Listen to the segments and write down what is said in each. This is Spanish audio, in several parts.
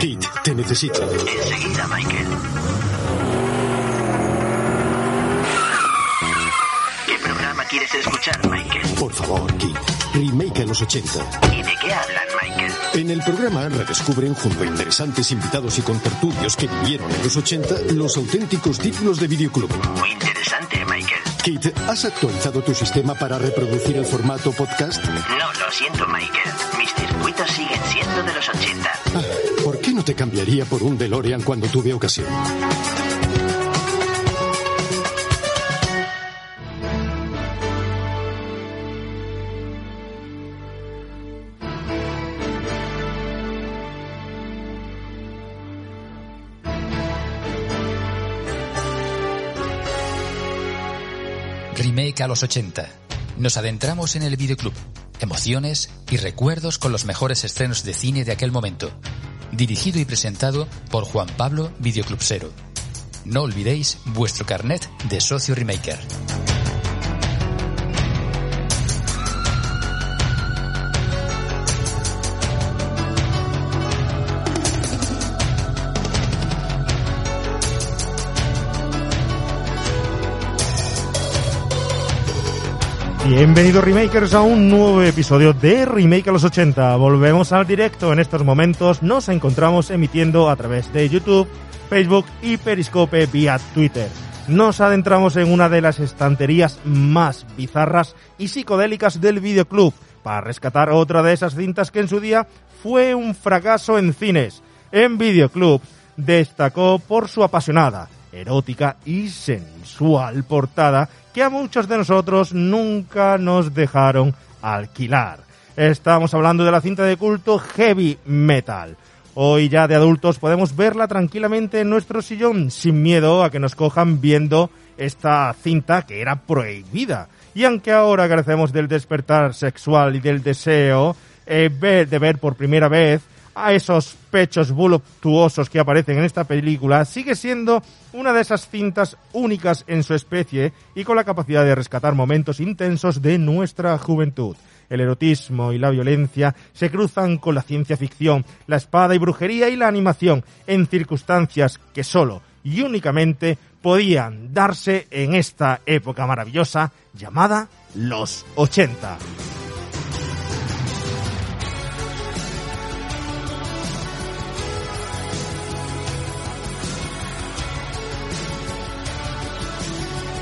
Kit, te necesito. Enseguida, Michael. ¿Qué programa quieres escuchar, Michael? Por favor, Kit. Remake a los 80. ¿Y de qué hablan, Michael? En el programa redescubren junto a interesantes invitados y contertulios que vivieron en los 80 los auténticos títulos de videoclub. Muy interesante, Michael. Kit, ¿has actualizado tu sistema para reproducir el formato podcast? No, lo siento, Michael. Mis circuitos siguen siendo de los 80. Ah, ¿Por qué no te cambiaría por un DeLorean cuando tuve ocasión? Remake a los 80. Nos adentramos en el videoclub. Emociones y recuerdos con los mejores estrenos de cine de aquel momento. Dirigido y presentado por Juan Pablo Videoclubsero. No olvidéis vuestro carnet de socio remaker. Bienvenidos Remakers a un nuevo episodio de Remake a los 80. Volvemos al directo. En estos momentos nos encontramos emitiendo a través de YouTube, Facebook y Periscope vía Twitter. Nos adentramos en una de las estanterías más bizarras y psicodélicas del videoclub para rescatar otra de esas cintas que en su día fue un fracaso en cines. En videoclub destacó por su apasionada, erótica y sensual portada muchos de nosotros nunca nos dejaron alquilar. Estamos hablando de la cinta de culto Heavy Metal. Hoy ya de adultos podemos verla tranquilamente en nuestro sillón sin miedo a que nos cojan viendo esta cinta que era prohibida. Y aunque ahora carecemos del despertar sexual y del deseo eh, de ver por primera vez a esos pechos voluptuosos que aparecen en esta película, sigue siendo una de esas cintas únicas en su especie y con la capacidad de rescatar momentos intensos de nuestra juventud. El erotismo y la violencia se cruzan con la ciencia ficción, la espada y brujería y la animación en circunstancias que solo y únicamente podían darse en esta época maravillosa llamada los 80.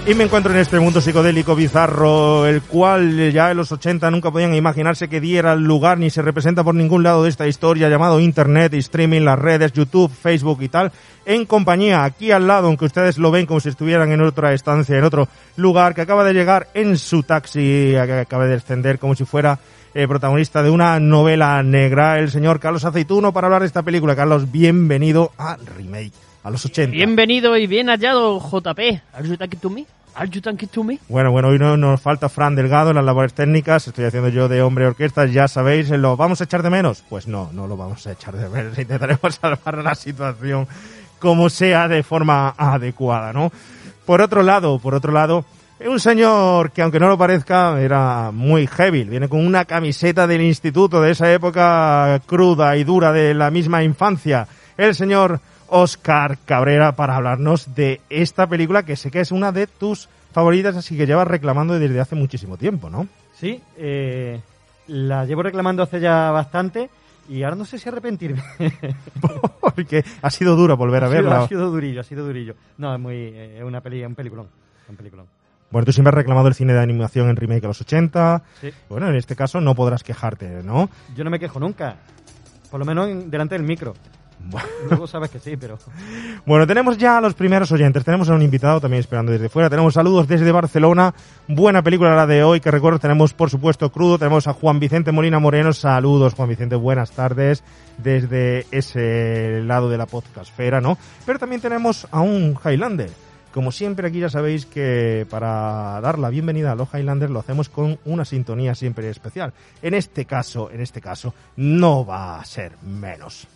Y me encuentro en este mundo psicodélico bizarro, el cual ya en los 80 nunca podían imaginarse que diera lugar ni se representa por ningún lado de esta historia llamado Internet streaming, las redes, YouTube, Facebook y tal, en compañía, aquí al lado, aunque ustedes lo ven como si estuvieran en otra estancia, en otro lugar, que acaba de llegar en su taxi, que acaba de descender como si fuera eh, protagonista de una novela negra, el señor Carlos Aceituno, para hablar de esta película. Carlos, bienvenido a Remake, a los 80. Bienvenido y bien hallado, JP. Are you talking to me? Are you talking to me? Bueno, bueno, hoy no nos falta Fran Delgado en las labores técnicas. Estoy haciendo yo de hombre orquesta, ya sabéis. ¿Lo vamos a echar de menos? Pues no, no lo vamos a echar de menos. Intentaremos salvar la situación como sea de forma adecuada, ¿no? Por otro lado, por otro lado, un señor que aunque no lo parezca era muy heavy. Viene con una camiseta del instituto de esa época cruda y dura de la misma infancia. El señor Oscar Cabrera para hablarnos de esta película que sé que es una de tus favoritas, así que llevas reclamando desde hace muchísimo tiempo, ¿no? Sí, eh, la llevo reclamando hace ya bastante y ahora no sé si arrepentirme. Porque ha sido duro volver a Ha sido- verla. Ha sido durillo, ha sido durillo. No, es muy, eh, una peli, un peliculón, un peliculón. Bueno, tú siempre has reclamado el cine de animación en remake a los 80. Sí. Bueno, en este caso no podrás quejarte, ¿no? Yo no me quejo nunca, por lo menos en- delante del micro. Luego sabes que sí, pero Bueno, tenemos ya a los primeros oyentes. Tenemos a un invitado también esperando desde fuera. Tenemos saludos desde Barcelona. Buena película la de hoy, que recuerdo tenemos, por supuesto, crudo. Tenemos a Juan Vicente Molina Moreno. Saludos, Juan Vicente. Buenas tardes desde ese lado de la podcastfera, ¿no? Pero también tenemos a un Highlander. Como siempre, aquí ya sabéis que para dar la bienvenida a los Highlanders lo hacemos con una sintonía siempre especial. En este caso, en este caso, no va a ser menos.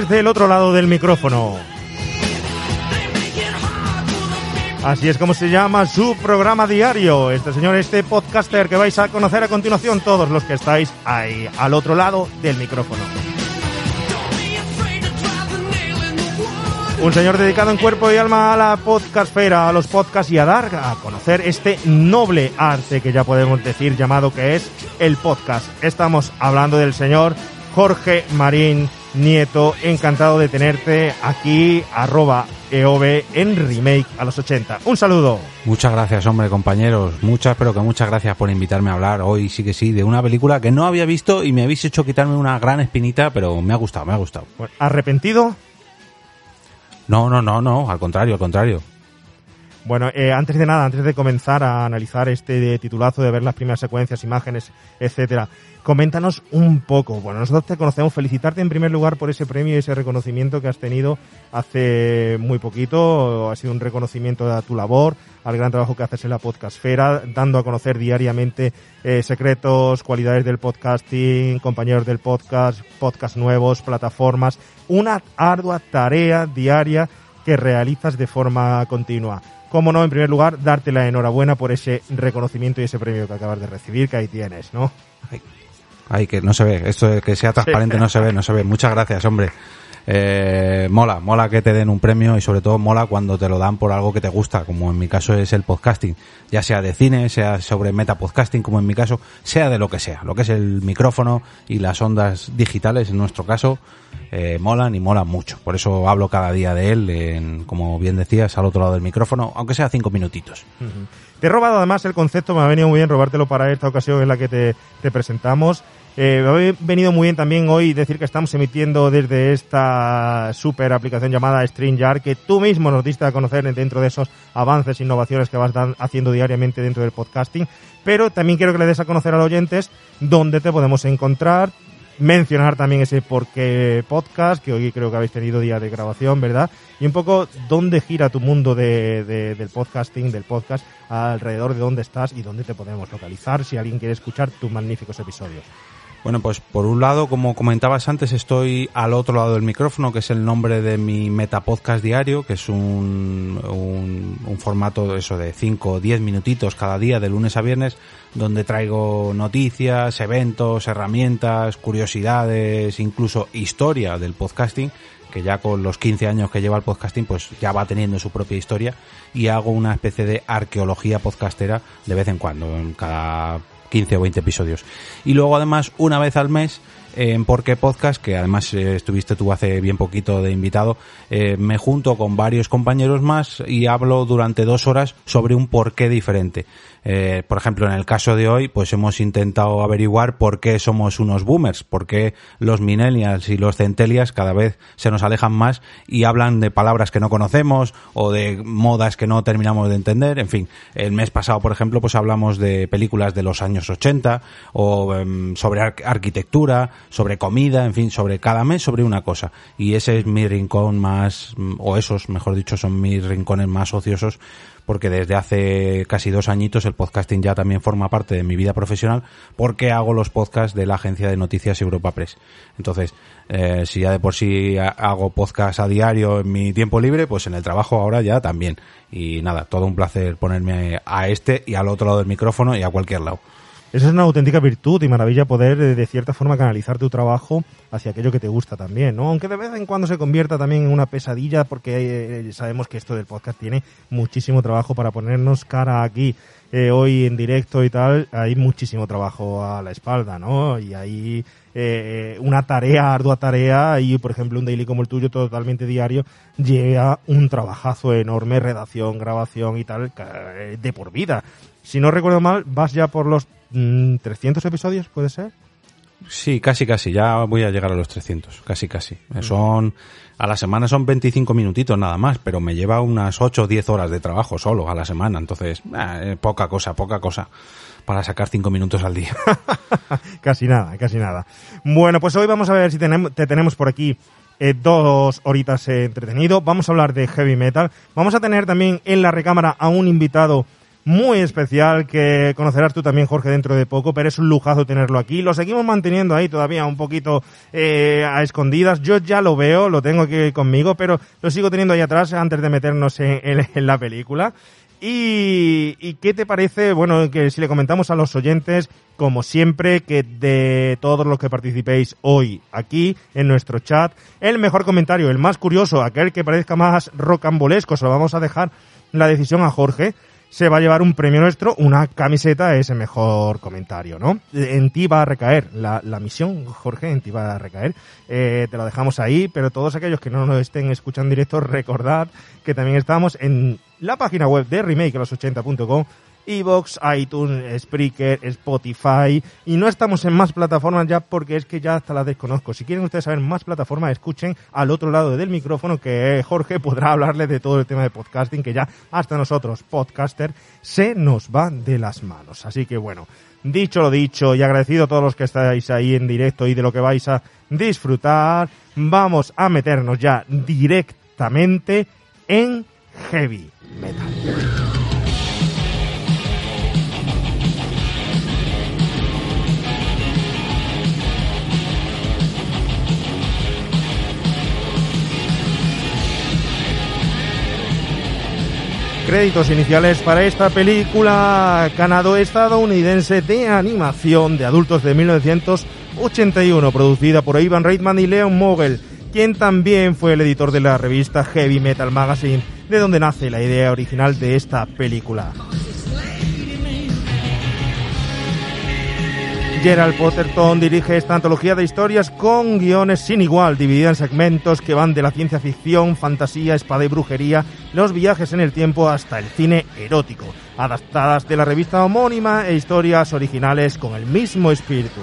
Desde el otro lado del micrófono. Así es como se llama su programa diario. Este señor, este podcaster que vais a conocer a continuación todos los que estáis ahí al otro lado del micrófono. Un señor dedicado en cuerpo y alma a la podcastfera, a los podcasts y a dar a conocer este noble arte que ya podemos decir llamado que es el podcast. Estamos hablando del señor Jorge Marín Nieto. Encantado de tenerte aquí, arroba EOB en remake a los 80. Un saludo. Muchas gracias, hombre, compañeros. Muchas, pero que muchas gracias por invitarme a hablar hoy, sí que sí, de una película que no había visto y me habéis hecho quitarme una gran espinita, pero me ha gustado, me ha gustado. ¿Arrepentido? No, no, no, no, al contrario, al contrario. Bueno, eh, antes de nada, antes de comenzar a analizar este titulazo, de ver las primeras secuencias, imágenes, etcétera, coméntanos un poco. Bueno, nosotros te conocemos, felicitarte en primer lugar por ese premio y ese reconocimiento que has tenido hace muy poquito. Ha sido un reconocimiento a tu labor, al gran trabajo que haces en la podcastfera, dando a conocer diariamente eh, secretos, cualidades del podcasting, compañeros del podcast, podcast nuevos, plataformas. Una ardua tarea diaria que realizas de forma continua. Cómo no, en primer lugar, darte la enhorabuena por ese reconocimiento y ese premio que acabas de recibir, que ahí tienes, ¿no? Ay, que no se ve. Esto de que sea transparente no se ve, no se ve. Muchas gracias, hombre. Eh, mola, mola que te den un premio y sobre todo mola cuando te lo dan por algo que te gusta, como en mi caso es el podcasting, ya sea de cine, sea sobre metapodcasting, como en mi caso, sea de lo que sea, lo que es el micrófono y las ondas digitales en nuestro caso, eh, molan y molan mucho. Por eso hablo cada día de él, en, como bien decías, al otro lado del micrófono, aunque sea cinco minutitos. Te he robado además el concepto, me ha venido muy bien robártelo para esta ocasión en la que te presentamos. Eh, me ha venido muy bien también hoy decir que estamos emitiendo desde esta super aplicación llamada StreamYard, que tú mismo nos diste a conocer dentro de esos avances e innovaciones que vas haciendo diariamente dentro del podcasting. Pero también quiero que le des a conocer a los oyentes dónde te podemos encontrar, mencionar también ese porqué podcast, que hoy creo que habéis tenido día de grabación, ¿verdad? Y un poco dónde gira tu mundo de- del podcasting, del podcast, alrededor de dónde estás y dónde te podemos localizar si alguien quiere escuchar tus magníficos episodios. Bueno, pues por un lado, como comentabas antes, estoy al otro lado del micrófono, que es el nombre de mi metapodcast diario, que es un, un, un formato eso de 5 o 10 minutitos cada día, de lunes a viernes, donde traigo noticias, eventos, herramientas, curiosidades, incluso historia del podcasting, que ya con los 15 años que lleva el podcasting, pues ya va teniendo su propia historia, y hago una especie de arqueología podcastera de vez en cuando, en cada 15 o 20 episodios. Y luego además una vez al mes en Porque Podcast, que además eh, estuviste tú hace bien poquito de invitado, eh, me junto con varios compañeros más y hablo durante dos horas sobre un porqué diferente. Eh, por ejemplo, en el caso de hoy, pues hemos intentado averiguar por qué somos unos boomers, por qué los millennials y los centennials cada vez se nos alejan más y hablan de palabras que no conocemos o de modas que no terminamos de entender. En fin, el mes pasado, por ejemplo, pues hablamos de películas de los años 80 o em, sobre ar- arquitectura, sobre comida, en fin, sobre cada mes sobre una cosa. Y ese es mi rincón más, o esos, mejor dicho, son mis rincones más ociosos porque desde hace casi dos añitos el podcasting ya también forma parte de mi vida profesional porque hago los podcasts de la agencia de noticias Europa Press. Entonces, eh, si ya de por sí ha- hago podcast a diario en mi tiempo libre, pues en el trabajo ahora ya también. Y nada, todo un placer ponerme a este y al otro lado del micrófono y a cualquier lado. Esa es una auténtica virtud y maravilla poder, eh, de cierta forma, canalizar tu trabajo hacia aquello que te gusta también, ¿no? Aunque de vez en cuando se convierta también en una pesadilla, porque eh, sabemos que esto del podcast tiene muchísimo trabajo para ponernos cara aquí eh, hoy en directo y tal. Hay muchísimo trabajo a la espalda, ¿no? Y hay eh, una tarea, ardua tarea, y por ejemplo un daily como el tuyo, totalmente diario, lleva un trabajazo enorme, redacción, grabación y tal, eh, de por vida. Si no recuerdo mal, vas ya por los 300 episodios, ¿puede ser? Sí, casi, casi. Ya voy a llegar a los 300. Casi, casi. Son, a la semana son 25 minutitos nada más, pero me lleva unas 8 o 10 horas de trabajo solo a la semana. Entonces, eh, poca cosa, poca cosa para sacar 5 minutos al día. casi nada, casi nada. Bueno, pues hoy vamos a ver si tenemos, te tenemos por aquí eh, dos horitas eh, entretenido. Vamos a hablar de heavy metal. Vamos a tener también en la recámara a un invitado muy especial que conocerás tú también, Jorge, dentro de poco, pero es un lujazo tenerlo aquí. Lo seguimos manteniendo ahí todavía un poquito eh, a escondidas. Yo ya lo veo, lo tengo aquí conmigo, pero lo sigo teniendo ahí atrás antes de meternos en, en- la película. Y, y qué te parece, bueno, que si le comentamos a los oyentes, como siempre, que de todos los que participéis hoy aquí en nuestro chat, el mejor comentario, el más curioso, aquel que parezca más rocambolesco, se lo vamos a dejar la decisión a Jorge, se va a llevar un premio nuestro, una camiseta, ese mejor comentario, ¿no? En ti va a recaer la, la misión, Jorge, en ti va a recaer. Eh, te lo dejamos ahí, pero todos aquellos que no nos estén escuchando directo, recordad que también estamos en la página web de remakelos80.com Evox, iTunes, Spreaker, Spotify y no estamos en más plataformas ya porque es que ya hasta las desconozco. Si quieren ustedes saber más plataformas, escuchen al otro lado del micrófono que Jorge podrá hablarles de todo el tema de podcasting que ya hasta nosotros, podcaster, se nos va de las manos. Así que bueno, dicho lo dicho y agradecido a todos los que estáis ahí en directo y de lo que vais a disfrutar, vamos a meternos ya directamente en heavy metal. Créditos iniciales para esta película canado-estadounidense de animación de adultos de 1981, producida por Ivan Reitman y Leon Mogel, quien también fue el editor de la revista Heavy Metal Magazine, de donde nace la idea original de esta película. Gerald Potterton dirige esta antología de historias con guiones sin igual, dividida en segmentos que van de la ciencia ficción, fantasía, espada y brujería, los viajes en el tiempo hasta el cine erótico, adaptadas de la revista homónima e historias originales con el mismo espíritu.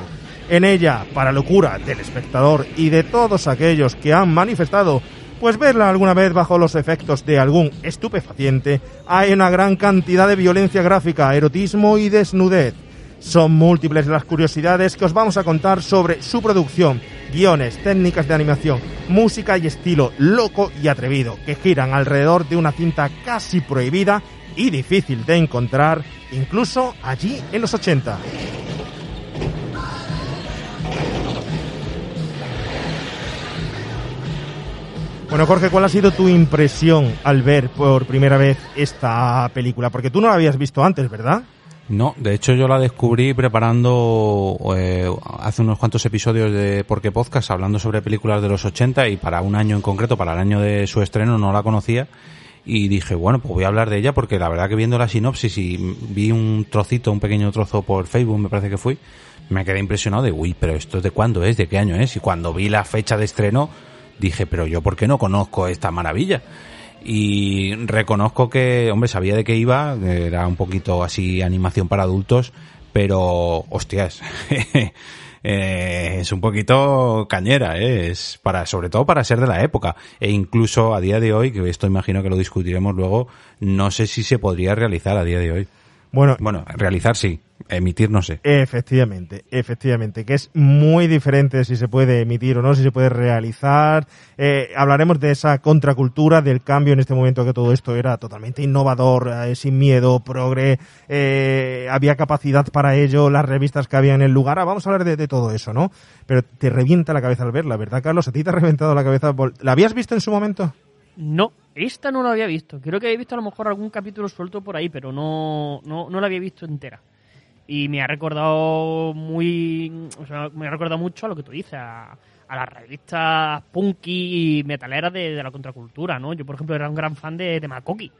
En ella, para locura del espectador y de todos aquellos que han manifestado pues verla alguna vez bajo los efectos de algún estupefaciente, hay una gran cantidad de violencia gráfica, erotismo y desnudez. Son múltiples las curiosidades que os vamos a contar sobre su producción, guiones, técnicas de animación, música y estilo loco y atrevido, que giran alrededor de una cinta casi prohibida y difícil de encontrar, incluso allí en los 80. Bueno, Jorge, ¿cuál ha sido tu impresión al ver por primera vez esta película? Porque tú no la habías visto antes, ¿verdad? No, de hecho yo la descubrí preparando eh, hace unos cuantos episodios de Porque Podcast hablando sobre películas de los 80 y para un año en concreto, para el año de su estreno, no la conocía. Y dije, bueno, pues voy a hablar de ella porque la verdad que viendo la sinopsis y vi un trocito, un pequeño trozo por Facebook, me parece que fui, me quedé impresionado de, uy, pero esto de cuándo es, de qué año es y cuando vi la fecha de estreno dije, pero yo por qué no conozco esta maravilla y reconozco que, hombre, sabía de qué iba, era un poquito así animación para adultos, pero, hostias, eh, es un poquito cañera, ¿eh? es para, sobre todo para ser de la época, e incluso a día de hoy, que esto imagino que lo discutiremos luego, no sé si se podría realizar a día de hoy. Bueno, Bueno, realizar sí, emitir no sé. Efectivamente, efectivamente, que es muy diferente si se puede emitir o no, si se puede realizar. Eh, hablaremos de esa contracultura, del cambio en este momento que todo esto era totalmente innovador, eh, sin miedo, progre, eh, había capacidad para ello, las revistas que había en el lugar. Ah, vamos a hablar de, de todo eso, ¿no? Pero te revienta la cabeza al verla, ¿verdad, Carlos? ¿A ti te ha reventado la cabeza? ¿La habías visto en su momento? No, esta no la había visto. Creo que había visto a lo mejor algún capítulo suelto por ahí, pero no, no, no la había visto entera. Y me ha recordado muy. O sea, me ha recordado mucho a lo que tú dices, a, a las revistas punky y metaleras de, de la contracultura, ¿no? Yo, por ejemplo, era un gran fan de, de Makoki.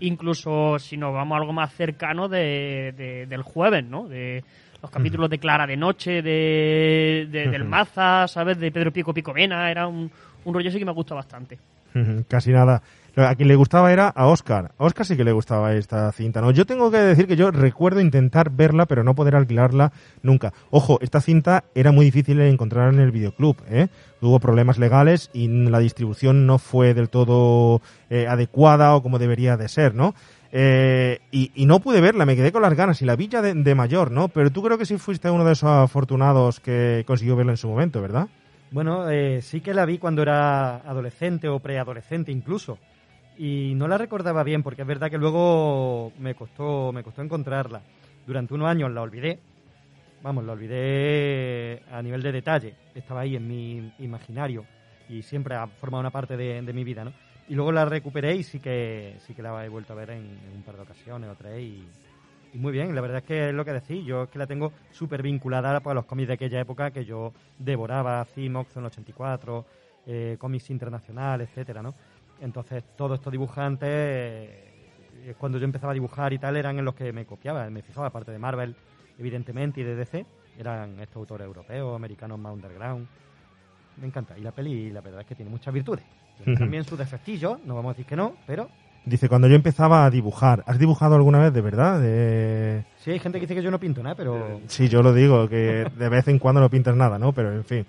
Incluso si nos vamos a algo más cercano de, de- del jueves, ¿no? De los capítulos de Clara de Noche, de, de- del Maza, ¿sabes? De Pedro Pico Pico Vena. Era un, un rollo así que me gusta bastante. Casi nada. A quien le gustaba era a Oscar. A Oscar sí que le gustaba esta cinta, ¿no? Yo tengo que decir que yo recuerdo intentar verla, pero no poder alquilarla nunca. Ojo, esta cinta era muy difícil de encontrar en el videoclub, ¿eh? Hubo problemas legales y la distribución no fue del todo eh, adecuada o como debería de ser, ¿no? Eh, y, no pude verla, me quedé con las ganas y la vi ya de, de mayor, ¿no? Pero tú creo que sí fuiste uno de esos afortunados que consiguió verla en su momento, ¿verdad? Bueno, eh, sí que la vi cuando era adolescente o preadolescente incluso. y no la recordaba bien porque es verdad que luego me costó, me costó encontrarla. Durante unos años la olvidé, vamos, la olvidé a nivel de detalle, estaba ahí en mi imaginario y siempre ha formado una parte de, de mi vida, ¿no? Y luego la recuperé y sí que sí que la he vuelto a ver en, un par de ocasiones o tres y, y muy bien, la verdad es que es lo que decís, yo es que la tengo súper vinculada a los cómics de aquella época que yo devoraba, Cimox en el 84, eh, cómics internacionales, etcétera, ¿no? Entonces, todos estos dibujantes, eh, cuando yo empezaba a dibujar y tal, eran en los que me copiaba, me fijaba, aparte de Marvel, evidentemente, y de DC, eran estos autores europeos, americanos más underground. Me encanta. Y la peli, la verdad es que tiene muchas virtudes. Tiene. También sus defectillos, no vamos a decir que no, pero Dice, cuando yo empezaba a dibujar, ¿has dibujado alguna vez de verdad? De... sí hay gente que dice que yo no pinto nada, pero Sí, yo lo digo, que de vez en cuando no pintas nada, ¿no? Pero en fin.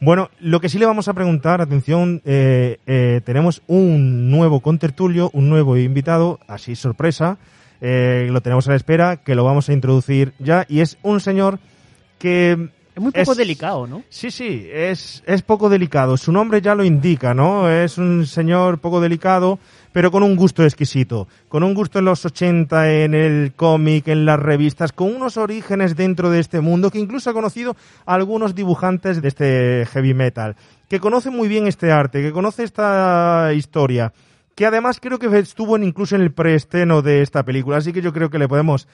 Bueno, lo que sí le vamos a preguntar, atención, eh, eh, tenemos un nuevo contertulio, un nuevo invitado, así sorpresa, eh, lo tenemos a la espera, que lo vamos a introducir ya, y es un señor que... Es muy poco Es- delicado, ¿no? Sí, sí, es, es poco delicado, su nombre ya lo indica, ¿no? Es un señor poco delicado, pero con un gusto exquisito, con un gusto en los 80, en el cómic, en las revistas, con unos orígenes dentro de este mundo que incluso ha conocido a algunos dibujantes de este heavy metal, que conoce muy bien este arte, que conoce esta historia, que además creo que estuvo en- incluso en el preestreno de esta película, así que yo creo que le podemos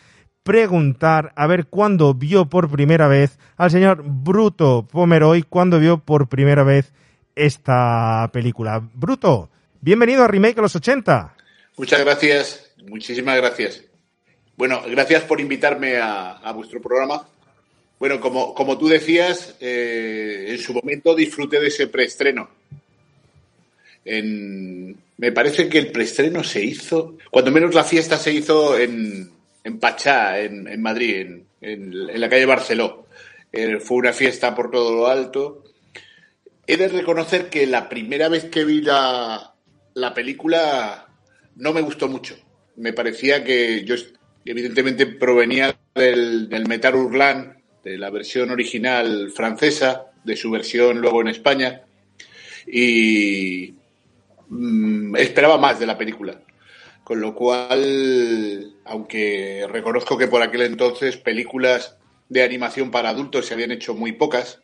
preguntar a ver cuándo vio por primera vez al señor Bruto Pomeroy, cuándo vio por primera vez esta película. Bruto, bienvenido a Remake a los 80. Muchas gracias, muchísimas gracias. Bueno, gracias por invitarme a, a vuestro programa. Bueno, como, como tú decías, eh, en su momento disfruté de ese preestreno. En- me parece que el preestreno se hizo, cuando menos la fiesta se hizo en, en Pachá, en, en Madrid, en, en- en la calle Barceló. Eh, fue una fiesta por todo lo alto. He de reconocer que la primera vez que vi la, la película no me gustó mucho. Me parecía que yo, evidentemente, provenía del, del Metal Hurlan, de la versión original francesa, de su versión luego en España, y mm, esperaba más de la película. Con lo cual, aunque reconozco que por aquel entonces películas de animación para adultos se habían hecho muy pocas,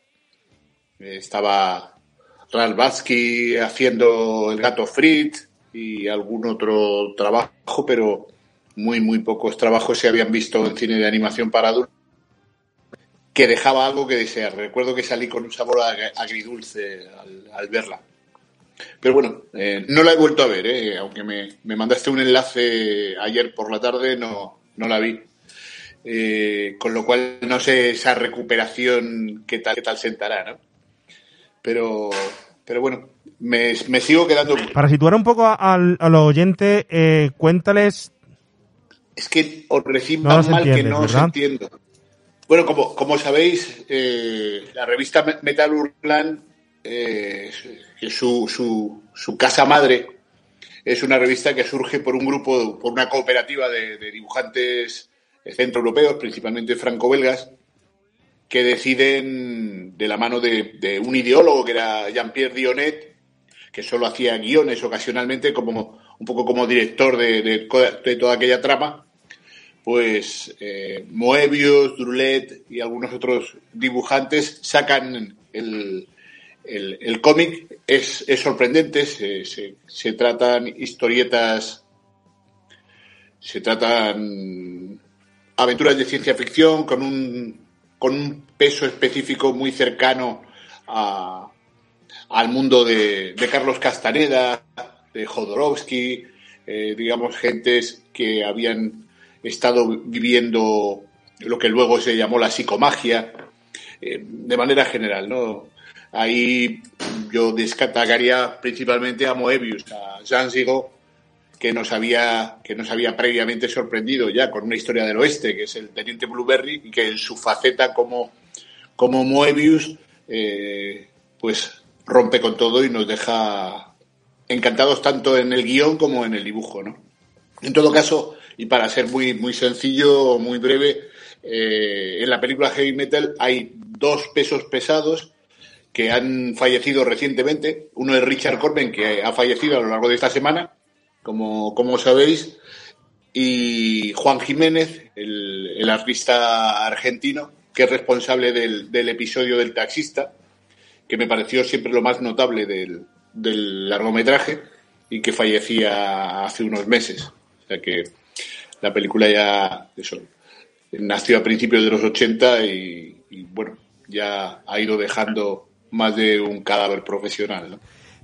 eh, estaba Ralph Batsky haciendo El gato Fritz y algún otro trabajo, pero muy, muy pocos trabajos se habían visto en cine de animación para adultos que dejaba algo que desear. Recuerdo que salí con un sabor ag- agridulce al, al verla. Pero bueno, eh, no la he vuelto a ver, eh, aunque me, me mandaste un enlace ayer por la tarde, no, no la vi. Eh, con lo cual no sé esa recuperación qué tal, qué tal sentará, ¿no? Pero, pero bueno, me, me sigo quedando. Para situar un poco a- al, al oyente, eh, cuéntales... Es que os recibo No mal que no os entiendo. Bueno, como, como sabéis, eh, la revista Me- Metal Hurlan, eh, su, su, su casa madre, es una revista que surge por un grupo, por una cooperativa de, dibujantes centroeuropeos, principalmente franco-belgas, que deciden, de la mano de, un ideólogo que era Jean-Pierre Dionet, que solo hacía guiones ocasionalmente, como un poco como director de, de toda aquella trama, pues eh, Moebius, Drulet y algunos otros dibujantes sacan el, el, cómic. Es, sorprendente, se, tratan historietas, se tratan aventuras de ciencia ficción con un, con un peso específico muy cercano a, al mundo de, de Carlos Castaneda, de Jodorowsky, eh, digamos, gentes que habían estado viviendo lo que luego se llamó la psicomagia, eh, de manera general, ¿no? Ahí yo destacaría principalmente a Moebius, a Jean Sigo, que nos había que nos había previamente sorprendido ya con una historia del oeste, que es el teniente Blueberry, y que en su faceta como, como Moebius, eh, pues rompe con todo y nos deja encantados tanto en el guion como en el dibujo, ¿no? En todo caso, y para ser muy, muy sencillo, muy breve, eh, en la película Heavy Metal hay dos pesos pesados que han fallecido recientemente. Uno es Richard Corben, que ha fallecido a lo largo de esta semana, como, como sabéis, y Juan Jiménez, el, el artista argentino, que es responsable del, del, episodio del taxista, que me pareció siempre lo más notable del, del largometraje y que fallecía hace unos meses. O sea que la película ya eso, nació a principios de los 80 y, y bueno, ya ha ido dejando más de un cadáver profesional. ¿no?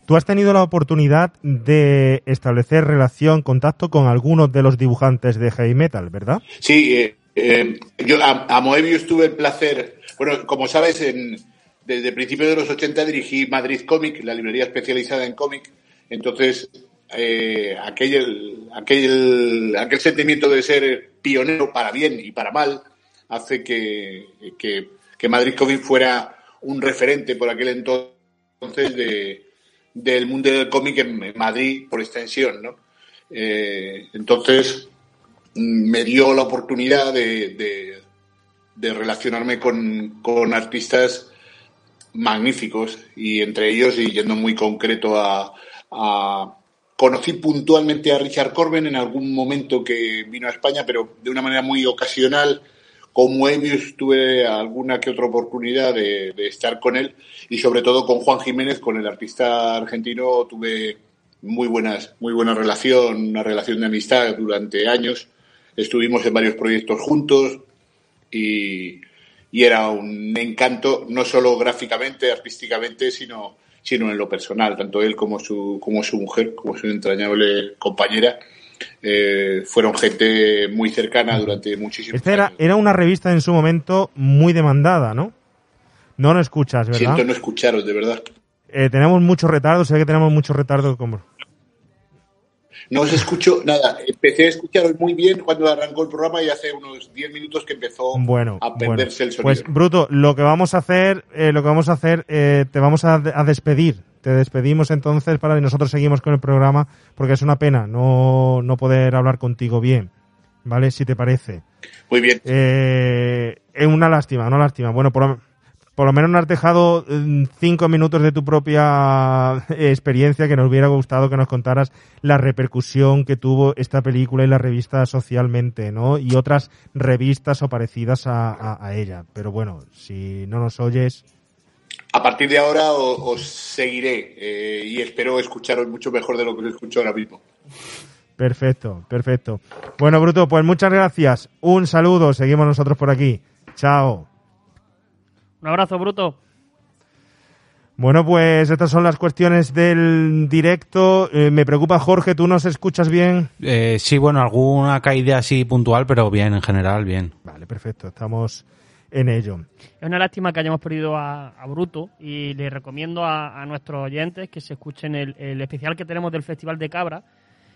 Tú has tenido la oportunidad de establecer relación, contacto con algunos de los dibujantes de heavy metal, ¿verdad? Sí, eh, eh, yo a, a, Moebius tuve el placer, bueno, como sabes, en, desde principios de los 80 dirigí Madrid Comic, la librería especializada en cómic, entonces eh, aquel, aquel, aquel sentimiento de ser pionero para bien y para mal hace que, que, que Madrid Comic fuera un referente por aquel entonces de, del mundo del cómic en Madrid, por extensión, ¿no? Eh, entonces, me dio la oportunidad de, relacionarme con, artistas magníficos y entre ellos, y yendo muy concreto a, a, Conocí puntualmente a Richard Corben en algún momento que vino a España, pero de una manera muy ocasional. Con Moebius tuve alguna que otra oportunidad de, de, estar con él y sobre todo con Juan Jiménez, con el artista argentino, tuve muy buenas, muy buena relación, una relación de amistad durante años. Estuvimos en varios proyectos juntos y, y era un encanto, no solo gráficamente, artísticamente, sino, sino en lo personal, tanto él como su, como su mujer, como su entrañable compañera eh, fueron gente muy cercana durante muchísimos Esta era, años. era una revista en su momento muy demandada, ¿no? No lo escuchas, ¿verdad? Siento no escucharos, de verdad. Eh, tenemos mucho retardo, sé que tenemos mucho retardo. Como... No os escucho nada. Empecé a escucharos muy bien cuando arrancó el programa y hace unos 10 minutos que empezó bueno, a perderse bueno. el sonido. Pues, Bruto, lo que vamos a hacer, eh, lo que vamos a hacer, te vamos a, a, despedir. Te despedimos entonces para que nosotros seguimos con el programa porque es una pena no, no poder hablar contigo bien. ¿Vale? Si te parece. Muy bien. Eh, es una lástima, una lástima. Bueno, por, por lo menos nos has dejado mm, cinco minutos de tu propia experiencia que nos hubiera gustado que nos contaras la repercusión que tuvo esta película y la revista socialmente, ¿no? Y otras revistas o parecidas a, a, a ella. Pero bueno, si no nos oyes. A partir de ahora os, os seguiré eh, y espero escucharos mucho mejor de lo que os escucho ahora mismo. Perfecto, perfecto. Bueno, Bruto, pues muchas gracias. Un saludo, seguimos nosotros por aquí. Chao. Un abrazo, Bruto. Bueno, pues estas son las cuestiones del directo. Eh, me preocupa, Jorge, ¿tú nos escuchas bien? Eh, sí, bueno, alguna caída así puntual, pero bien, en general, bien. Vale, perfecto, estamos en ello. Es una lástima que hayamos perdido a, a Bruto y le recomiendo a, a, nuestros oyentes que se escuchen el, el, especial que tenemos del Festival de Cabra,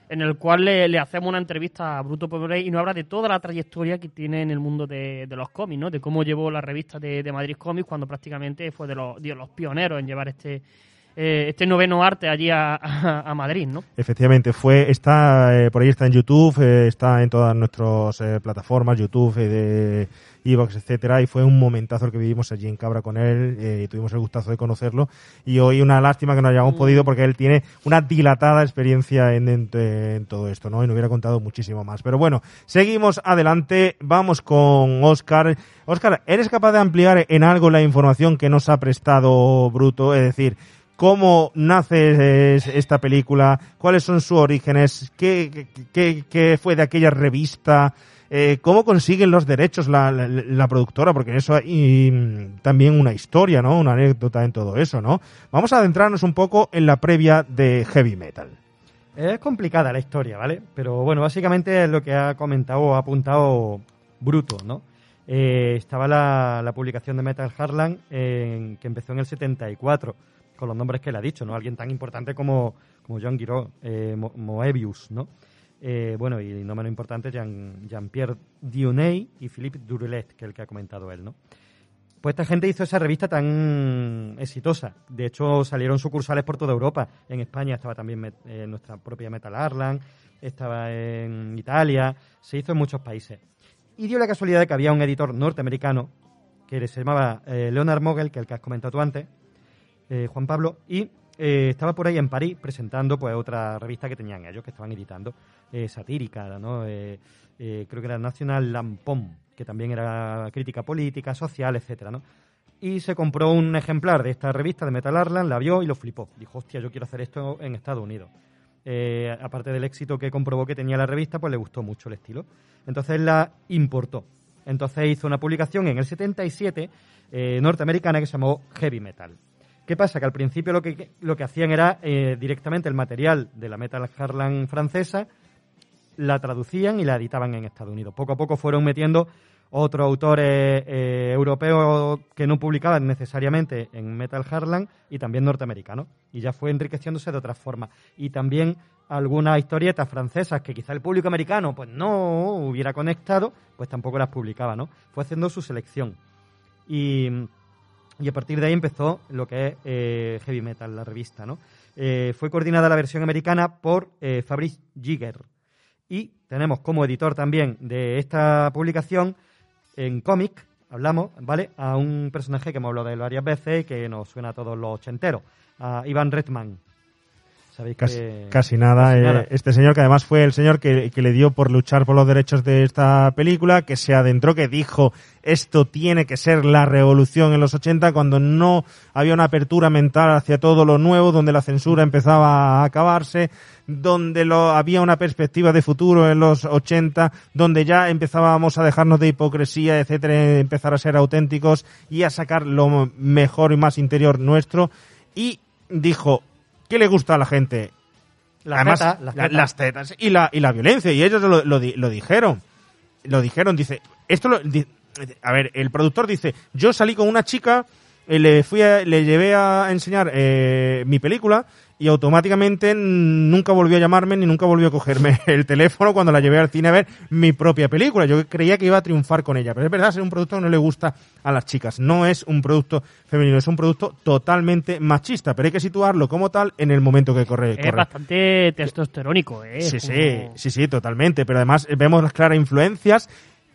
en el cual le, le hacemos una entrevista a Bruto Pobre y nos habla de toda la trayectoria que tiene en el mundo de, de los cómics, ¿no? de cómo llevó la revista de, de Madrid Comics cuando prácticamente fue de los, de los pioneros en llevar este, eh, este noveno arte allí a, a, a, Madrid, ¿no? Efectivamente, fue, está, eh, por ahí está en YouTube, eh, está en todas nuestras eh, plataformas, YouTube, de Evox, etcétera, y fue un momentazo el que vivimos allí en Cabra con él, eh, tuvimos el gustazo de conocerlo, y hoy una lástima que no hayamos mm. podido porque él tiene una dilatada experiencia en, en, en, todo esto, ¿no? Y nos hubiera contado muchísimo más. Pero bueno, seguimos adelante, vamos con Oscar. Oscar, ¿eres capaz de ampliar en algo la información que nos ha prestado Bruto? Es decir, cómo nace esta película, cuáles son sus orígenes, qué, qué, qué fue de aquella revista, eh, cómo consiguen los derechos la, productora, porque eso hay también una historia, ¿no? Una anécdota en todo eso, ¿no? Vamos a adentrarnos un poco en la previa de Heavy Metal. Es complicada la historia, ¿vale? Pero bueno, básicamente es lo que ha comentado o ha apuntado Bruto, ¿no? Eh, estaba la, publicación de Metal Harlan que empezó en el 74 con los nombres que él ha dicho, ¿no? Alguien tan importante como, como John Giraud, eh, Moebius, ¿no? Eh, bueno, y no menos importante, Jean, Jean-Pierre Dioney y Philippe Durulet, que es el que ha comentado él, ¿no? Pues esta gente hizo esa revista tan exitosa. De hecho, salieron sucursales por toda Europa. En España estaba también eh, nuestra propia Metal Arlan, estaba en Italia, se hizo en muchos países. Y dio la casualidad de que había un editor norteamericano que se llamaba eh, Leonard Mogel, que es el que has comentado tú antes, eh, Juan Pablo, y eh, estaba por ahí en París presentando pues otra revista que tenían ellos, que estaban editando, eh, satírica, ¿no? Eh, creo que era National Lampoon, que también era crítica política, social, etcétera, ¿no? Y se compró un ejemplar de esta revista de Metal Arland, la vio y lo flipó. Dijo, hostia, yo quiero hacer esto en Estados Unidos. Aparte del éxito que comprobó que tenía la revista, pues le gustó mucho el estilo. Entonces la importó. Entonces hizo una publicación en el 77 eh, norteamericana que se llamó Heavy Metal. ¿Qué pasa? Que al principio lo que, lo que hacían era eh, directamente el material de la Metal Harlan francesa, la traducían y la editaban en Estados Unidos. Poco a poco fueron metiendo otros autores eh, europeos que no publicaban necesariamente en Metal Harlan y también norteamericanos. Y ya fue enriqueciéndose de otras formas. Y también algunas historietas francesas que quizá el público americano pues no hubiera conectado, pues tampoco las publicaba, ¿no? Fue haciendo su selección. Y, y a partir de ahí empezó lo que es eh, Heavy Metal, la revista, ¿no? Eh, fue coordinada la versión americana por eh, Fabrice Giger. Y tenemos como editor también de esta publicación en cómic, hablamos, ¿vale? A un personaje que hemos hablado de él varias veces y que nos suena a todos los ochenteros, a Ivan Redman. Sabéis Casi, que... casi nada. casi eh, nada. Este señor, que además fue el señor que, que le dio por luchar por los derechos de esta película, que se adentró, que dijo esto tiene que ser la revolución en los 80, cuando no había una apertura mental hacia todo lo nuevo, donde la censura empezaba a acabarse, donde lo, había una perspectiva de futuro en los 80, donde ya empezábamos a dejarnos de hipocresía, etcétera, empezar a ser auténticos y a sacar lo mejor y más interior nuestro. Y dijo, ¿qué le gusta a la gente? Las Además, tetas, las la- tetas. las tetas y la, y la violencia. Y ellos lo, lo di- lo dijeron. Lo dijeron, dice, esto lo, di- a ver, el productor dice, yo salí con una chica, eh, le fui a- le llevé a enseñar eh, mi película y automáticamente nunca volvió a llamarme ni nunca volvió a cogerme el teléfono cuando la llevé al cine a ver mi propia película. Yo creía que iba a triunfar con ella, pero es verdad, es un producto que no le gusta a las chicas. No es un producto femenino, es un producto totalmente machista, pero hay que situarlo como tal en el momento que corre. Es corre. bastante testosterónico, ¿eh? Sí, sí, sí, sí, totalmente. Pero además vemos las claras influencias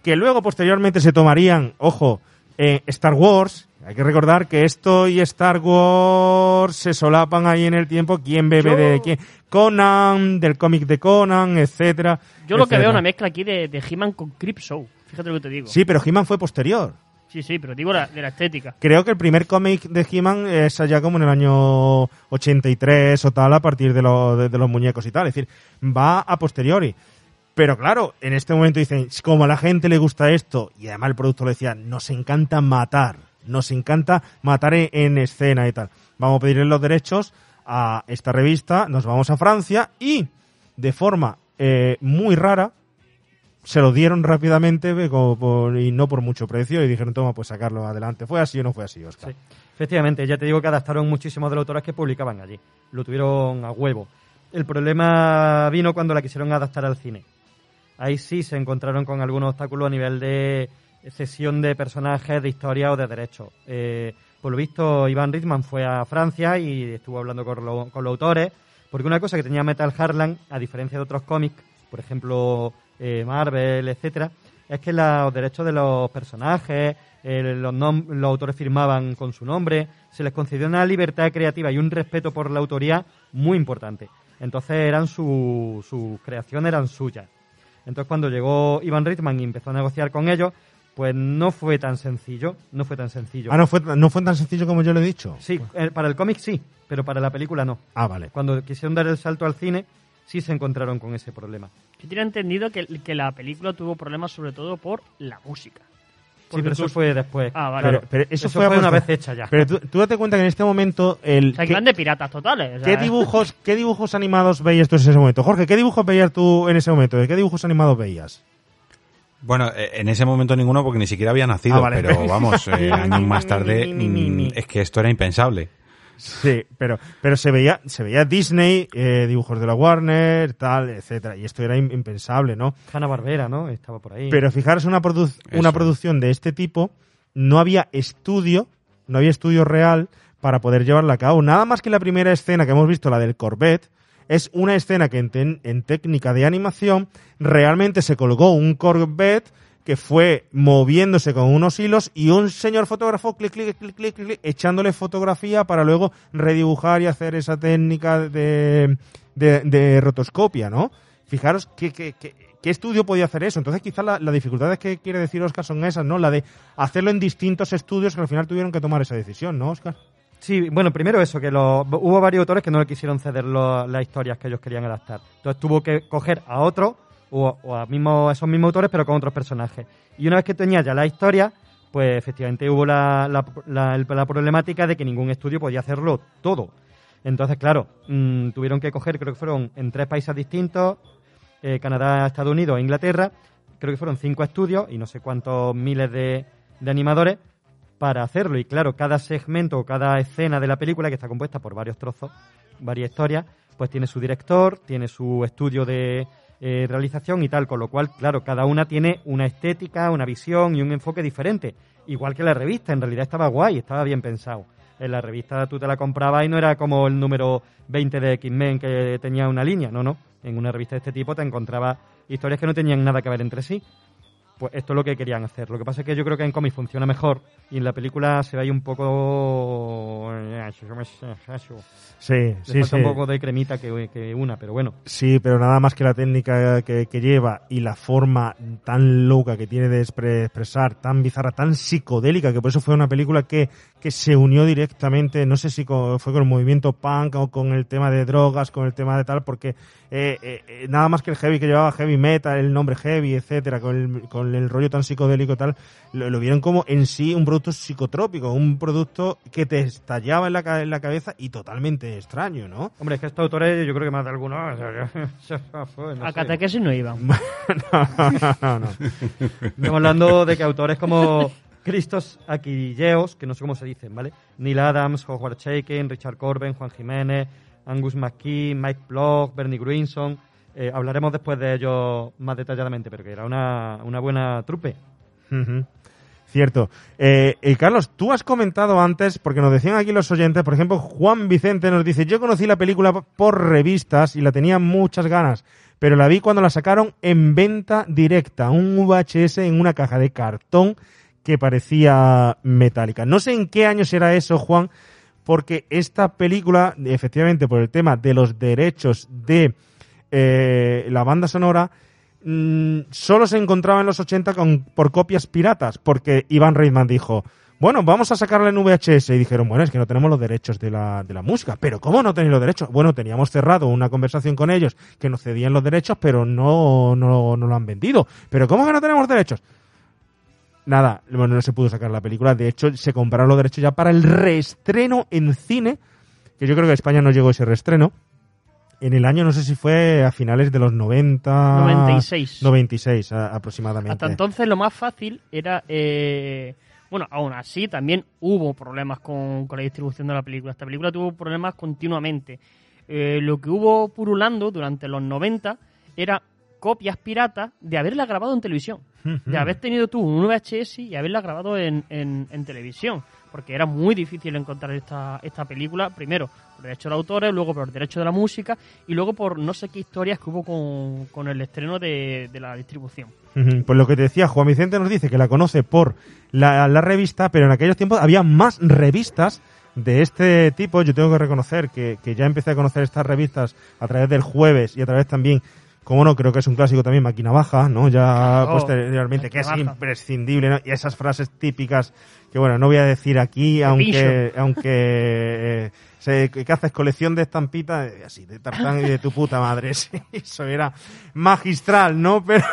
que luego posteriormente se tomarían, ojo, eh, Star Wars. Hay que recordar que esto y Star Wars se solapan ahí en el tiempo. ¿Quién bebe Yo- de quién? Conan, del cómic de Conan, etcétera. Yo lo que veo es una mezcla aquí de, de He-Man con Creep Show. Fíjate lo que te digo. Sí, pero He-Man fue posterior. sí, sí, pero digo la- de la estética. Creo que el primer cómic de He-Man es allá como en el año 83 o tal, a partir de, lo- de- de los muñecos y tal. Es decir, va a posteriori. Pero claro, en este momento dicen, como a la gente le gusta esto, y además el producto le decía, nos encanta matar, nos encanta matar en, en escena y tal. Vamos a pedirle los derechos a esta revista, nos vamos a Francia y, de forma eh, muy rara, se lo dieron rápidamente eh, y no por mucho precio y dijeron, toma, pues sacarlo adelante. ¿Fue así o no fue así, Oscar? Sí. Efectivamente, ya te digo que adaptaron muchísimos de los autores que publicaban allí. Lo tuvieron a huevo. El problema vino cuando la quisieron adaptar al cine. Ahí sí se encontraron con algunos obstáculos a nivel de cesión de personajes, de historia o de derechos. Eh, por lo visto, Iván Ritman fue a Francia y estuvo hablando con, lo- con los autores, porque una cosa que tenía Metal Harlan, a diferencia de otros cómics, por ejemplo, eh, Marvel, etcétera, es que los derechos de los personajes, eh, los autores firmaban con su nombre, se les concedió una libertad creativa y un respeto por la autoría muy importante. Entonces eran su, sus creaciones eran suyas. Entonces cuando llegó Ivan Ritman y empezó a negociar con ellos, pues no fue tan sencillo, no fue tan sencillo. Ah, no fue, no fue tan sencillo como yo le he dicho. Sí, eh, para el cómic sí, pero para la película no. Ah, vale. Cuando quisieron dar el salto al cine, sí se encontraron con ese problema. Yo tenía entendido que, que la película tuvo problemas sobre todo por la música. Sí, Porque pero eso fue después. Ah, vale. Pero, eso, Eso fue, una vez hecha ya. Pero tú, tú date cuenta que en este momento el O sea, en ¿qué, plan de piratas totales. o sea, qué dibujos qué dibujos animados veías tú en ese momento? Jorge, ¿qué dibujos veías tú en ese momento? ¿Qué dibujos animados veías? Bueno, eh, en ese momento ninguno porque ni siquiera había nacido, Ah, vale. pero vamos, eh, años más tarde mm, es que esto era impensable. Sí, pero pero se veía se veía Disney, eh, dibujos de la Warner, tal, etcétera, y esto era im- impensable, ¿no? Hanna Barbera, ¿no? Estaba por ahí. Pero fijaros una produ- una producción de este tipo, no había estudio, no había estudio real para poder llevarla a cabo. Nada más que la primera escena que hemos visto, la del Corvette, es una escena que en, ten- en técnica de animación realmente se colgó un Corvette que fue moviéndose con unos hilos y un señor fotógrafo clic, clic, clic, clic, clic, echándole fotografía para luego redibujar y hacer esa técnica de, de, rotoscopia, ¿no? Fijaros qué, qué, qué, qué estudio podía hacer eso. Entonces quizás la, la dificultad que quiere decir Oscar son esas, ¿no? La de hacerlo en distintos estudios que al final tuvieron que tomar esa decisión, ¿no, Oscar? Sí, bueno, primero eso, que lo- hubo varios autores que no le quisieron ceder lo- las historias que ellos querían adaptar. Entonces tuvo que coger a otro o, a mismo, esos mismos autores, pero con otros personajes. Y una vez que tenía ya la historia, pues efectivamente hubo la, la, la- problemática de que ningún estudio podía hacerlo todo. Entonces, claro, mm, tuvieron que coger, creo que fueron en tres países distintos, eh, Canadá, Estados Unidos e Inglaterra, creo que fueron cinco estudios y no sé cuántos miles de animadores para hacerlo. Y claro, cada segmento o cada escena de la película, que está compuesta por varios trozos, varias historias, pues tiene su director, tiene su estudio de eh, realización y tal, con lo cual, claro, cada una tiene una estética, una visión y un enfoque diferente. Igual que la revista, en realidad estaba guay, estaba bien pensado. En la revista tú te la comprabas y no era como el número 20 de X-Men que tenía una línea, no, no. En una revista de este tipo te encontrabas historias que no tenían nada que ver entre sí. Pues esto es lo que querían hacer. Lo que pasa es que yo creo que en cómic funciona mejor y en la película se ve ahí un poco... Sí, Le sí, falta sí. un poco de cremita que, que una, pero bueno. Sí, pero nada más que la técnica que, que lleva y la forma tan loca que tiene de expre- expresar, tan bizarra, tan psicodélica, que por eso fue una película que, que se unió directamente, no sé si con- fue con el movimiento punk o con el tema de drogas, con el tema de tal, porque eh, eh, eh, nada más que el heavy que llevaba heavy metal, el nombre heavy, etcétera, con el, con el rollo tan psicodélico y tal, lo, lo vieron como en sí un producto psicotrópico, un producto que te estallaba en la, en la cabeza y totalmente extraño, ¿no? Hombre, es que estos autores yo creo que más de algunos... no A catequesis no iban. no, no, no. Estamos hablando de que autores como Christos Aquilleos, que no sé cómo se dicen, ¿vale? Neil Adams, Howard Chaykin, Richard Corben, Juan Jiménez, Angus McKee, Mike Block, Bernie Greenson. Eh, hablaremos después de ellos más detalladamente, pero que era una, una buena trupe. Cierto. Eh, eh, Carlos, tú has comentado antes, porque nos decían aquí los oyentes, por ejemplo, Juan Vicente nos dice, yo conocí la película por revistas y la tenía muchas ganas, pero la vi cuando la sacaron en venta directa, un VHS en una caja de cartón que parecía metálica. No sé en qué año será eso, Juan, porque esta película, efectivamente, por el tema de los derechos de eh, la banda sonora, mm, solo se encontraba en los 80 con, por copias piratas, porque Iván Reitman dijo, bueno, vamos a sacarla en VHS. Y dijeron, bueno, es que no tenemos los derechos de la, de la música. Pero ¿cómo no tenéis los derechos? Bueno, teníamos cerrado una conversación con ellos que nos cedían los derechos, pero no, no, no lo han vendido. ¿Pero cómo que no tenemos derechos? Nada, bueno, no se pudo sacar la película. De hecho, se compraron los derechos ya para el reestreno en cine, que yo creo que a España no llegó ese reestreno. En el año, no sé si fue a finales de los 90... 96. 96 a- aproximadamente. Hasta entonces lo más fácil era... eh, bueno, aún así también hubo problemas con, con la distribución de la película. Esta película tuvo problemas continuamente. Eh, lo que hubo purulando durante los 90 era copias piratas de haberla grabado en televisión. De haber tenido tú un VHS y haberla grabado en, en- en televisión. Porque era muy difícil encontrar esta, esta película, primero por derechos de autores, luego por derechos de la música y luego por no sé qué historias que hubo con, con el estreno de, de la distribución. Pues lo que te decía, Juan Vicente nos dice que la conoce por la, la revista, pero en aquellos tiempos había más revistas de este tipo. Yo tengo que reconocer que, que ya empecé a conocer estas revistas a través del jueves y a través también, como no, creo que es un clásico también, Máquina Baja, ¿no? Ya Claro, posteriormente, que es Baja. imprescindible, ¿no? Y esas frases típicas que, bueno, no voy a decir aquí, aunque, aunque eh, se- que haces colección de estampitas, eh, así, de tartán y de tu puta madre. Sí, eso era magistral, ¿no? Pero,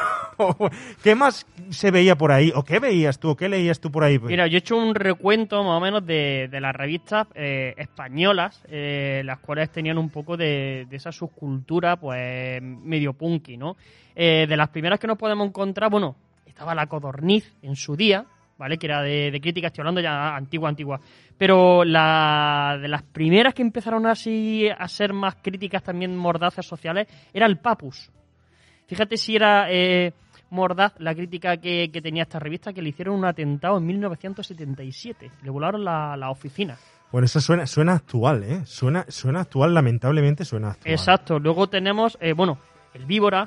¿qué más se veía por ahí? ¿O qué veías tú? ¿O qué leías tú por ahí? Mira, yo he hecho un recuento más o menos de, de las revistas eh, españolas, eh, las cuales tenían un poco de, de esa subcultura, pues medio punky, ¿no? Eh, de las primeras que nos podemos encontrar, bueno, estaba La Codorniz en su día, ¿vale? Que era de, de crítica, estoy hablando ya antigua, antigua. Pero la, de las primeras que empezaron así a ser más críticas también mordazas sociales era el Papus. Fíjate si era eh, mordaz la crítica que, que tenía esta revista, que le hicieron un atentado en 1977. Le volaron la, la oficina. Bueno, eso suena, suena actual, ¿eh? Suena, suena actual, lamentablemente suena actual. Exacto. Luego tenemos, eh, bueno, el Víbora,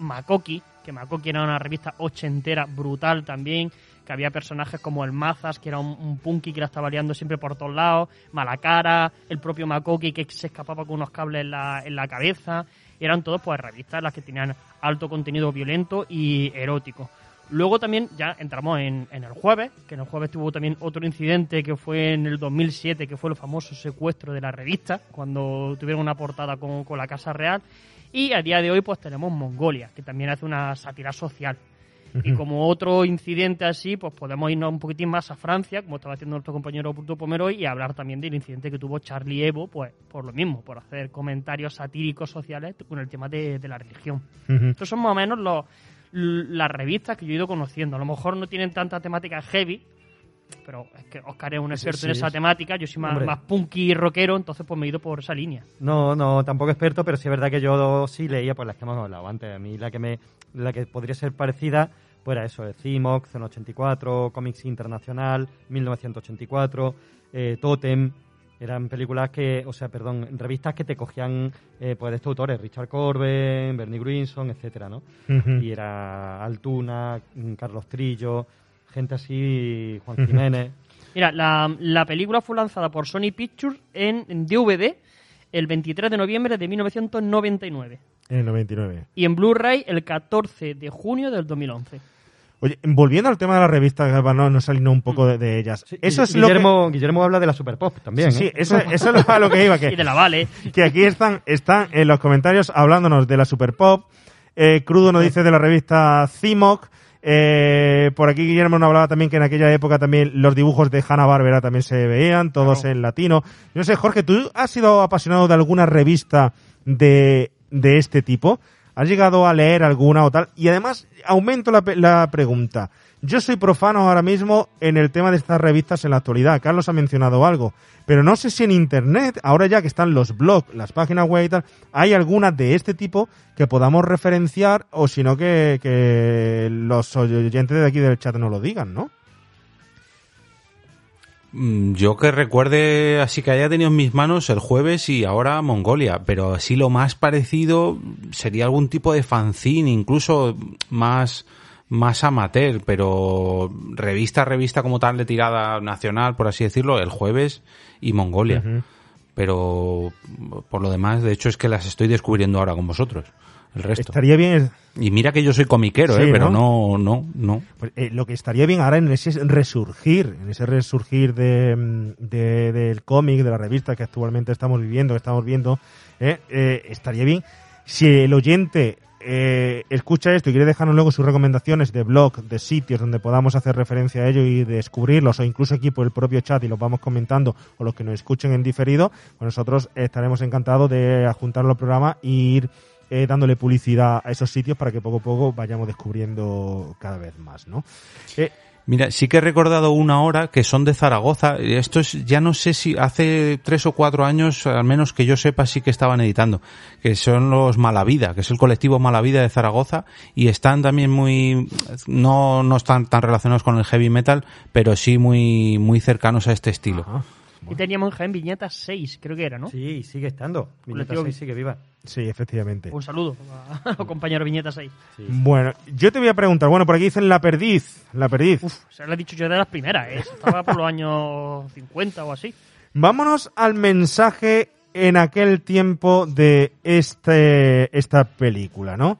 Makoki, que Makoki era una revista ochentera brutal también, había personajes como el Mazas, que era un, un punky que la estaba liando siempre por todos lados, Malacara, el propio Makoki que se escapaba con unos cables en la, en la cabeza. Eran todos pues revistas las que tenían alto contenido violento y erótico. Luego también ya entramos en, en el jueves, que en el jueves tuvo también otro incidente que fue en el 2007, que fue el famoso secuestro de la revista, cuando tuvieron una portada con, con la Casa Real. Y a día de hoy pues tenemos Mongolia, que también hace una sátira social. Y como otro incidente así, pues podemos irnos un poquitín más a Francia, como estaba haciendo nuestro compañero Bruto Pomeroy, y hablar también del incidente que tuvo Charlie Evo, pues por lo mismo, por hacer comentarios satíricos sociales con el tema de, de la religión. Ujú. Estos son más o menos los, las revistas que yo he ido conociendo. A lo mejor no tienen tanta temática heavy, pero es que Oscar es un experto sí, en esa temática, yo soy más, Hombre. más punky y rockero, entonces pues me he ido por esa línea. No, no, tampoco experto, pero sí es verdad que yo sí leía pues las que hemos hablado antes. A mí la que me, la que podría ser parecida, pues era eso, de CIMOC, Zona 84, Comics Internacional, 1984, eh, Totem. Eran películas que, o sea, perdón, revistas que te cogían eh, pues de estos autores, Richard Corben, Bernie Grinson, etcétera, ¿no? Y era Altuna, mm, Carlos Trillo, gente así, Juan. Jiménez. Mira, la, la película fue lanzada por Sony Pictures en, en DVD el 23 de noviembre de 1999 En el 99. y en Blu-ray el 14 de junio del 2011. Oye, volviendo al tema de las revistas, para no, no salirnos un poco de, de ellas. Sí, eso es lo que... Guillermo, Guillermo habla de la Super Pop también. Sí, ¿eh? eso, eso es a lo que iba. Que, Y de la Vale. que aquí están, están en los comentarios hablándonos de la Super Pop. Eh, Crudo nos dice de la revista CIMOC. Eh, por aquí Guillermo nos hablaba también que en aquella época también los dibujos de Hanna Barbera también se veían, todos en latino. Yo no sé, Jorge, ¿tú has sido apasionado de alguna revista de, de este tipo? ¿Has llegado a leer alguna o tal? Y además, aumento la, la pregunta. Yo soy profano ahora mismo en el tema de estas revistas en la actualidad. Carlos ha mencionado algo. Pero no sé si en Internet, ahora ya que están los blogs, las páginas web y tal, hay alguna de este tipo que podamos referenciar o si no que, que los oyentes de aquí del chat no lo digan, ¿no? Mm, Yo que recuerde, así que haya tenido en mis manos el jueves y ahora Mongolia, pero así lo más parecido sería algún tipo de fanzine, incluso más, más amateur, pero revista, revista como tal de tirada nacional, por así decirlo, el jueves y Mongolia. Pero por lo demás, de hecho, es que las estoy descubriendo ahora con vosotros, el resto. Estaría bien, Y mira que yo soy comiquero, Sí, ¿eh? pero ¿no? no, no, no. pues, eh, lo que estaría bien ahora en ese resurgir, en ese resurgir de, de- del cómic, de la revista que actualmente estamos viviendo, que estamos viendo, eh, eh, estaría bien si el oyente eh, escucha esto y quiere dejarnos luego sus recomendaciones de blog, de sitios donde podamos hacer referencia a ello y descubrirlos, o incluso aquí por el propio chat y los vamos comentando, o los que nos escuchen en diferido, pues nosotros estaremos encantados de adjuntarlo al programa e ir eh, dándole publicidad a esos sitios para que poco a poco vayamos descubriendo cada vez más, ¿no? Eh, Mira, sí que he recordado una hora que son de Zaragoza. Esto es, ya no sé si hace tres o cuatro años, al menos que yo sepa, sí que estaban editando. Que son los Malavida, que es el colectivo Malavida de Zaragoza. Y están también muy, no, no están tan relacionados con el heavy metal, pero sí muy, muy cercanos a este estilo. ajá. Y teníamos en Jaén Viñeta 6, creo que era, ¿no? Sí, sigue estando. Viñeta Colectivo- 6 sigue viva. Sí, efectivamente. Un saludo a los compañeros Viñeta 6. Sí. Bueno, yo te voy a preguntar, bueno, por aquí dicen la perdiz, la perdiz. Uf, se lo he dicho yo de las primeras, ¿eh? Estaba por los años 50 o así. Vámonos al mensaje en aquel tiempo de este, esta película, ¿no?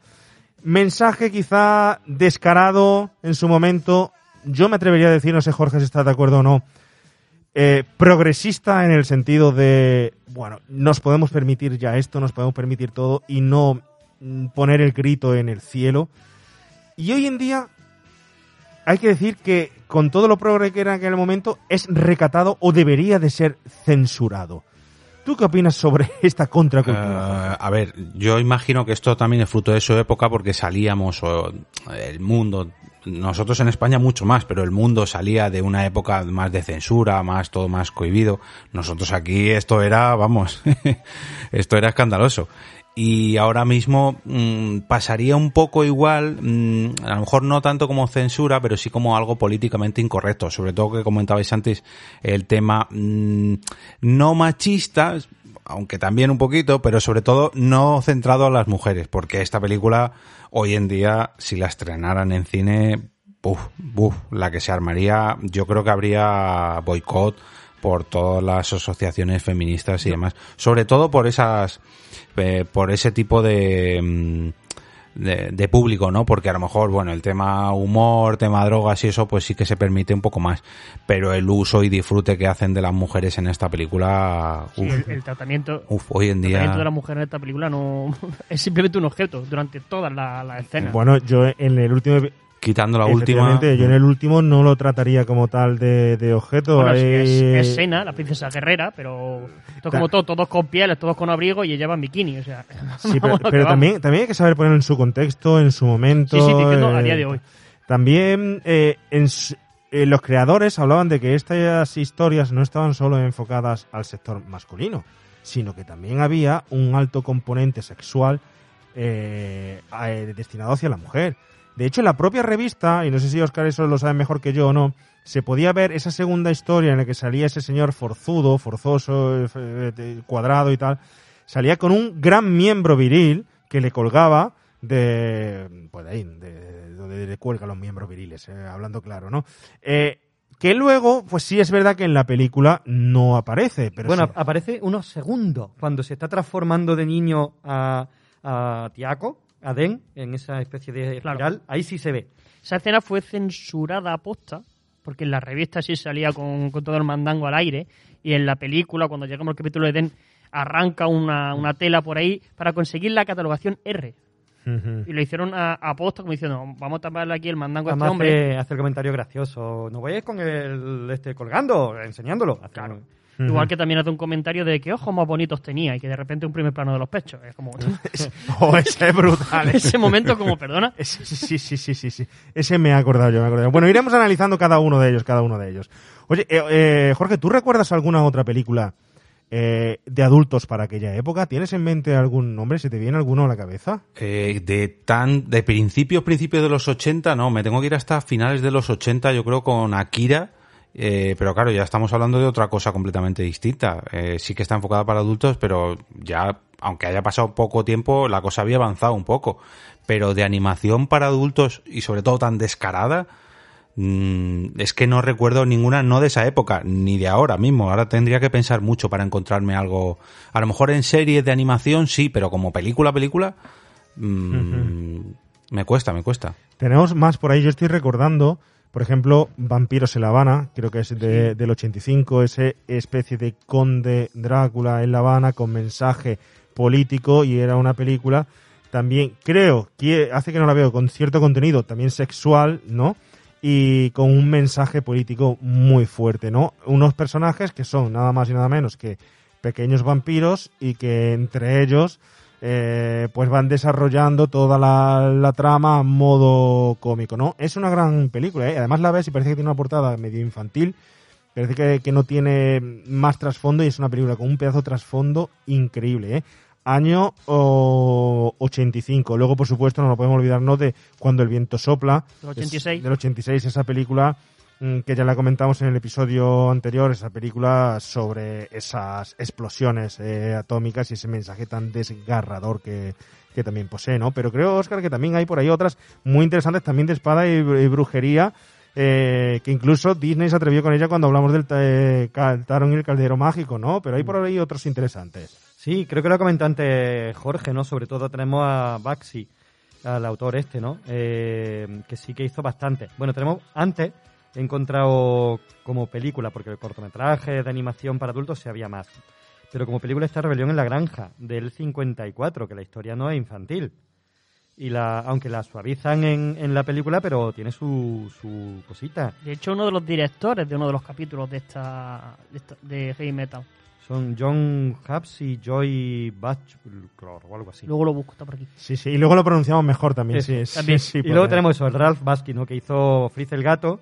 Mensaje quizá descarado en su momento. Yo me atrevería a decir, no sé Jorge si está de acuerdo o no, eh, progresista en el sentido de, bueno, nos podemos permitir ya esto, nos podemos permitir todo y no mm, poner el grito en el cielo. Y hoy en día hay que decir que con todo lo progre que era en aquel momento es recatado o debería de ser censurado. ¿Tú qué opinas sobre esta contracultura? Eh, a ver, yo imagino que esto también es fruto de su época porque salíamos, o el mundo, nosotros en España mucho más, pero el mundo salía de una época más de censura, más todo más cohibido. Nosotros aquí esto era, vamos, esto era escandaloso. Y ahora mismo mm, pasaría un poco igual, mm, a lo mejor no tanto como censura, pero sí como algo políticamente incorrecto. Sobre todo que comentabais antes el tema mm, no machista, aunque también un poquito, pero sobre todo no centrado a las mujeres, porque esta película hoy en día, si la estrenaran en cine, buf, buf, la que se armaría, yo creo que habría boicot por todas las asociaciones feministas y demás. Sobre todo por esas, eh, por ese tipo de, mm, de, de público, ¿no? Porque a lo mejor, bueno, el tema humor, tema drogas y eso, pues sí que se permite un poco más. Pero el uso y disfrute que hacen de las mujeres en esta película, Sí, el, el tratamiento, uf, hoy en el día... tratamiento de la mujer en esta película no es simplemente un objeto durante toda la, la escena. Bueno, yo en el último Quitando la última... Yo en el último no lo trataría como tal de, de objeto. Bueno, Hay- es, es Sena, la princesa guerrera, pero esto es como todo, todos con pieles, todos con abrigo y ella va en bikini, o sea. Sí, pero, a pero también, también hay que saber ponerlo en su contexto, en su momento. Sí, sí, diciendo a eh, día de hoy. También eh, en su- eh, los creadores hablaban de que estas historias no estaban solo enfocadas al sector masculino, sino que también había un alto componente sexual eh, eh, destinado hacia la mujer. De hecho, en la propia revista, y no sé si Oscar eso lo sabe mejor que yo o no, se podía ver esa segunda historia en la que salía ese señor forzudo, forzoso, eh, eh, cuadrado y tal, salía con un gran miembro viril que le colgaba de, pues de ahí, de donde le cuelgan los miembros viriles, eh, hablando claro, ¿no? Eh, que luego, pues sí es verdad que en la película no aparece, pero bueno, sí. aparece unos segundos cuando se está transformando de niño a, a Tiaco, a Den, en esa especie de Claro. espiral. Ahí sí se ve. Esa escena fue censurada a posta, porque en la revista sí salía con, con todo el mandango al aire, y en la película, cuando llegamos al capítulo de Den, arranca una, una tela por ahí para conseguir la catalogación R. Y lo hicieron a, a posta, como diciendo, vamos a taparle aquí el mandango a este Además hombre. hace, hace el comentario gracioso. No vayáis con el este colgando, enseñándolo. Claro. un- Igual que también hace un comentario de qué ojos más bonitos tenía y que de repente un primer plano de los pechos. Es como. Oh, ese es brutal. ese momento, como, perdona. Ese- Sí, sí, sí, sí, sí. Ese me he acordado yo, me he acordado. Bueno, iremos analizando cada uno de ellos, cada uno de ellos. Oye, eh, eh, Jorge, ¿tú recuerdas alguna otra película eh, de adultos para aquella época? ¿Tienes en mente algún nombre? ¿Se te viene alguno a la cabeza? Eh, de tan de principios principios de los 80 no me tengo que ir hasta finales de los 80 yo creo con Akira eh, pero claro ya estamos hablando de otra cosa completamente distinta. Eh, sí que está enfocada para adultos pero ya aunque haya pasado poco tiempo la cosa había avanzado un poco. Pero de animación para adultos y sobre todo tan descarada mm, es que no recuerdo ninguna no de esa época ni de ahora mismo. Ahora tendría que pensar mucho para encontrarme algo. A lo mejor en series de animación sí pero como película película Mm, Me cuesta, me cuesta. Tenemos más por ahí, yo estoy recordando, por ejemplo, Vampiros en La Habana, creo que es de- del 85, ese especie de conde Drácula en La Habana con mensaje político y era una película también, creo, que hace que no la veo, con cierto contenido también sexual, ¿no? Y con un mensaje político muy fuerte, ¿no? Unos personajes que son nada más y nada menos que pequeños vampiros y que entre ellos eh, pues van desarrollando toda la, la trama a modo cómico, ¿no? Es una gran película, ¿eh? Además la ves y parece que tiene una portada medio infantil, parece que, que no tiene más trasfondo y es una película con un pedazo de trasfondo increíble, ¿eh? Año oh, 85. Luego, por supuesto, no nos podemos olvidarnos de Cuando el viento sopla. Del 86. Es del 86, esa película que ya la comentamos en el episodio anterior, esa película sobre esas explosiones eh, atómicas y ese mensaje tan desgarrador que, que también posee, ¿no? Pero creo, Oscar, que también hay por ahí otras muy interesantes también de espada y, brujería, eh, que incluso Disney se atrevió con ella cuando hablamos del eh, Taron y el Caldero Mágico, ¿no? Pero hay por ahí otros interesantes. Sí, creo que lo comentó antes Jorge, ¿no? Sobre todo tenemos a Baxi, al autor este, ¿no? Eh, que sí que hizo bastante. Bueno, tenemos antes, he encontrado como película, porque el cortometraje de animación para adultos se había más. Pero como película está Rebelión en la Granja, del 54, que la historia no es infantil. Y la, aunque la suavizan en, en la película, pero tiene su, su cosita. De hecho, uno de los directores de uno de los capítulos de esta de, esta- de Heavy Metal. Son John Hubs y Joy Bachelor o algo así. Luego lo busco, está por aquí. Sí, sí, y luego lo pronunciamos mejor también, sí, sí, también. sí, y luego tenemos eso, el Ralph Baskin, ¿no? que hizo Fritz el Gato,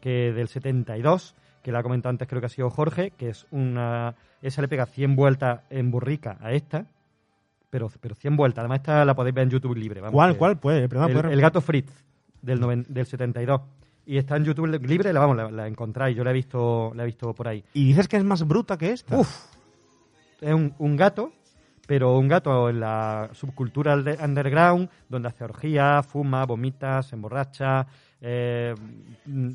que del 72, que la ha comentado antes, creo que ha sido Jorge, que es una. Esa le pega 100 vueltas en burrica a esta, pero, pero 100 vueltas. Además, esta la podéis ver en YouTube libre. vamos, ¿Cuál, cuál? Puede, perdón, el, puede el gato Fritz, del, noven- del 72. Y está en YouTube libre, la, vamos, la, la encontráis, yo la he visto la he visto por ahí. Y dices que es más bruta que esta. Uf, es un, un gato, pero un gato en la subcultura de- underground, donde hace orgías, fuma, vomita, se emborracha, eh, mm,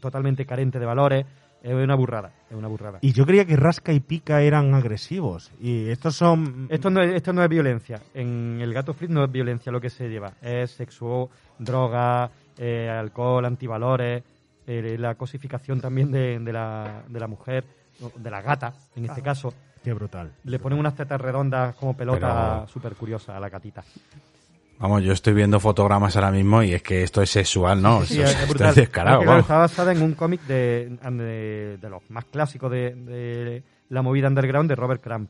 totalmente carente de valores. Es una burrada, es una burrada. Y yo creía que Rasca y Pica eran agresivos. Y estos son... Esto no, es, esto no es violencia. En el gato free no es violencia lo que se lleva. Es sexo, droga, eh, alcohol, antivalores, eh, la cosificación también de, de la, de la mujer, de la gata, en este caso. Qué brutal. Le ponen unas tetas redondas como pelota Pero- súper curiosa a la gatita. Vamos, yo estoy viendo fotogramas ahora mismo y es que esto es sexual, ¿no? Sí, Esto- es, es esto brutal. es descarado, claro, está basada en un cómic de, de, de los más clásicos de, de la movida underground de Robert Crumb.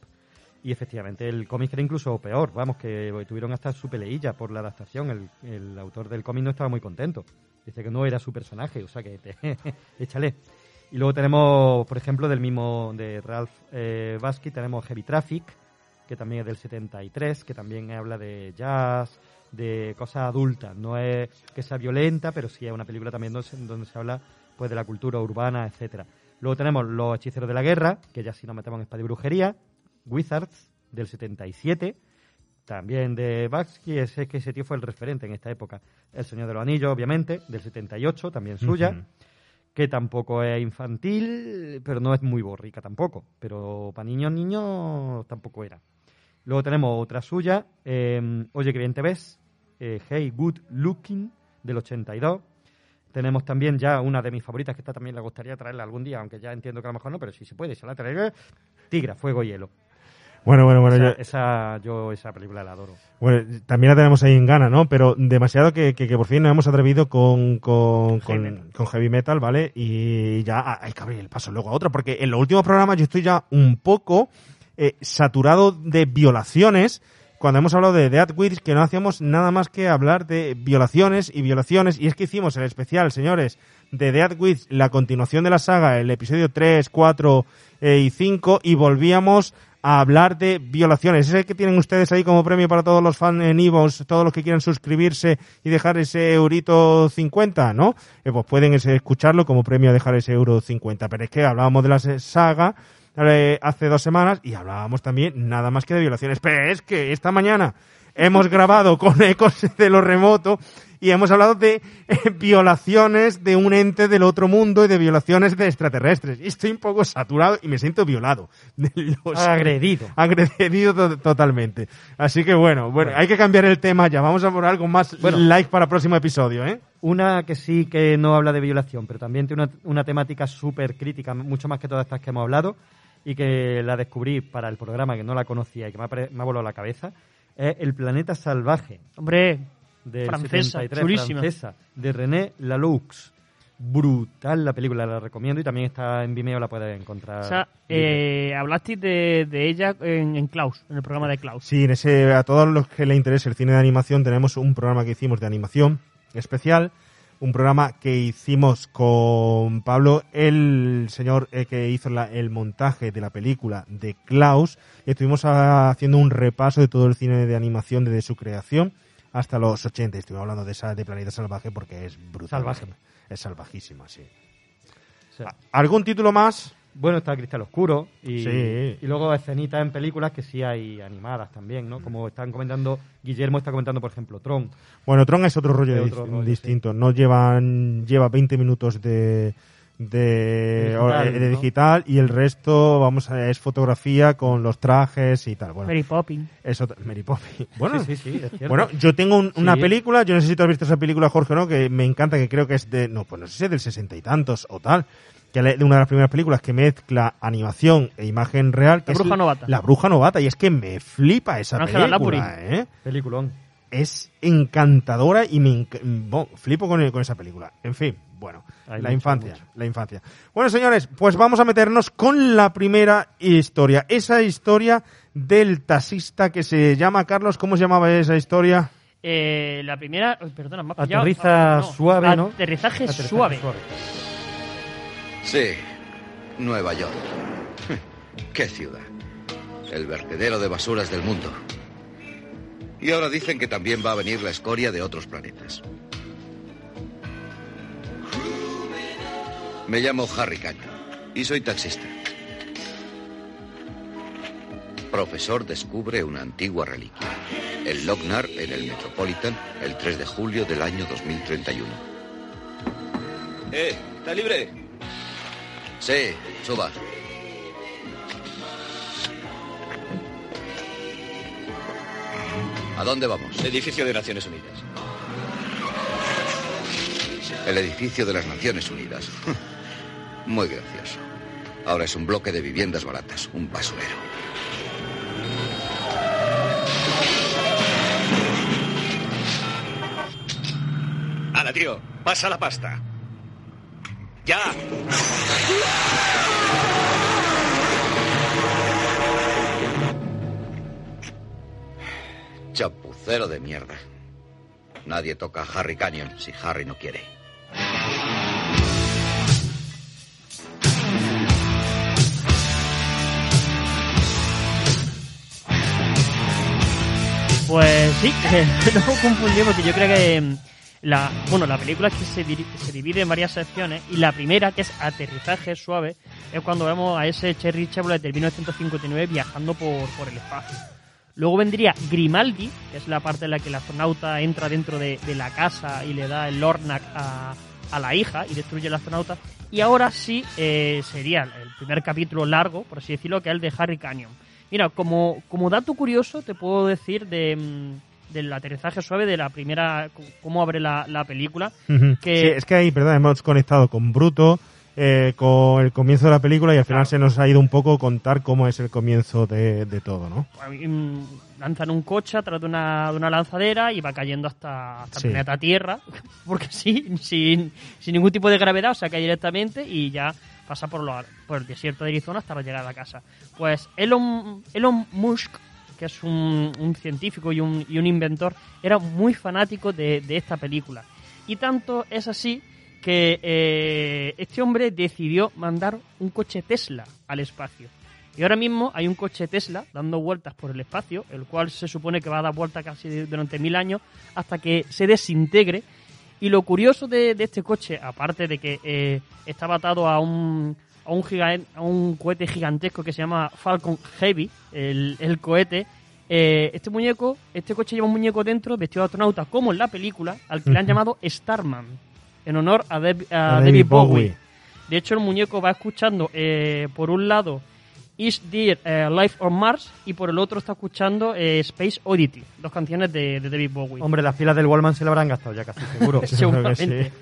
Y efectivamente, el cómic era incluso peor, vamos, que tuvieron hasta su peleilla por la adaptación. El, el autor del cómic no estaba muy contento. Dice que no era su personaje, o sea que te- échale. Y luego tenemos, por ejemplo, del mismo de Ralph eh, Basky, tenemos Heavy Traffic, que también es del 73, que también habla de jazz, de cosas adultas. No es que sea violenta, pero sí es una película también donde se, donde se habla pues de la cultura urbana, etcétera. Luego tenemos Los Hechiceros de la Guerra, que ya si nos metemos en espada y brujería, Wizards, del 77, también de Baksky, ese que ese tío fue el referente en esta época. El Señor de los Anillos, obviamente, del 78, también suya, que tampoco es infantil, pero no es muy borrica tampoco. Pero para niños, niños tampoco era. Luego tenemos otra suya, eh, Oye, que bien te ves, eh, Hey Good Looking, del 82. Tenemos también ya una de mis favoritas, que esta también le gustaría traerla algún día, aunque ya entiendo que a lo mejor no, pero si se puede, se la traeré. Tigra, Fuego y Hielo. Bueno, bueno, bueno. esa, yo- esa- yo esa película la adoro. Bueno, también la tenemos ahí en gana, ¿no? Pero demasiado que, que, que por fin nos hemos atrevido con, con, Heavy con, metal. con heavy metal, ¿vale? Y ya hay que abrir el paso luego a otra, porque en los últimos programas yo estoy ya un poco eh, saturado de violaciones. Cuando hemos hablado de Dead Witch, que no hacíamos nada más que hablar de violaciones y violaciones. Y es que hicimos el especial, señores, de Dead Witch, la continuación de la saga, el episodio 3, 4 eh, y 5, y volvíamos a hablar de violaciones. Ese que tienen ustedes ahí como premio para todos los fans en Ivos, todos los que quieran suscribirse y dejar ese eurito 50, ¿no? Eh, pues pueden escucharlo como premio a dejar ese euro 50. Pero es que hablábamos de la saga eh, hace dos semanas y hablábamos también nada más que de violaciones. Pero es que esta mañana hemos grabado con ecos de lo remoto y hemos hablado de eh, violaciones de un ente del otro mundo y de violaciones de extraterrestres. Y estoy un poco saturado y me siento violado. De los- Agredido. agredido to- totalmente. Así que bueno, bueno, hay que cambiar el tema ya. Vamos a por algo más Bueno. like para el próximo episodio, ¿eh? Una que sí que no habla de violación, pero también tiene una, una temática súper crítica, mucho más que todas estas que hemos hablado, y que la descubrí para el programa, que no la conocía y que me ha, pare- me ha volado la cabeza, es El planeta salvaje, Hombre, del Francesa, 73, chulísima. francesa, de René Laloux. Brutal la película, la recomiendo y también está en Vimeo, la puedes encontrar. o sea, eh, hablasteis de, de ella en, en Klaus, en el programa de Klaus. Sí, en ese, a todos los que le interese el cine de animación, tenemos un programa que hicimos de animación especial, un programa que hicimos con Pablo, el señor eh, que hizo la- el montaje de la película de Klaus, y estuvimos haciendo un repaso de todo el cine de animación desde su creación hasta los 80. Estuvimos hablando de esa de Planeta Salvaje porque es brutal. Salvaje. Es salvajísima, sí. ¿Algún título más? Bueno, está Cristal Oscuro y, Sí. y luego escenitas en películas que sí hay animadas también, ¿no? Como están comentando, Guillermo está comentando, por ejemplo, Tron. Bueno, Tron es otro rollo, otro rollo, distinto. No llevan, lleva 20 minutos de, de, Digital, o- de ¿no? digital y el resto, vamos a, es fotografía con los trajes y tal. Bueno, Mary Poppins. es otra- Mary Poppins. Bueno, sí, sí, sí, es cierto. bueno, yo tengo un- una Sí. película, yo no sé si tú has visto esa película, Jorge, no, que me encanta, que creo que es de, no, pues no sé si es del sesenta y tantos o tal, que es una de las primeras películas que mezcla animación e imagen real. Que La es bruja novata. La bruja novata, y es que me flipa esa Ángela película, ¿eh? Peliculón. es encantadora y me enc- bo- flipo con, con esa película. En fin, bueno, Hay la mucho, infancia, mucho. la infancia. Bueno, señores, pues vamos a meternos con la primera historia. Esa historia del taxista que se llama Carlos, ¿cómo se llamaba esa historia? Eh, la primera, perdona, me ha pillado. Aterriza Ah, suave, ¿no? Aterrizaje, Aterrizaje suave. Sí, Nueva York. ¿Qué ciudad? El vertedero de basuras del mundo. Y ahora dicen que también va a venir la escoria de otros planetas. Me llamo Harry Canyon y soy taxista. Profesor descubre una antigua reliquia. El Lochnar en el Metropolitan el 3 de julio del año 2031. Eh, ¿está libre? Sí, suba. ¿A dónde vamos? Edificio de Naciones Unidas. El edificio de las Naciones Unidas. Muy gracioso. Ahora es un bloque de viviendas baratas, un basurero. Ala, tío, pasa la pasta. ¡Ya! Chapucero de mierda. Nadie toca a Harry Canyon si Harry no quiere. Pues sí, no confundí porque yo creo que la, bueno, la película que se, divide en varias secciones y la primera, que es aterrizaje suave, es cuando vemos a ese Cherry Chevrolet del 1959 viajando por, por el espacio. Luego vendría Grimaldi, que es la parte en la que el astronauta entra dentro de, la casa y le da el Lornak a, a la hija y destruye al astronauta. Y ahora sí eh, sería el primer capítulo largo, por así decirlo, que es el de Harry Canyon. Mira, como, como dato curioso te puedo decir de, mm, del aterrizaje suave de la primera, cómo abre la, la película. Que Sí, es que ahí, perdón, hemos conectado con Bruto, eh, con el comienzo de la película y al final se nos ha ido un poco contar cómo es el comienzo de, de todo, ¿no? mm, lanzan un coche a través de una, de una lanzadera y va cayendo hasta, hasta Sí. el planeta Tierra, porque sí, sin, sin ningún tipo de gravedad, o sea, cae directamente y ya pasa por, lo- por el desierto de Arizona hasta llegar a la casa. Pues Elon, Elon Musk, que es un, científico y un, inventor, era muy fanático de, esta película. Y tanto es así que eh, este hombre decidió mandar un coche Tesla al espacio. Y ahora mismo hay un coche Tesla dando vueltas por el espacio, el cual se supone que va a dar vueltas casi durante mil años hasta que se desintegre. Y lo curioso de, de este coche, aparte de que eh, estaba atado a un, a, un giga- a un cohete gigantesco que se llama Falcon Heavy, el, el cohete, eh, este muñeco, este coche lleva un muñeco dentro vestido de astronauta, como en la película, al que le han llamado Starman, en honor a, Deb- a A David, David Bowie. Bowie. De hecho, el muñeco va escuchando, eh, por un lado, Is There Life on Mars y por el otro está escuchando eh, Space Oddity, dos canciones de, de David Bowie. Hombre, las pilas del Wallman se lo habrán gastado ya casi seguro. Seguramente.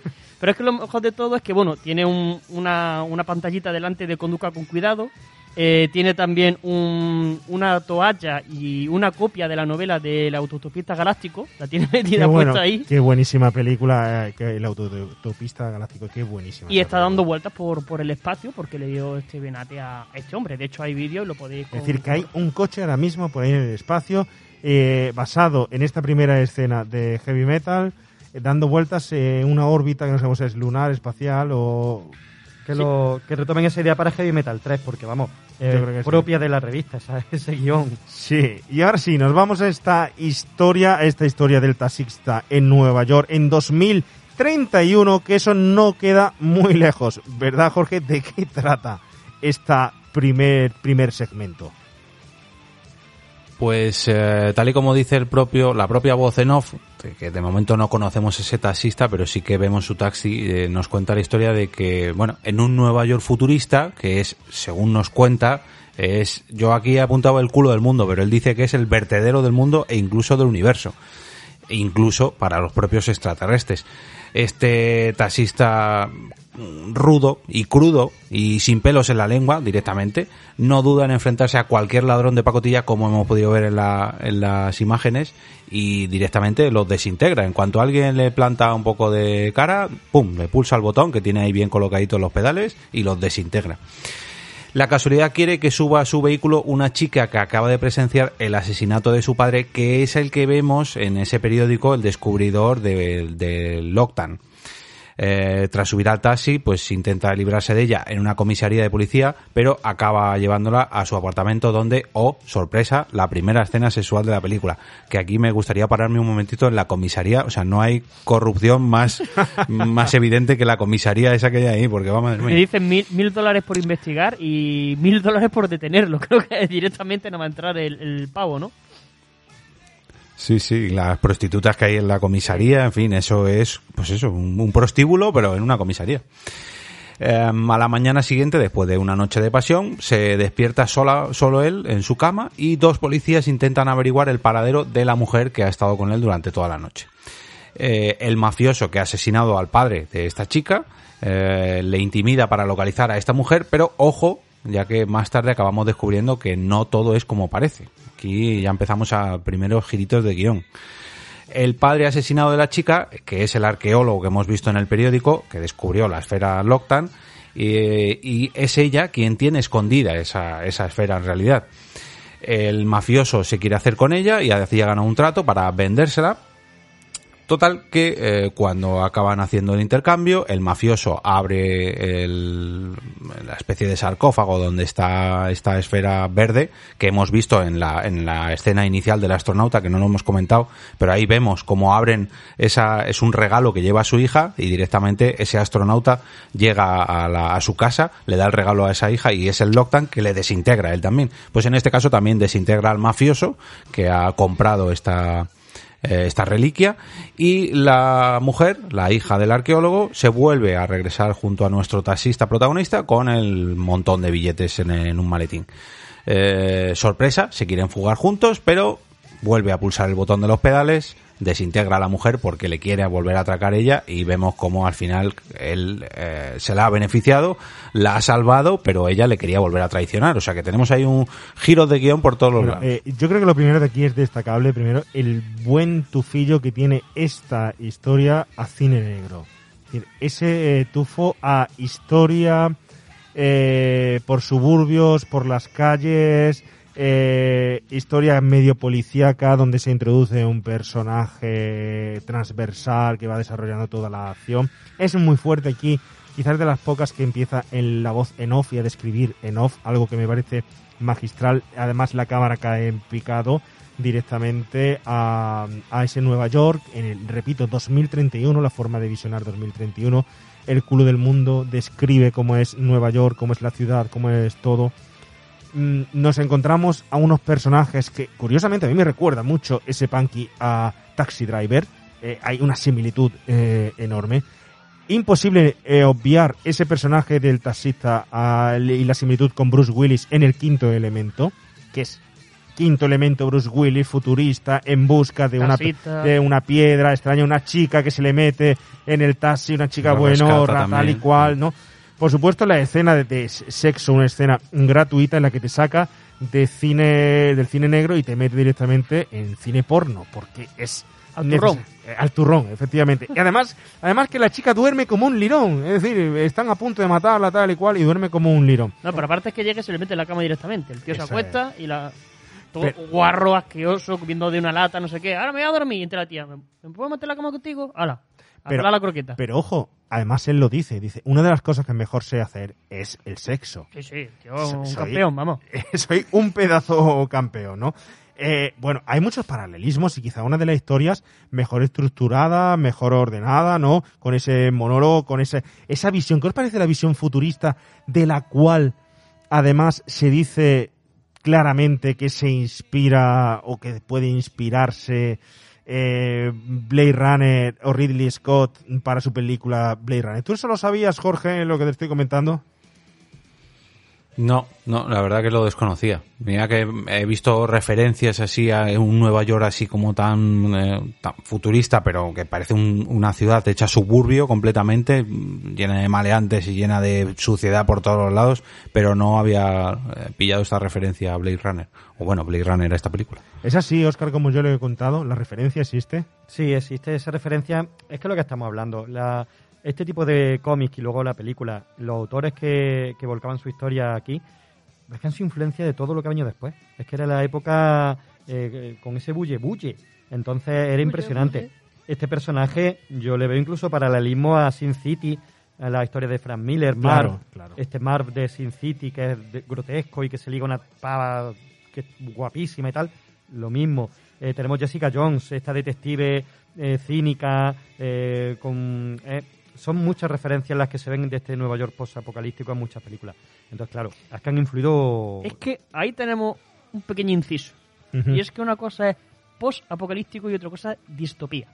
Pero es que lo mejor de todo es que, bueno, tiene un- una, una pantallita delante de conduzca con cuidado. eh, tiene también un- una toalla y una copia de la novela del autostopista galáctico. La tiene metida bueno, puesta ahí. qué buenísima película, eh, que el autopista galáctico, qué buenísima. Y está película. dando vueltas por, por el espacio porque le dio este venate a este hombre. De hecho, hay vídeo y lo podéis... Es decir, que hay un coche ahora mismo por ahí en el espacio eh, basado en esta primera escena de heavy metal, dando vueltas en una órbita que no sabemos si es lunar, espacial o... Que, lo, que retomen esa idea para Heavy Metal 3, porque vamos, eh, sí. propia de la revista, ese guion. Sí, y ahora sí, nos vamos a esta historia, a esta historia del taxista en Nueva York en 2031, que eso no queda muy lejos, ¿verdad Jorge? ¿De qué trata esta primer, primer segmento? Pues eh, tal y como dice el propio, la propia voz en off, que de momento no conocemos ese taxista, pero sí que vemos su taxi, eh, nos cuenta la historia de que, bueno, en un Nueva York futurista, que es, según nos cuenta, es, yo aquí he apuntado el culo del mundo, pero él dice que es el vertedero del mundo e incluso del universo, e incluso para los propios extraterrestres. Este taxista rudo y crudo y sin pelos en la lengua directamente, no duda en enfrentarse a cualquier ladrón de pacotilla como hemos podido ver en, la- en las imágenes y directamente los desintegra. En cuanto alguien le planta un poco de cara, pum, le pulsa el botón que tiene ahí bien colocaditos los pedales y los desintegra. La casualidad quiere que suba a su vehículo una chica que acaba de presenciar el asesinato de su padre, que es el que vemos en ese periódico, el descubridor del de Lockdown. Eh, tras subir al taxi, pues intenta librarse de ella en una comisaría de policía, pero acaba llevándola a su apartamento donde, oh, sorpresa, la primera escena sexual de la película. Que aquí me gustaría pararme un momentito en la comisaría, o sea, no hay corrupción más, más evidente que la comisaría esa que hay ahí, porque vamos Me dicen mil, mil dólares por investigar y mil dólares por detenerlo. Creo que directamente no va a entrar el, el pavo, ¿no? Sí, sí, las prostitutas que hay en la comisaría, en fin, eso es, pues eso, un, un prostíbulo, pero en una comisaría. Eh, a la mañana siguiente, después de una noche de pasión, se despierta sola, solo él en su cama y dos policías intentan averiguar el paradero de la mujer que ha estado con él durante toda la noche. Eh, el mafioso que ha asesinado al padre de esta chica eh, le intimida para localizar a esta mujer, pero ojo, ya que más tarde acabamos descubriendo que no todo es como parece. Aquí ya empezamos a primeros giritos de guion. El padre asesinado de la chica, que es el arqueólogo que hemos visto en el periódico, que descubrió la esfera Loctan, y, y es ella quien tiene escondida esa, esa esfera en realidad. El mafioso se quiere hacer con ella y hacía ganar un trato para vendérsela, Total que eh, cuando acaban haciendo el intercambio, el mafioso abre el, la especie de sarcófago donde está esta esfera verde que hemos visto en la, en la escena inicial del astronauta, que no lo hemos comentado, pero ahí vemos cómo abren esa, es un regalo que lleva a su hija y directamente ese astronauta llega a, la, a su casa, le da el regalo a esa hija y es el Loctan que le desintegra él también. Pues en este caso también desintegra al mafioso que ha comprado esta, eh, esta reliquia y la mujer, la hija del arqueólogo, se vuelve a regresar junto a nuestro taxista protagonista con el montón de billetes en, un maletín. Eh, sorpresa, se quieren fugar juntos, pero vuelve a pulsar el botón de los pedales, desintegra a la mujer porque le quiere volver a atracar ella y vemos cómo al final él eh, se la ha beneficiado, la ha salvado, pero ella le quería volver a traicionar. O sea que tenemos ahí un giro de guion por todos los Bueno, lados. eh, yo creo que lo primero de aquí es destacable, primero, el buen tufillo que tiene esta historia a cine negro. Es decir, ese eh, tufo a historia eh, por suburbios, por las calles, eh, historia medio policíaca donde se introduce un personaje transversal que va desarrollando toda la acción. Es muy fuerte aquí, quizás de las pocas que empieza en la voz en off y a describir en off, algo que me parece magistral. Además la cámara cae en picado directamente a, a ese Nueva York, en el, repito, 2031, la forma de visionar 2031. El culo del mundo describe cómo es Nueva York, cómo es la ciudad, cómo es todo nos encontramos a unos personajes que, curiosamente, a mí me recuerda mucho ese Punky a Taxi Driver. Eh, hay una similitud eh, enorme. Imposible eh, obviar ese personaje del taxista y la similitud con Bruce Willis en el quinto elemento, que es quinto elemento Bruce Willis, futurista, en busca de una, de una piedra extraña, una chica que se le mete en el taxi, una chica Lo bueno, tal y cual, ¿no? Por supuesto, la escena de, de sexo, una escena gratuita en la que te saca de cine, del cine negro y te mete directamente en cine porno, porque es Al turrón. eh, al turrón, efectivamente. Y además, además que la chica duerme como un lirón, es decir, están a punto de matarla tal y cual y duerme como un lirón. No, pero aparte es que llegue y se le mete en la cama directamente. El tío se acuesta y la. Todo Pero- guarro, asqueroso, comiendo de una lata, no sé qué. Ahora me voy a dormir. Y entra la tía. ¿Me, ¿me puedo meter en la cama contigo? ¡Hala! Pero- la croqueta. Pero ojo, además él lo dice, dice, una de las cosas que mejor sé hacer es el sexo. sí, sí, tío, So- un soy- campeón, vamos. soy un pedazo campeón, ¿no? Eh, bueno, hay muchos paralelismos y quizá una de las historias mejor estructurada, mejor ordenada, ¿no? Con ese monólogo, con ese, esa visión. ¿Qué os parece la visión futurista de la cual además se dice claramente que se inspira o que puede inspirarse eh, Blade Runner o Ridley Scott para su película Blade Runner? ¿Tú eso lo sabías, Jorge, lo que te estoy comentando? No, no, la verdad que lo desconocía. Mira que he visto referencias así a un Nueva York así como tan, eh, tan futurista, pero que parece un- una ciudad hecha suburbio completamente, llena de maleantes y llena de suciedad por todos los lados, pero no había eh, pillado esta referencia a Blade Runner. O bueno, Blade Runner a esta película. ¿Es así, Oscar, como yo le he contado? ¿La referencia existe? Sí, existe esa referencia. Es que es lo que estamos hablando. La, este tipo de cómics y luego la película, los autores que, que volcaban su historia aquí, dejan su influencia de todo lo que ha venido después. Es que era la época eh, con ese bulle, bulle. Entonces era impresionante. este personaje yo le veo incluso paralelismo a Sin City, a la historia de Frank Miller, Claro, Marv, claro. este Marv de Sin City que es de- grotesco y que se liga una pava que es guapísima y tal, lo mismo. Eh, tenemos Jessica Jones, esta detective eh, cínica, eh, con... son muchas referencias las que se ven de este Nueva York post-apocalíptico en muchas películas. Entonces, claro, es que han influido... Es que ahí tenemos un pequeño inciso. Y es que una cosa es post-apocalíptico y otra cosa es distopía.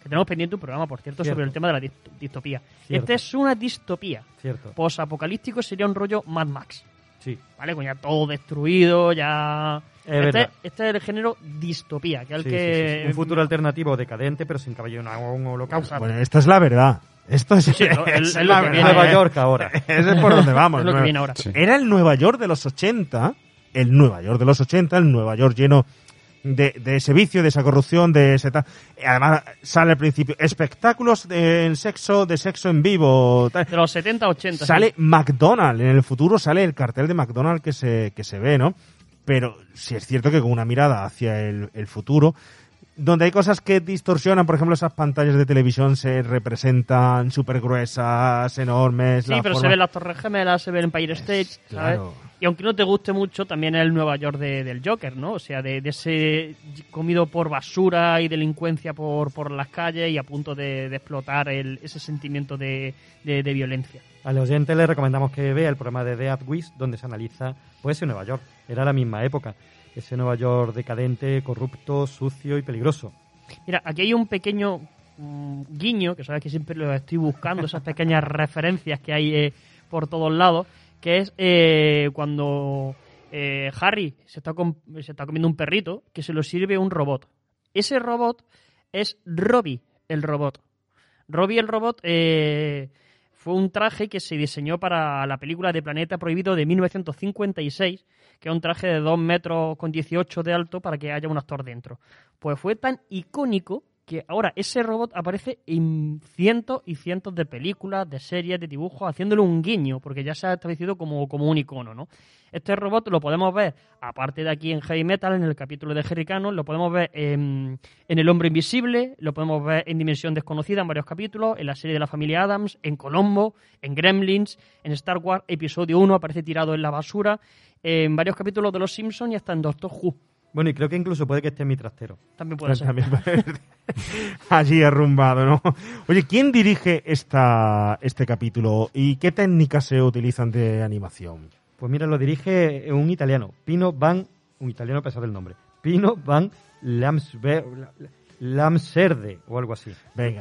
Que tenemos pendiente un programa, por cierto, Cierto. sobre el tema de la dist- distopía. Cierto. Esta es una distopía. Cierto, Post-apocalíptico sería un rollo Mad Max. sí. ¿Vale? Con ya todo destruido, ya. Es este, verdad. este es el género distopía, que es el Sí, que. sí, sí, sí. Un futuro alternativo decadente, pero sin cabello en un holocausto. Bueno, esta es la verdad. Esto es, Sí, es es la viene, Nueva ¿eh? York ahora. Ese es por donde vamos. Es lo que Nueva- viene ahora. Era el Nueva York de los 80, el Nueva York de los 80, el Nueva York lleno de, de ese vicio, de esa corrupción, de ese tal. Además, sale al principio espectáculos de en sexo, de sexo en vivo. tal. De los 70, 80. Sale sí. McDonald's, en el futuro sale el cartel de McDonald's que se, que se ve, ¿no? Pero sí es cierto que con una mirada hacia el, el futuro, donde hay cosas que distorsionan, por ejemplo, esas pantallas de televisión se representan súper gruesas, enormes. Sí, la pero se ven las Torres Gemelas, se ve el Empire State, ¿sabes? claro. Y aunque no te guste mucho, también es el Nueva York de- del Joker, ¿no? O sea, de, de ese comido por basura y delincuencia por, por las calles y a punto de, de explotar el- ese sentimiento de, de- de violencia. Al oyente le recomendamos que vea el programa de The Wiz donde se analiza pues ese Nueva York. Era la misma época. Ese Nueva York decadente, corrupto, sucio y peligroso. Mira, aquí hay un pequeño mm, guiño, que sabes que siempre lo estoy buscando, esas pequeñas referencias que hay eh, por todos lados, que es eh, cuando eh, Harry se está, se está comiendo un perrito que se lo sirve un robot. Ese robot es Robbie, el robot. Robbie, el robot, fue un traje que se diseñó para la película de Planeta Prohibido de 1956, que un traje de 2 metros con 18 de alto para que haya un actor dentro. Pues fue tan icónico que ahora ese robot aparece en cientos y cientos de películas, de series, de dibujos, haciéndole un guiño, porque ya se ha establecido como, como un icono, ¿no? Este robot lo podemos ver, aparte de aquí en Heavy Metal, en el capítulo de Jericano, lo podemos ver en, en El Hombre Invisible, lo podemos ver en Dimensión Desconocida en varios capítulos, en la serie de la familia Adams, en Colombo, en Gremlins, en Star Wars Episodio 1 aparece tirado en la basura, en varios capítulos de Los Simpsons y hasta en Doctor Who. Bueno, y creo que incluso puede que esté en mi trastero. También puede ser. También puede- Allí arrumbado, ¿no? Oye, ¿quién dirige esta, este capítulo y qué técnicas se utilizan de animación? Pues mira, lo dirige un italiano, Pino Van, un italiano a pesar del nombre, Pino Van Lamsver- Lamserde o algo así. Venga,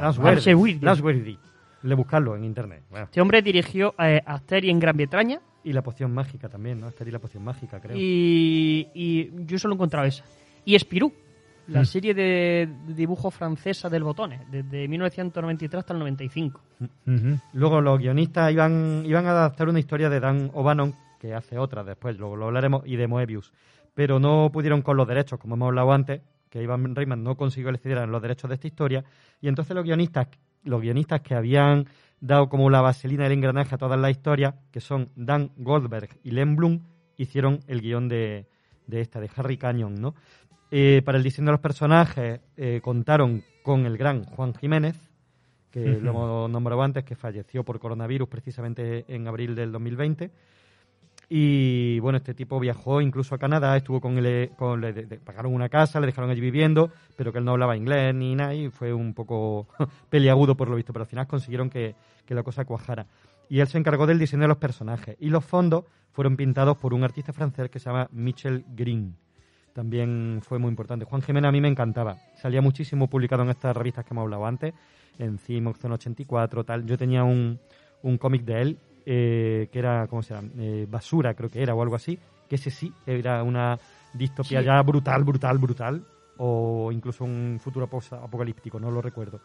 Lamsverde. Le buscarlo en internet. Bueno. Este hombre dirigió eh, Asteria en Gran Bretaña Y la poción mágica también, ¿no? Estaría la poción mágica, creo. y, y yo solo he encontrado esa. Y Spirou, la Mm. serie de dibujo francesa del Botones, desde 1993 hasta el 95. Ujú. Luego los guionistas iban, iban a adaptar una historia de Dan O'Bannon, que hace otra después, luego lo hablaremos, y de Moebius. Pero no pudieron con los derechos, como hemos hablado antes, que Ivan Reitman no consiguió le cedieran los derechos de esta historia. Y entonces los guionistas, los guionistas que habían dado como la vaselina del engranaje a todas las historias, que son Dan Goldberg y Len Blum, hicieron el guion de, de esta, de Harry Canyon, ¿no? Eh, para el diseño de los personajes eh, contaron con el gran Juan Jiménez, que lo hemos nombrado antes, que falleció por coronavirus precisamente en abril del 2020. Y bueno, este tipo viajó incluso a Canadá, estuvo con él, con, le, le pagaron una casa, le dejaron allí viviendo, pero que él no hablaba inglés ni nada y fue un poco peliagudo por lo visto, pero al final consiguieron que, que la cosa cuajara. Y él se encargó del diseño de los personajes y los fondos fueron pintados por un artista francés que se llama Michel Green. También fue muy importante. Juan Jiménez a mí me encantaba. Salía muchísimo publicado en estas revistas que hemos hablado antes, en Cimox, Zona 84, tal. Yo tenía un, un cómic de él eh, que era, ¿cómo se llama? Eh, Basura, creo que era, o algo así. Que ese sí era una distopía Sí. ya brutal, brutal, brutal. O incluso un futuro apocalíptico, no lo recuerdo.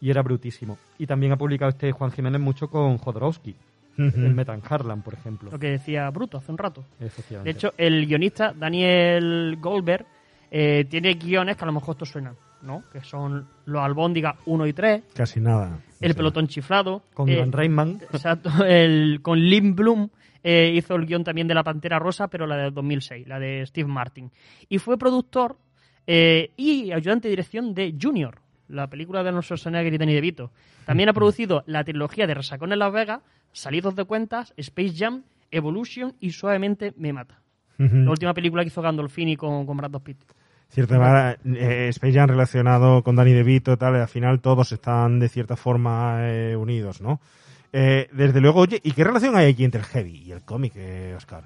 Y era brutísimo. Y también ha publicado este Juan Jiménez mucho con Jodorowsky, el Metan Harlan, por ejemplo. Lo que decía Bruto hace un rato. De hecho, el guionista Daniel Goldberg eh, tiene guiones que a lo mejor esto suenan, ¿no? Que son Los Albóndigas 1 y 3, Casi nada. El Sí. Pelotón Chiflado. con eh. Exacto, el, con Lynn Bloom eh, hizo el guion también de La Pantera Rosa, pero la de 2006, la de Steve Martin. Y fue productor eh, y ayudante de dirección de Junior, la película de Arnold Schwarzenegger y Danny DeVito. También ha producido la trilogía de Resacón en Las Vegas, Salidos de Cuentas, Space Jam, Evolution y Suavemente Me Mata. La última película que hizo Gandolfini con, con Brad Pitt. Cierto, manera, eh, Space Jam relacionado con Danny DeVito y tal, y al final todos están de cierta forma eh, unidos, ¿no? Eh, desde luego, oye, ¿y qué relación hay aquí entre el heavy y el cómic, eh, Oscar?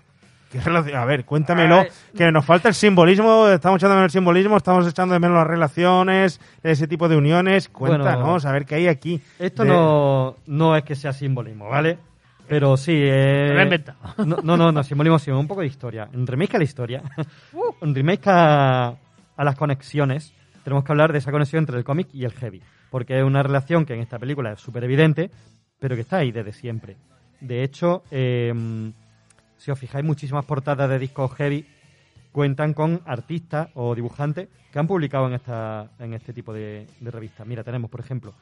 ¿Qué relación? A ver, cuéntamelo, A ver. que nos falta el simbolismo, estamos echando de menos el simbolismo, estamos echando de menos las relaciones, ese tipo de uniones, cuéntanos, a ver qué hay aquí. Esto de- no, no es que sea simbolismo, ¿vale? Pero sí. Eh, lo he inventado. No, no, no, no, simbolismo sí, un poco de historia. En remake a la historia, en remake a, a las conexiones, tenemos que hablar de esa conexión entre el cómic y el heavy. Porque es una relación que en esta película es súper evidente, pero que está ahí desde siempre. De hecho, eh, si os fijáis, muchísimas portadas de discos heavy cuentan con artistas o dibujantes que han publicado en, esta, en este tipo de, revistas. Mira, tenemos, por ejemplo,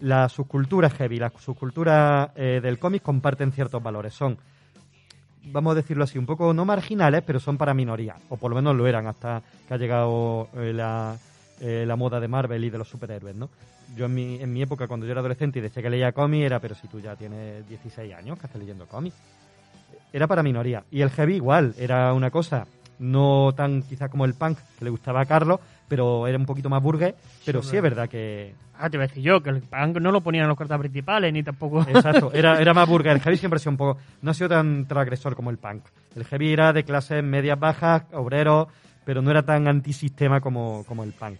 las subculturas heavy, las subculturas eh, del cómic comparten ciertos valores. Son, vamos a decirlo así, un poco no marginales, pero son para minoría, o por lo menos lo eran hasta que ha llegado eh, la, eh, la moda de Marvel y de los superhéroes, ¿no? Yo en mi, en mi época, cuando yo era adolescente y decía que leía cómic, era, pero si tú ya tienes 16 años, ¿qué haces leyendo cómic? Era para minoría. Y el heavy igual, era una cosa no tan quizá como el punk que le gustaba a Carlos, pero era un poquito más burgués, pero sí es verdad que, Ah, te iba a decir yo, que el punk no lo ponían en los cartas principales, ni tampoco... Exacto, era, era más burger. El heavy siempre ha sido un poco. No ha sido tan transgresor como el punk. El heavy era de clases medias bajas, obreros, pero no era tan antisistema como, como el punk.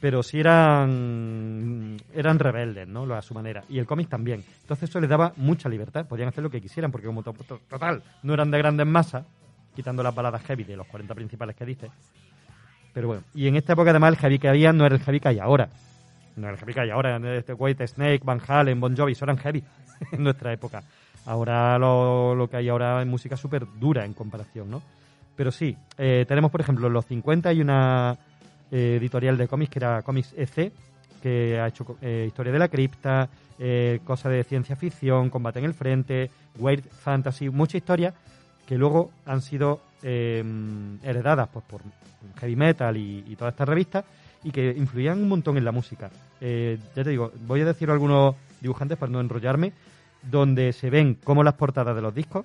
Pero sí eran. eran rebeldes, ¿no? A su manera. Y el cómic también. Entonces eso les daba mucha libertad. Podían hacer lo que quisieran, porque como to- to- total, no eran de grandes masas, quitando las baladas heavy de los 40 principales que dice. Pero bueno, y en esta época además el heavy que había no era el heavy que hay ahora. No era el heavy que hay ahora, este White Snake, Van Halen, Bon Jovi, eso eran heavy en nuestra época. Ahora lo, lo que hay ahora es música súper dura en comparación, ¿no? Pero sí, eh, tenemos por ejemplo en los 50 hay una eh, editorial de cómics que era Comics EC, que ha hecho eh, Historia de la Cripta, eh, cosas de ciencia ficción, Combate en el Frente, Weird Fantasy, mucha historia que luego han sido eh, heredadas pues, por heavy metal y, y todas estas revistas y que influían un montón en la música. Eh, ya te digo, voy a decir algunos dibujantes para no enrollarme, donde se ven cómo las portadas de los discos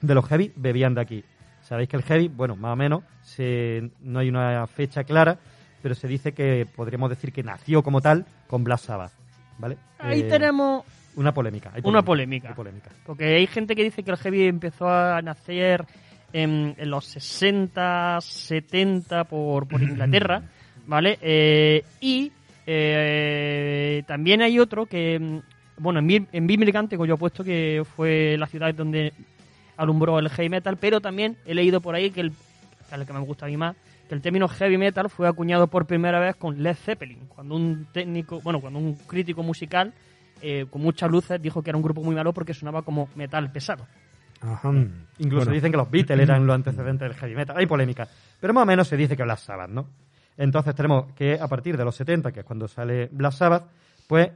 de los heavy bebían de aquí. Sabéis que el heavy, bueno, más o menos, se, no hay una fecha clara, pero se dice que podríamos decir que nació como tal con Black Sabbath, ¿vale? Ahí Eh, tenemos una polémica. hay una polémica. hay polémica. Porque hay gente que dice que el heavy empezó a nacer en, en los 60, 70 por, por Inglaterra, ¿vale? Eh, y eh, también hay otro que, bueno, en, en Birmingham tengo yo puesto que fue la ciudad donde alumbró el heavy metal, pero también he leído por ahí que el, que el que me gusta a mí más, que el término heavy metal fue acuñado por primera vez con Led Zeppelin, cuando un técnico, bueno, cuando un crítico musical eh, con muchas luces dijo que era un grupo muy malo porque sonaba como metal pesado. Ajá. Incluso Bueno. dicen que los Beatles eran los antecedentes del heavy metal. Hay polémica. Pero más o menos se dice que Black Sabbath, ¿no? Entonces tenemos que a partir de los 70, que es cuando sale Black Sabbath, pues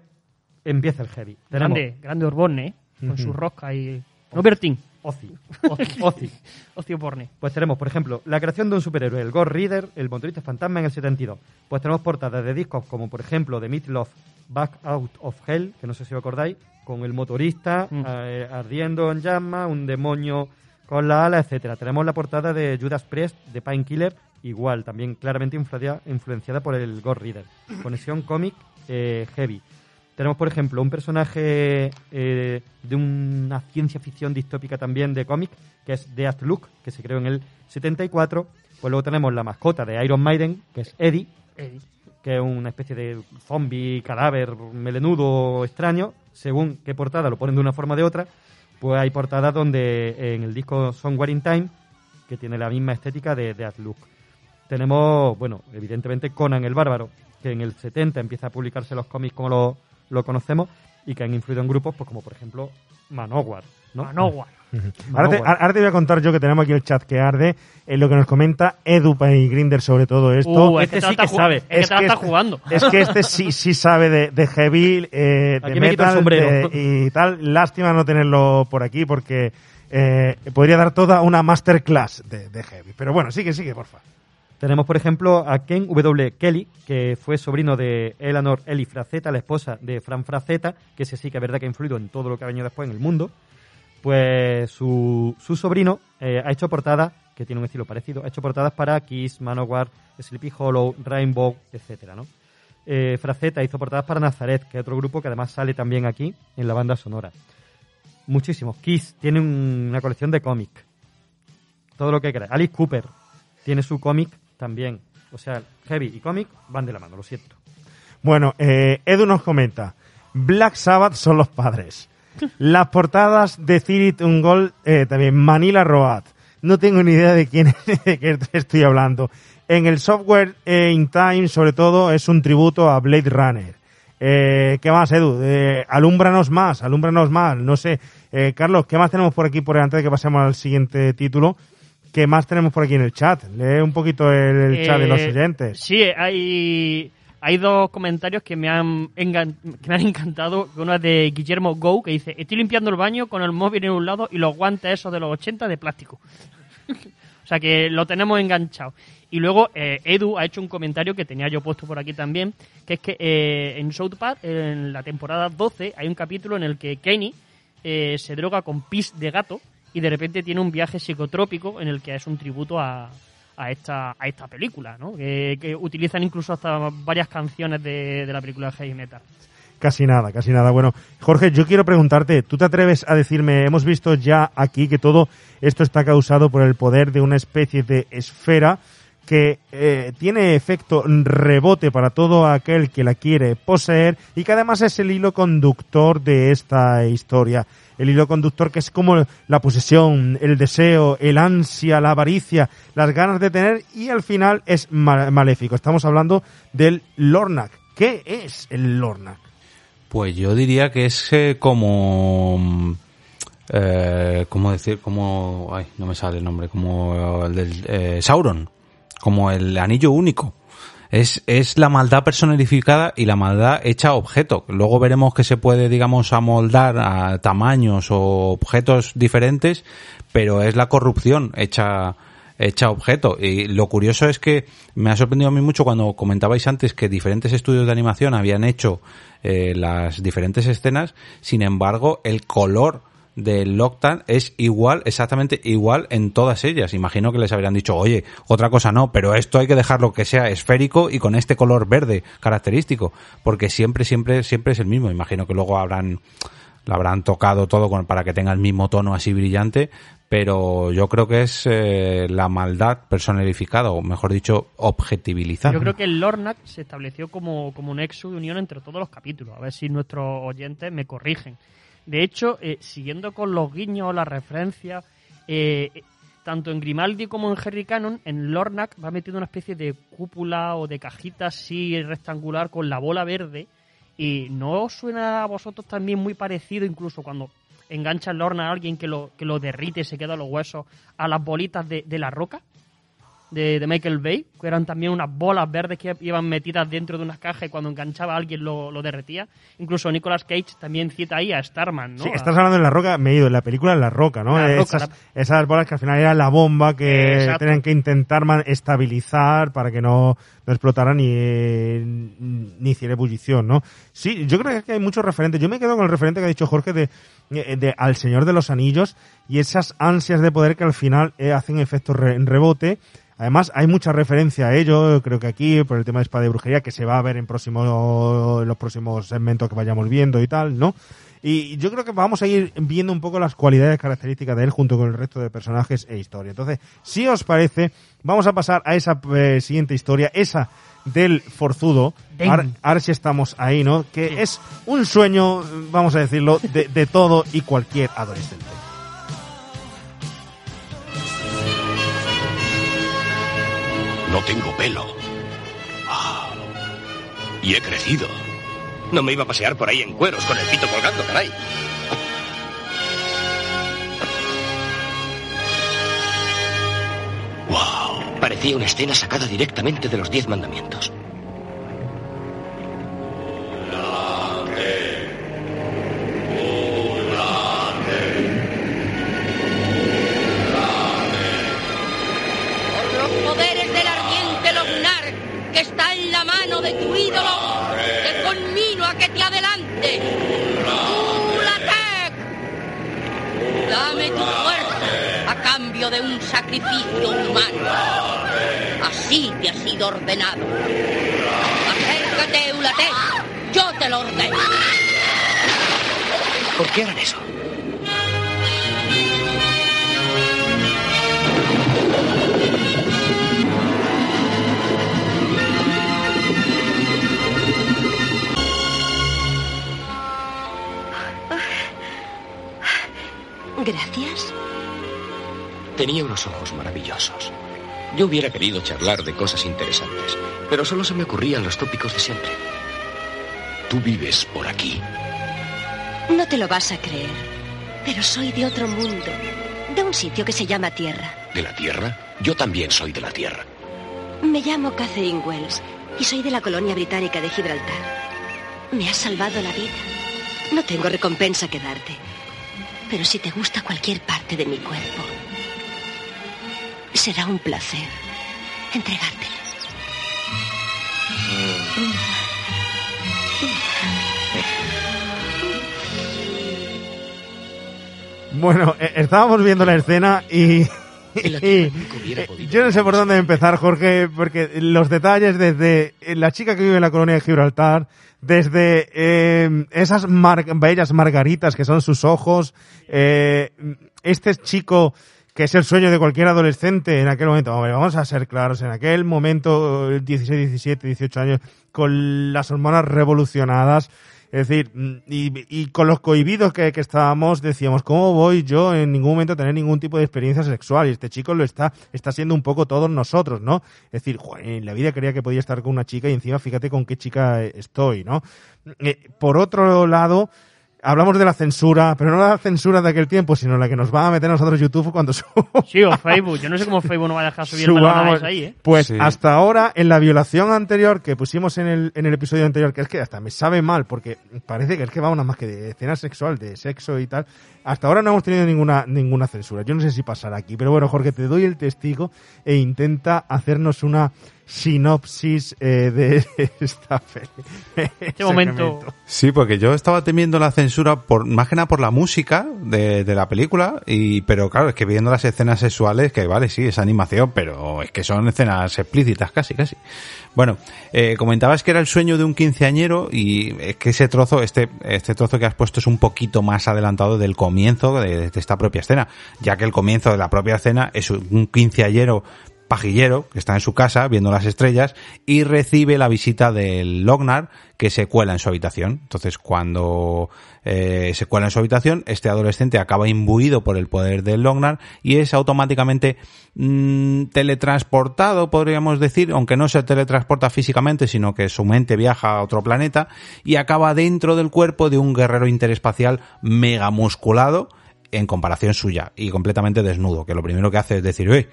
empieza el heavy. Tenemos Grande, grande Orborne, ¿eh? con Ujú. su rosca y... No Bertín, Ozzy. Ozzy. Ozzy. Osbourne. Pues tenemos, por ejemplo, la creación de un superhéroe, el Ghost Reader, el motorista fantasma en el 72. Pues tenemos portadas de discos como, por ejemplo, de Meatloaf, Back Out of Hell, que no sé si os acordáis, con el motorista Mm. eh, ardiendo en llamas, un demonio con la ala, etcétera. Tenemos la portada de Judas Priest, de Painkiller, igual, también claramente influencia- influenciada por el Ghost Reader. Conexión cómic eh, heavy. Tenemos, por ejemplo, un personaje eh, de una ciencia ficción distópica también de cómic, que es Deathlook, que se creó en el 74. Pues luego tenemos la mascota de Iron Maiden, que es Eddie, Eddie. Que es una especie de zombie, cadáver, melenudo, extraño. Según qué portada lo ponen de una forma o de otra, pues hay portadas donde en el disco Somewhere in Time, que tiene la misma estética de Deathlook. Tenemos, bueno, evidentemente Conan el Bárbaro, que en el 70 empieza a publicarse los cómics como lo, lo conocemos y que han influido en grupos, pues como por ejemplo Manowar, ¿no? Manowar. Ahora te, Manowar. ahora te voy a contar yo que tenemos aquí el chat que arde, en lo que nos comenta Edu y Grinder sobre todo esto. Uh, es Este sí que sabe. Es que te la que está este- jugando. Es que este sí, sí sabe de, de heavy, eh, de me metal sombrero. de- y tal. Lástima no tenerlo por aquí porque eh, podría dar toda una masterclass de, de heavy. Pero bueno, sigue, sigue, porfa. Tenemos, por ejemplo, a Ken W. Kelly, que fue sobrino de Eleanor Eli Frazetta, la esposa de Fran Frazetta, que ese sí que es verdad que ha influido en todo lo que ha venido después en el mundo. Pues su, su sobrino eh, ha hecho portadas, que tiene un estilo parecido, ha hecho portadas para Kiss, Manowar, Sleepy Hollow, Rainbow, etcétera, ¿no? Eh, Frazetta hizo portadas para Nazaret, que es otro grupo que además sale también aquí en la banda sonora. Muchísimos. Kiss tiene un- una colección de cómics. Todo lo que queráis. Alice Cooper tiene su cómic también. O sea, Heavy y cómic van de la mano, lo siento. Bueno, eh, Edu nos comenta, Black Sabbath son los padres. Las portadas de Cirit Ungol, eh, también Manila Road. No tengo ni idea de quién de qué estoy hablando. En el software eh, in time, sobre todo, es un tributo a Blade Runner. Eh, ¿Qué más, Edu? Eh, alúmbranos más, alúmbranos más. No sé, eh, Carlos, ¿qué más tenemos por aquí por antes de que pasemos al siguiente título? ¿Qué más tenemos por aquí en el chat? Lee un poquito el, el chat de los oyentes. Sí, hay, hay dos comentarios que me, han que me han encantado. Uno es de Guillermo Go, que dice, estoy limpiando el baño con el móvil en un lado y los guantes esos de los 80 de plástico. o sea que lo tenemos enganchado. Y luego eh, Edu ha hecho un comentario que tenía yo puesto por aquí también, que es que eh, en South Park, en la temporada 12, hay un capítulo en el que Kenny eh, se droga con pis de gato y de repente tiene un viaje psicotrópico en el que es un tributo a, a esta, a esta película, ¿no? Que, utilizan incluso hasta varias canciones de, de la película Heavy Metal. Casi nada, casi nada. Bueno, Jorge, yo quiero preguntarte, ¿tú te atreves a decirme, hemos visto ya aquí que todo esto está causado por el poder de una especie de esfera que eh, tiene efecto rebote para todo aquel que la quiere poseer y que además es el hilo conductor de esta historia. El hilo conductor que es como la posesión, el deseo, el ansia, la avaricia, las ganas de tener y al final es ma- maléfico. Estamos hablando del Lornak. ¿Qué es el Lornak? Pues yo diría que es eh, como... mm, Eh, ¿Cómo decir? Como... Ay, no me sale el nombre. Como el del eh, Sauron. Como el anillo único. Es, es la maldad personificada y la maldad hecha objeto. Luego veremos que se puede, digamos, amoldar a tamaños o objetos diferentes, pero es la corrupción hecha, hecha objeto. Y lo curioso es que me ha sorprendido a mí mucho cuando comentabais antes que diferentes estudios de animación habían hecho eh, las diferentes escenas, sin embargo, el color del Loctan es igual, exactamente igual en todas ellas. Imagino que les habrían dicho, oye, otra cosa no, pero esto hay que dejarlo que sea esférico y con este color verde característico, porque siempre, siempre, siempre es el mismo. Imagino que luego habrán, lo habrán tocado todo con, para que tenga el mismo tono así brillante, pero yo creo que es eh, la maldad personificada, o mejor dicho, objetivilizada. Yo creo que el Lornak se estableció como, como un nexo de unión entre todos los capítulos. A ver si nuestros oyentes me corrigen. De hecho, eh, siguiendo con los guiños, las referencias, eh, tanto en Grimaldi como en Harry Cannon, en Lornak va metido una especie de cúpula o de cajita así rectangular con la bola verde. ¿Y no os suena a vosotros también muy parecido, incluso cuando engancha el Lornak a alguien que lo, que lo derrite se queda los huesos, a las bolitas de, de la roca? De, de Michael Bay, que eran también unas bolas verdes que iban metidas dentro de unas cajas y cuando enganchaba a alguien lo, lo derretía. Incluso Nicolas Cage también cita ahí a Starman, ¿no? Sí, estás hablando de La Roca, me he ido, en la película en La Roca, ¿no? La Roca, esas, la- esas bolas que al final era la bomba que Exacto. tenían que intentar estabilizar para que no, no explotara ni, eh, ni hiciera ebullición, ¿no? Sí, yo creo que hay muchos referentes. Yo me quedo con el referente que ha dicho Jorge de, eh, de Al Señor de los Anillos y esas ansias de poder que al final eh, hacen efecto re- en rebote. Además, hay mucha referencia a ello, creo que aquí, por el tema de espada y brujería, que se va a ver en, próximo, en los próximos segmentos que vayamos viendo y tal, ¿no? Y yo creo que vamos a ir viendo un poco las cualidades características de él junto con el resto de personajes e historia. Entonces, si os parece, vamos a pasar a esa eh, siguiente historia, esa del forzudo. Ahora, ahora sí estamos ahí, ¿no? Que es un sueño, vamos a decirlo, de, de todo y cualquier adolescente. No tengo pelo. Ah. Y he crecido. No me iba a pasear por ahí en cueros con el pito colgando, caray. Wow. Parecía una escena sacada directamente de los Diez Mandamientos. Por tu ídolo, te conmino a que te adelante. ¡Ulatec! Dame tu fuerza a cambio de un sacrificio humano. Así te ha sido ordenado. Acércate, Ulatec. Yo te lo ordeno. ¿Por qué harán eso? Gracias. Tenía unos ojos maravillosos. Yo hubiera querido charlar de cosas interesantes, pero solo se me ocurrían los tópicos de siempre. Tú vives por aquí. No te lo vas a creer, pero soy de otro mundo, de un sitio que se llama Tierra. ¿De la Tierra? Yo también soy de la Tierra. Me llamo Catherine Wells y soy de la colonia británica de Gibraltar. Me has salvado la vida. No tengo recompensa que darte, pero si te gusta cualquier parte de mi cuerpo, será un placer entregártela. Bueno, eh, estábamos viendo la escena y, y- yo no sé por dónde empezar, Jorge, porque los detalles desde la chica que vive en la colonia de Gibraltar, desde eh, esas mar- bellas margaritas que son sus ojos, eh, este chico que es el sueño de cualquier adolescente en aquel momento, Hombre, vamos a ser claros, en aquel momento, eh, 16, 17, 18 años, con las hormonas revolucionadas, es decir, mm, y, con los cohibidos que, que estábamos, decíamos, ¿cómo voy yo en ningún momento a tener ningún tipo de experiencia sexual? Y este chico lo está, está siendo un poco todos nosotros, ¿no? Es decir, "Joder, en la vida creía que podía estar con una chica y encima fíjate con qué chica eh, estoy, ¿no? Eh, por otro lado, hablamos de la censura, pero no la censura de aquel tiempo, sino la que nos va a meter a nosotros YouTube cuando Sí, o Facebook. Yo no sé cómo Facebook no va a dejar subir melonadas ahí, ¿eh? pues Sí. hasta ahora, en la violación anterior que pusimos en el, en el episodio anterior, que es que hasta me sabe mal, porque parece que es que va una más que de escena sexual, de sexo y tal, hasta ahora no hemos tenido ninguna, ninguna censura. Yo no sé si pasará aquí, pero bueno, Jorge, te doy el testigo e intenta hacernos una sinopsis eh, de esta peli. Este momento. Sí, porque yo estaba temiendo la censura por más que nada por la música de, de la película, y pero claro, es que viendo las escenas sexuales, que vale, sí, es animación, pero es que son escenas explícitas casi, casi. Bueno, eh, comentabas que era el sueño de un quinceañero y es que ese trozo, este, este trozo que has puesto es un poquito más adelantado del comienzo de, de esta propia escena, ya que el comienzo de la propia escena es un quinceañero pajillero que está en su casa viendo las estrellas y recibe la visita del Lognar que se cuela en su habitación. Entonces, cuando eh, se cuela en su habitación, este adolescente acaba imbuido por el poder del Lognar y es automáticamente mm, teletransportado, podríamos decir, aunque no se teletransporta físicamente, sino que su mente viaja a otro planeta y acaba dentro del cuerpo de un guerrero interespacial mega musculado en comparación suya y completamente desnudo, que lo primero que hace es decir, "Uy,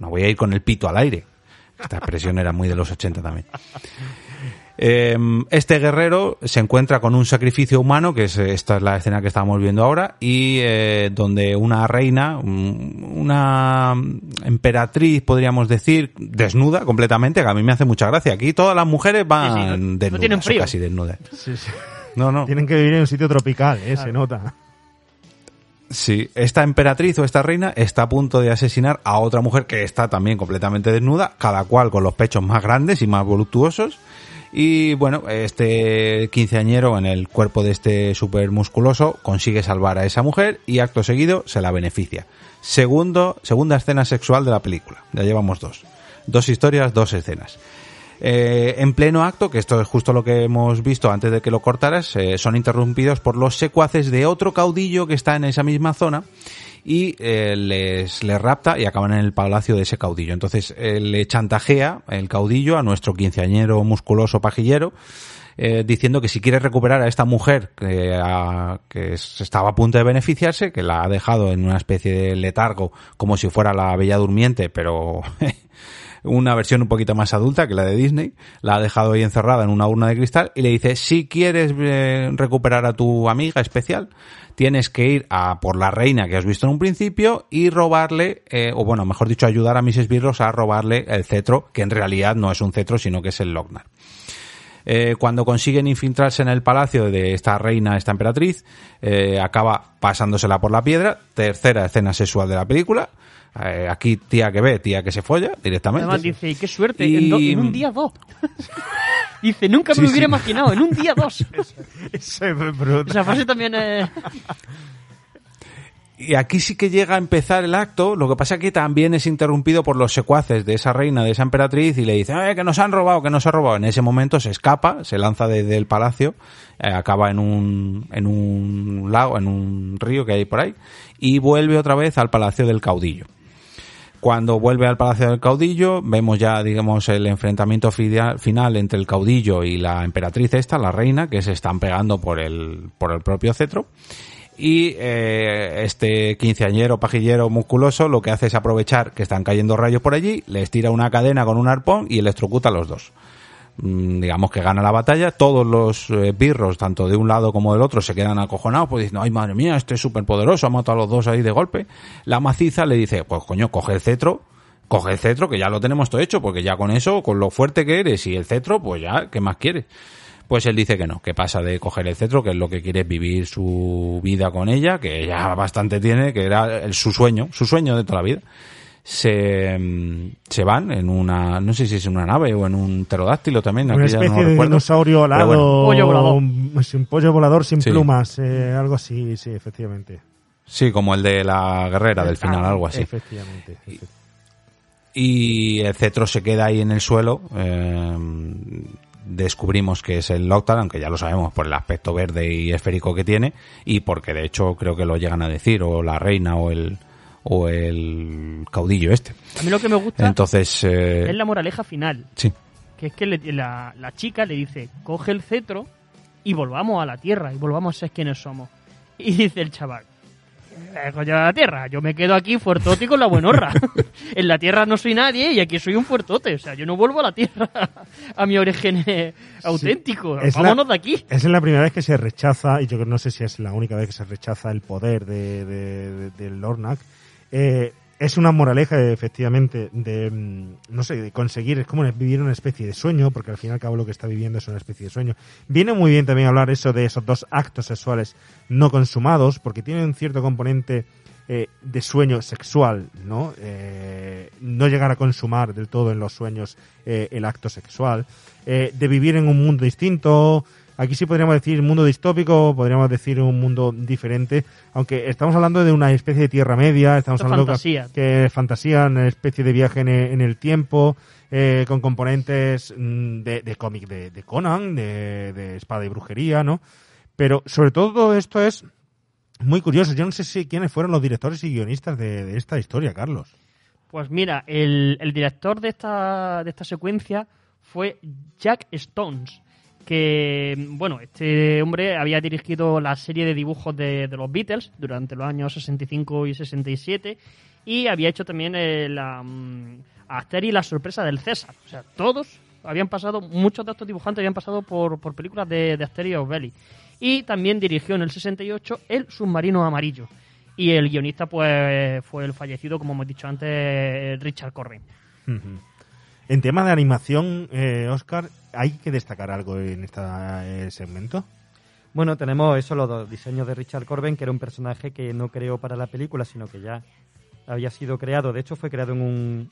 no voy a ir con el pito al aire. Esta expresión era muy de los 80 también. Eh, Este guerrero se encuentra con un sacrificio humano, que es esta es la escena que estamos viendo ahora, y eh, donde una reina, un- una emperatriz, podríamos decir, desnuda completamente, que a mí me hace mucha gracia. Aquí todas las mujeres van Sí, sí, no- no desnudas, o casi desnudas. Sí, sí. No, no. Tienen que vivir en un sitio tropical, eh, se nota. Sí, esta emperatriz o esta reina está a punto de asesinar a otra mujer que está también completamente desnuda, cada cual con los pechos más grandes y más voluptuosos. Y bueno, este quinceañero en el cuerpo de este súper musculoso consigue salvar a esa mujer y acto seguido se la beneficia. Segundo, segunda escena sexual de la película. Ya llevamos dos. Dos historias, dos escenas. Eh, en pleno acto, que esto es justo lo que hemos visto antes de que lo cortaras, eh, son interrumpidos por los secuaces de otro caudillo que está en esa misma zona y eh, les, les rapta y acaban en el palacio de ese caudillo. Entonces eh, le chantajea el caudillo a nuestro quinceañero musculoso pajillero eh, diciendo que si quiere recuperar a esta mujer que, a- que es- estaba a punto de beneficiarse, que la ha dejado en una especie de letargo como si fuera la Bella Durmiente, pero una versión un poquito más adulta que la de Disney, la ha dejado ahí encerrada en una urna de cristal y le dice, si quieres eh, recuperar a tu amiga especial, tienes que ir a por la reina que has visto en un principio y robarle, eh, o bueno, mejor dicho, ayudar a Mrs. Birros a robarle el cetro, que en realidad no es un cetro, sino que es el Lognar. Eh, cuando consiguen infiltrarse en el palacio de esta reina, esta emperatriz, eh, acaba pasándosela por la piedra. Tercera escena sexual de la película. Eh, aquí tía que ve, tía que se folla directamente. Además dice, y qué suerte, Y- en, do- en un día dos. dice, nunca me Sí, lo hubiera sí. imaginado, en un día dos. Ese es brutal. Esa frase también es... Y aquí sí que llega a empezar el acto, lo que pasa que también es interrumpido por los secuaces de esa reina, de esa emperatriz, y le dicen, eh, que nos han robado, que nos han robado. En ese momento se escapa, se lanza desde el palacio, eh, acaba en un, en un lago, en un río que hay por ahí, y vuelve otra vez al palacio del caudillo. Cuando vuelve al Palacio del Caudillo, vemos ya, digamos, el enfrentamiento final entre el caudillo y la emperatriz esta, la reina, que se están pegando por el, por el propio cetro. Y eh, este quinceañero pajillero musculoso lo que hace es aprovechar que están cayendo rayos por allí, les tira una cadena con un arpón y electrocuta a los dos. Mm, digamos que gana la batalla, todos los eh, birros, tanto de un lado como del otro, se quedan acojonados, pues dicen, ay madre mía, este es súper poderoso, ha matado a los dos ahí de golpe. La maciza le dice, pues coño, coge el cetro, coge el cetro, que ya lo tenemos todo hecho, porque ya con eso, con lo fuerte que eres y el cetro, pues ya, ¿qué más quieres? Pues él dice que no, que pasa de coger el cetro, que es lo que quiere es vivir su vida con ella, que ya bastante tiene, que era el- su sueño, su sueño de toda la vida. Se, mm, se van en una, no sé si es en una nave o en un pterodáctilo también. Una no especie lo de recuerdo. dinosaurio Pero alado. bueno. Pollo volador. un- pollo volador sin Sí. plumas, eh, algo así, sí, efectivamente. Sí, como el de la guerrera del final, algo así. Efectivamente. efectivamente. y el cetro se queda ahí en el suelo. eh, descubrimos que es el Loctar, aunque ya lo sabemos por el aspecto verde y esférico que tiene, y porque de hecho creo que lo llegan a decir, o la reina o el, o el caudillo este. A mí lo que me gusta Entonces, eh, es la moraleja final. sí. Que es que le- la, la chica le dice, coge el cetro y volvamos a la tierra y volvamos a ser quienes somos. Y dice el chaval, "Eh, coño, a la tierra, yo me quedo aquí fuertote con la buenorra. en la tierra no soy nadie y aquí soy un fuertote. O sea, yo no vuelvo a la tierra, a mi origen eh, auténtico. Es la- Vámonos de aquí. Es la primera vez que se rechaza, y yo no sé si es la única vez que se rechaza el poder de, de, de- del Lornak. Eh, es una moraleja, efectivamente, de, mm, no sé, de conseguir, es como vivir una especie de sueño, porque al fin y al cabo lo que está viviendo es una especie de sueño. Viene muy bien también hablar eso de esos dos actos sexuales no consumados, porque tienen un cierto componente eh, de sueño sexual, ¿no? Eh, no llegar a consumar del todo en los sueños eh, el acto sexual, eh, de vivir en un mundo distinto. Aquí sí podríamos decir mundo distópico, podríamos decir un mundo diferente, aunque estamos hablando de una especie de tierra media, estamos hablando que- fantasía. que es fantasía, una especie de viaje en el, en el tiempo, eh, con componentes mm, de, de cómic de, de Conan, de, de espada y brujería, ¿no? Pero sobre todo todo esto es muy curioso. Yo no sé si quiénes fueron los directores y guionistas de, de esta historia, Carlos. Pues mira, el, el director de esta, de esta secuencia fue Jack Stones, que, bueno, este hombre había dirigido la serie de dibujos de, los Beatles durante los años 65 y 67 y había hecho también eh, la mm, Asterix y la sorpresa del César. O sea, todos habían pasado, muchos de estos dibujantes habían pasado por, por películas de, de Asterix y Obelix. Y también dirigió en el 68 El submarino amarillo. Y el guionista pues fue el fallecido, como hemos dicho antes, Richard Corben. En tema de animación, eh, Oscar, ¿hay que destacar algo en este segmento? Bueno, tenemos eso, los dos diseños de Richard Corben, que era un personaje que no creó para la película, sino que ya había sido creado. De hecho, fue creado en un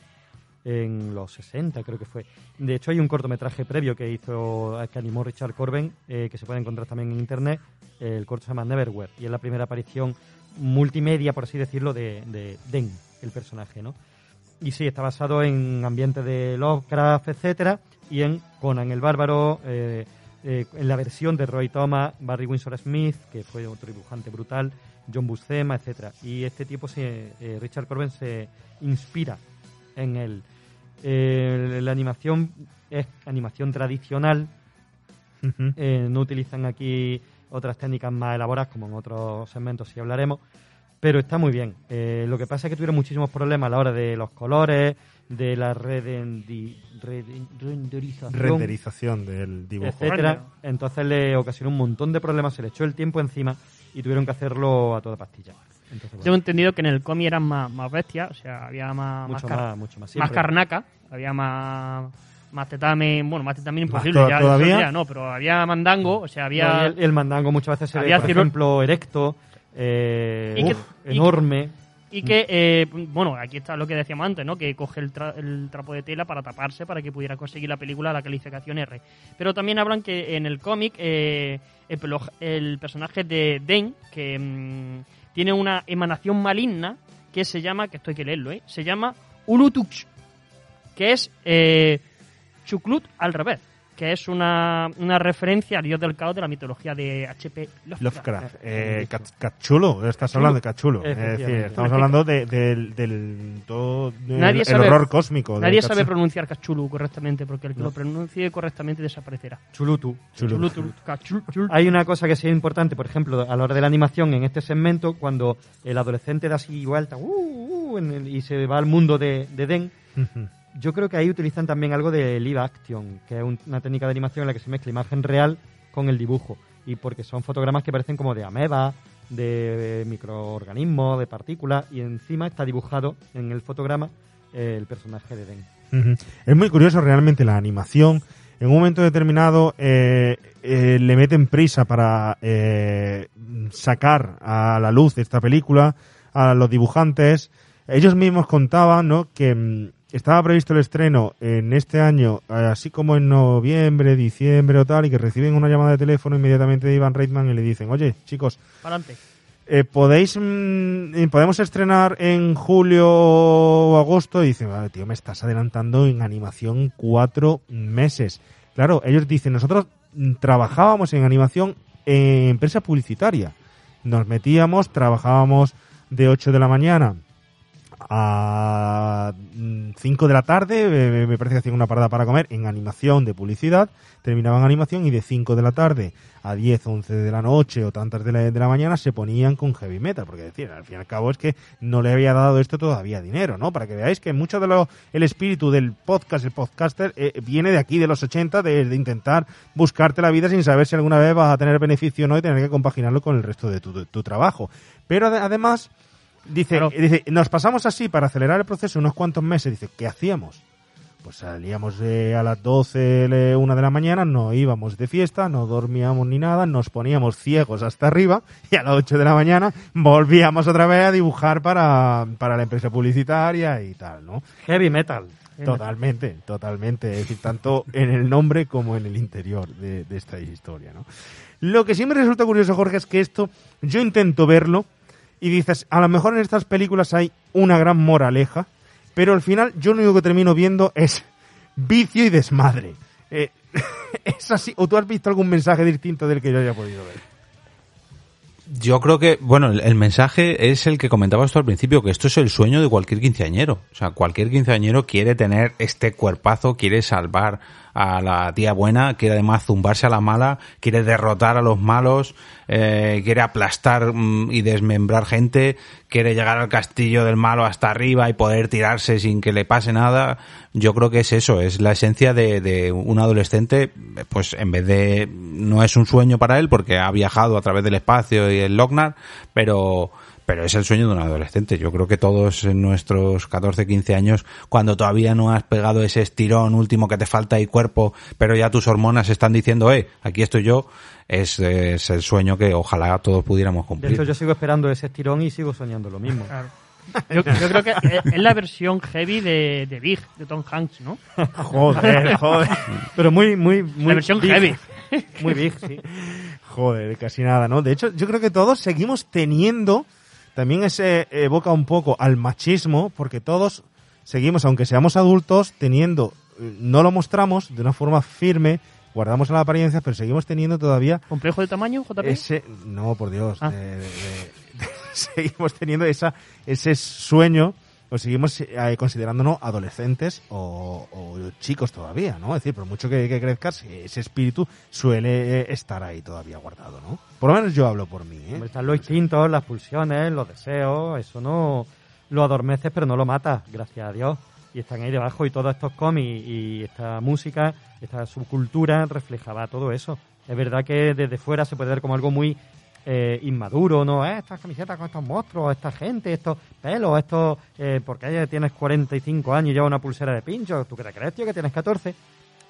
en los 60, creo que fue. De hecho, hay un cortometraje previo que hizo, que animó Richard Corben, eh, que se puede encontrar también en internet. El corto se llama Neverwhere y es la primera aparición multimedia, por así decirlo, de, de Den, el personaje, ¿no? Y sí, está basado en ambientes de Lovecraft, etcétera, y en Conan el Bárbaro, eh, eh, en la versión de Roy Thomas, Barry Windsor Smith, que fue otro dibujante brutal, John Buscema, etcétera. Y este tipo, se, eh, Richard Corben, se inspira en él. La animación es animación tradicional, no utilizan aquí otras técnicas más elaboradas como en otros segmentos si hablaremos, pero está muy bien. Eh, lo que pasa es que tuvieron muchísimos problemas a la hora de los colores, de la redendi- reden- renderización, Renderización del dibujo. etcétera. Entonces le ocasionó un montón de problemas, se le echó el tiempo encima y tuvieron que hacerlo a toda pastilla. Entonces, bueno, Tengo entendido que en el cómic eran más, más bestias, o sea, había más, Mucho car- más, mucho más, más carnaca, había más, Mastetame, bueno, Mastetame imposible, to- ya, todavía. ya no, pero había Mandango, o sea, había... No, el, el mandango muchas veces se ve, Había por ejemplo, erecto, eh, Y que- uf, y que- enorme. Y que, eh, bueno, aquí está lo que decíamos antes, ¿no? Que coge el, tra- el trapo de tela para taparse para que pudiera conseguir la película la calificación R. Pero también hablan que en el cómic eh, el, personaje de Dane, que mm, tiene una emanación maligna que se llama, que esto hay que leerlo, ¿eh? Se llama Ulutuch, que es eh, Chuklut al revés, que es una, una referencia al dios del caos de la mitología de H.P. Lovecraft. Lovecraft. Eh, Cach- Cachulo, estás hablando de Cachulo. Es decir, estamos hablando de- del, del todo Nadie el sabe, horror cósmico. de Nadie sabe pronunciar Cachulu correctamente, porque el que No. lo pronuncie correctamente desaparecerá. Chulutu. Chulutu. Cachul- chul- Hay una cosa que sí es importante, por ejemplo, a la hora de la animación en este segmento, cuando el adolescente da así vuelta uh, uh, en el- y se va al mundo de, de Den, yo creo que ahí utilizan también algo de live action, que es un- una técnica de animación en la que se mezcla imagen real con el dibujo. Y porque son fotogramas que parecen como de ameba, de microorganismos, de partículas, y encima está dibujado en el fotograma eh, el personaje de Den. Es muy curioso realmente la animación. En un momento determinado eh, eh, le meten prisa para sacar a la luz esta película a los dibujantes. Ellos mismos contaban ¿no? que mm, estaba previsto el estreno en este año, eh, así como en noviembre, diciembre o tal, y que reciben una llamada de teléfono inmediatamente de Ivan Reitman y le dicen, oye, chicos, eh, podéis mm, eh, podemos estrenar en julio o agosto y dicen "Vale, tío me estás adelantando en animación cuatro meses claro ellos dicen nosotros mm, trabajábamos en animación en empresa publicitaria. Nos metíamos trabajábamos de 8 de la mañana a 5 de la tarde, me parece que hacían una parada para comer en animación de publicidad, terminaban animación y de 5 de la tarde a 10, 11 de la noche o tantas de la, de la mañana se ponían con heavy metal, porque decir, al fin y al cabo es que no le había dado esto todavía dinero, ¿no? Para que veáis que mucho de lo, el espíritu del podcast, el podcaster, eh, viene de aquí, de los 80, de, intentar buscarte la vida sin saber si alguna vez vas a tener beneficio o no y tener que compaginarlo con el resto de tu, tu trabajo. Pero ade- además, Dice, dice, nos pasamos así para acelerar el proceso unos cuantos meses. Dice, ¿qué hacíamos? Pues salíamos eh, a las 12, le- una de la mañana, no íbamos de fiesta, no dormíamos ni nada, nos poníamos ciegos hasta arriba y a las 8 de la mañana volvíamos otra vez a dibujar para, para la empresa publicitaria y tal, ¿no? Heavy metal. Totalmente, totalmente. Es decir, tanto en el nombre como en el interior de, de esta historia, ¿no? Lo que sí me resulta curioso, Jorge, es que esto, yo intento verlo y dices, a lo mejor en estas películas hay una gran moraleja, pero al final yo lo único que termino viendo es vicio y desmadre. Eh, ¿Es así? ¿O tú has visto algún mensaje distinto del que yo haya podido ver? Yo creo que, bueno, el, el mensaje es el que comentabas tú al principio, que esto es el sueño de cualquier quinceañero. O sea, cualquier quinceañero quiere tener este cuerpazo, quiere salvar a la tía buena, quiere además zumbarse a la mala, quiere derrotar a los malos, eh, quiere aplastar mm, y desmembrar gente, quiere llegar al castillo del malo hasta arriba y poder tirarse sin que le pase nada. Yo creo que es eso, es la esencia de, de un adolescente, pues en vez de, no es un sueño para él porque ha viajado a través del espacio y el Lochnar, pero, pero es el sueño de un adolescente. Yo creo que todos en nuestros 14, 15 años, cuando todavía no has pegado ese estirón último que te falta y cuerpo, pero ya tus hormonas están diciendo, eh, aquí estoy yo, es, es el sueño que ojalá todos pudiéramos De cumplir. hecho, yo sigo esperando ese estirón y sigo soñando lo mismo. Yo, yo creo que es es la versión heavy de, de Big, de Tom Hanks, ¿no? Joder, joder. Pero muy, muy, muy. La versión big. heavy. Muy big, sí. Joder, casi nada, ¿no? De hecho, yo creo que todos seguimos teniendo, también ese evoca un poco al machismo, porque todos seguimos, aunque seamos adultos, teniendo, eh, no lo mostramos de una forma firme, guardamos la apariencia, pero seguimos teniendo todavía ¿Complejo de tamaño, JP? ese, no, por Dios, Ah. de- de- de- seguimos teniendo esa, ese sueño, o seguimos eh, considerándonos adolescentes o, chicos todavía, ¿no? Es decir, por mucho que, que crezcas, ese espíritu suele eh, estar ahí todavía guardado, ¿no? Por lo menos yo hablo por mí, ¿eh? Están los instintos, las pulsiones, los deseos, eso no lo adormeces, pero no lo matas, gracias a Dios. Y están ahí debajo y todos estos cómics y esta música, esta subcultura reflejaba todo eso. Es verdad que desde fuera se puede ver como algo muy eh, inmaduro, ¿no? Eh, estas camisetas con estos monstruos, esta gente, estos pelos, estos... Eh, porque tienes 45 años y llevas una pulsera de pincho, ¿tú qué te crees, tío, que tienes 14?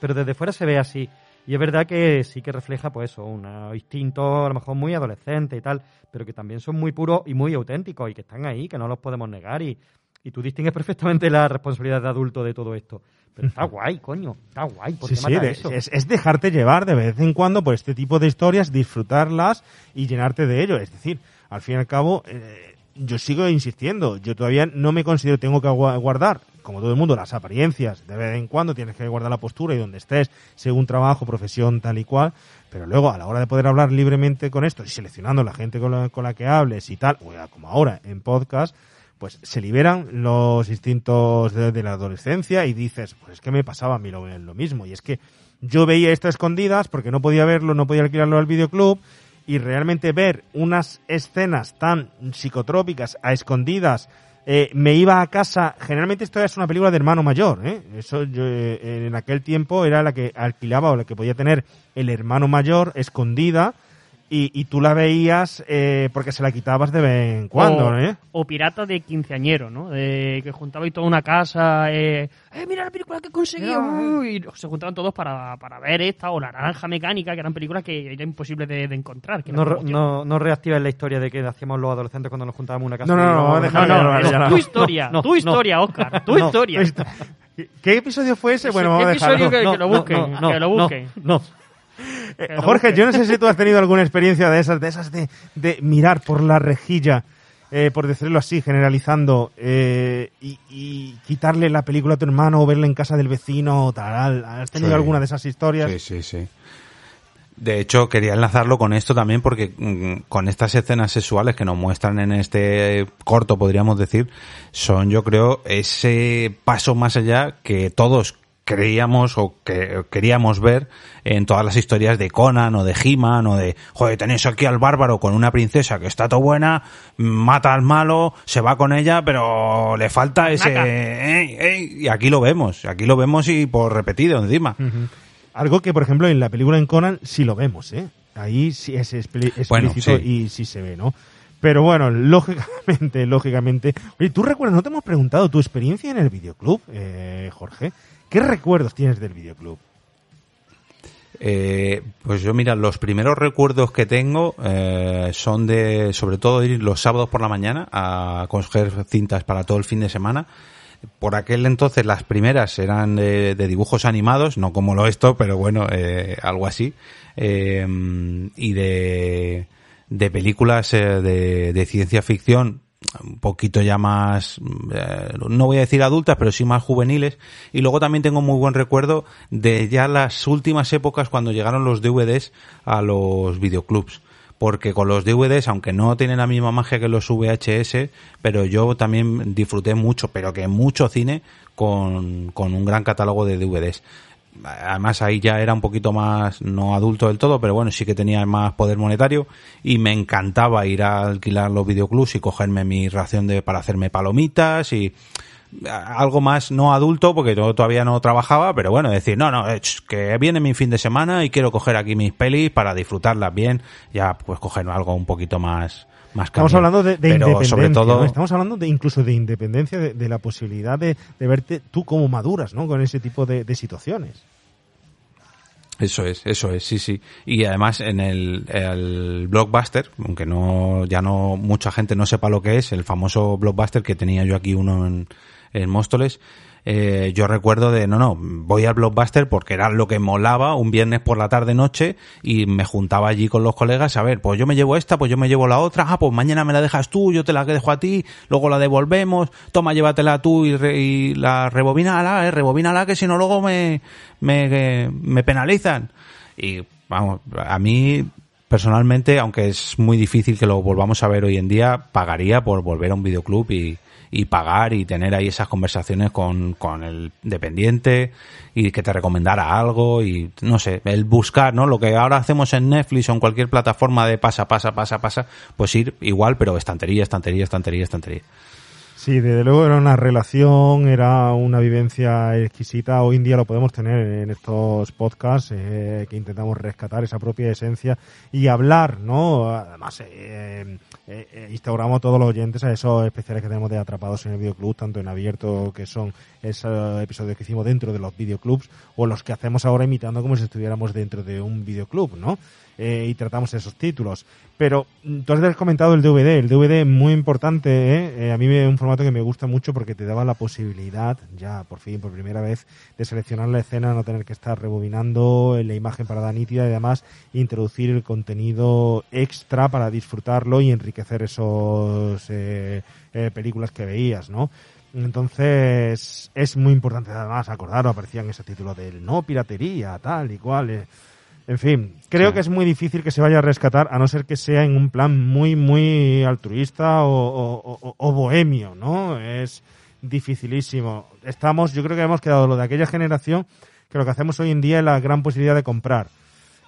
pero desde fuera se ve así. Y es verdad que sí que refleja, pues eso, un instinto a lo mejor muy adolescente y tal, pero que también son muy puros y muy auténticos y que están ahí, que no los podemos negar. Y, y tú distingues perfectamente la responsabilidad de adulto de todo esto. Pero está guay, coño, está guay. ¿por qué sí, mata eso? es, es dejarte llevar de vez en cuando por este tipo de historias, disfrutarlas y llenarte de ello. Es decir, al fin y al cabo, eh, yo sigo insistiendo, yo todavía no me considero, tengo que gua- guardar, como todo el mundo, las apariencias. De vez en cuando tienes que guardar la postura y donde estés, según trabajo, profesión, tal y cual. Pero luego, a la hora de poder hablar libremente con esto y seleccionando la gente con la, con la que hables y tal, o ya como ahora en podcast, pues se liberan los instintos de, la adolescencia y dices, pues es que me pasaba a mí lo, mismo. Y es que yo veía esto escondidas porque no podía verlo, no podía alquilarlo al videoclub y realmente ver unas escenas tan psicotrópicas a escondidas eh, me iba a casa, generalmente esto es una película de hermano mayor, ¿eh? eso yo, eh, en aquel tiempo era la que alquilaba o la que podía tener el hermano mayor escondida y, y tú la veías eh, porque se la quitabas de vez en cuando, o, ¿eh? o pirata de quinceañero, ¿no? De que juntabais toda una casa, eh, eh, mira la película que he conseguido, uh, y se juntaban todos para, para ver esta, o la naranja mecánica, que eran películas que era imposible de, de encontrar. Que No, no, no reactives la historia de que hacíamos los adolescentes cuando nos juntábamos en una casa. No, no, no, no, no, tu historia, no, tu no, historia, Oscar, tu no, historia. ¿Qué episodio fue ese? Bueno, ¿Qué vamos a episodio dejarlo. que, que lo busquen? no, que lo no, busquen. no. Eh, Jorge, yo no sé si tú has tenido alguna experiencia de esas, de esas de, de mirar por la rejilla, eh, por decirlo así, generalizando, eh, y, y quitarle la película a tu hermano o verla en casa del vecino o tal. ¿Has tenido Sí. alguna de esas historias? Sí, sí, sí. De hecho, quería enlazarlo con esto también porque mm, con estas escenas sexuales que nos muestran en este corto, podríamos decir, son yo creo ese paso más allá que todos creíamos o que queríamos ver en todas las historias de Conan o de He-Man o de, joder, tenéis aquí al bárbaro con una princesa que está todo buena, mata al malo, se va con ella, pero le falta ese... Naca. "Ey, ey", y aquí lo vemos, aquí lo vemos y por repetido encima. Ujú. Algo que, por ejemplo, en la película en Conan sí lo vemos, ¿eh? Ahí sí es explícito Bueno, sí. y sí se ve, ¿no? Pero bueno, lógicamente, lógicamente. Oye, ¿tú recuerdas? No te hemos preguntado tu experiencia en el videoclub, eh, Jorge. ¿Qué recuerdos tienes del videoclub? Eh, pues yo, mira, los primeros recuerdos que tengo eh, son de, sobre todo, ir los sábados por la mañana a coger cintas para todo el fin de semana. Por aquel entonces las primeras eran de, dibujos animados, no como lo esto, pero bueno, eh, algo así. Eh, y de, de películas eh, de, de ciencia ficción un poquito ya más, eh, no voy a decir adultas, pero sí más juveniles. Y luego también tengo muy buen recuerdo de ya las últimas épocas cuando llegaron los DVDs a los videoclubs. Porque con los DVDs, aunque no tienen la misma magia que los VHS, pero yo también disfruté mucho, pero que mucho cine con, con un gran catálogo de DVDs. Además ahí ya era un poquito más, no adulto del todo, pero bueno, sí que tenía más poder monetario y me encantaba ir a alquilar los videoclubs y cogerme mi ración de, para hacerme palomitas y algo más no adulto porque yo todavía no trabajaba, pero bueno, decir, no, no, ch, que viene mi fin de semana y quiero coger aquí mis pelis para disfrutarlas bien, ya pues coger algo un poquito más, más Estamos hablando de, independencia, sobre todo, ¿no? Estamos hablando de incluso de independencia, de, de la posibilidad de, de verte tú como maduras, ¿no? Con ese tipo de, de situaciones. Eso es, eso es, sí, sí. Y además en el, el blockbuster, aunque no, ya no, mucha gente no sepa lo que es, el famoso blockbuster que tenía yo aquí uno en, en Móstoles, eh, yo recuerdo de, no, no, voy al blockbuster porque era lo que molaba un viernes por la tarde noche y me juntaba allí con los colegas, a ver, pues yo me llevo esta, pues yo me llevo la otra, ah, pues mañana me la dejas tú, yo te la dejo a ti, luego la devolvemos, toma, llévatela tú y, re- y la rebobínala, eh, rebobínala que si no luego me, me, me penalizan. Y vamos, a mí personalmente, aunque es muy difícil que lo volvamos a ver hoy en día, pagaría por volver a un videoclub y, y pagar y tener ahí esas conversaciones con, con el dependiente y que te recomendara algo y no sé, el buscar, ¿no? Lo que ahora hacemos en Netflix o en cualquier plataforma de pasa, pasa, pasa, pasa, pues ir igual, pero estantería, estantería, estantería, estantería. Sí, desde luego era una relación, era una vivencia exquisita. Hoy en día lo podemos tener en estos podcasts eh, que intentamos rescatar esa propia esencia y hablar, ¿no? Además, eh, eh, eh, instauramos a todos los oyentes a esos especiales que tenemos de Atrapados en el Videoclub, tanto en abierto, que son esos episodios que hicimos dentro de los videoclubs, o los que hacemos ahora imitando como si estuviéramos dentro de un videoclub, ¿no? Eh, y tratamos esos títulos. Pero mm, tú has comentado el DVD, el DVD muy importante, ¿eh? Eh, a mí es un formato que me gusta mucho porque te daba la posibilidad, ya por fin, por primera vez, de seleccionar la escena, no tener que estar rebobinando la imagen para dar nítida y además introducir el contenido extra para disfrutarlo y enriquecer esos eh, eh, películas que veías, ¿no? Entonces, es muy importante además acordaros, aparecían ese título del no piratería, tal y cual. En fin, creo que es muy difícil que se vaya a rescatar, a no ser que sea en un plan muy, muy altruista o, o- o- o bohemio, ¿no? Es dificilísimo. Estamos, yo creo que hemos quedado lo de aquella generación que lo que hacemos hoy en día es la gran posibilidad de comprar.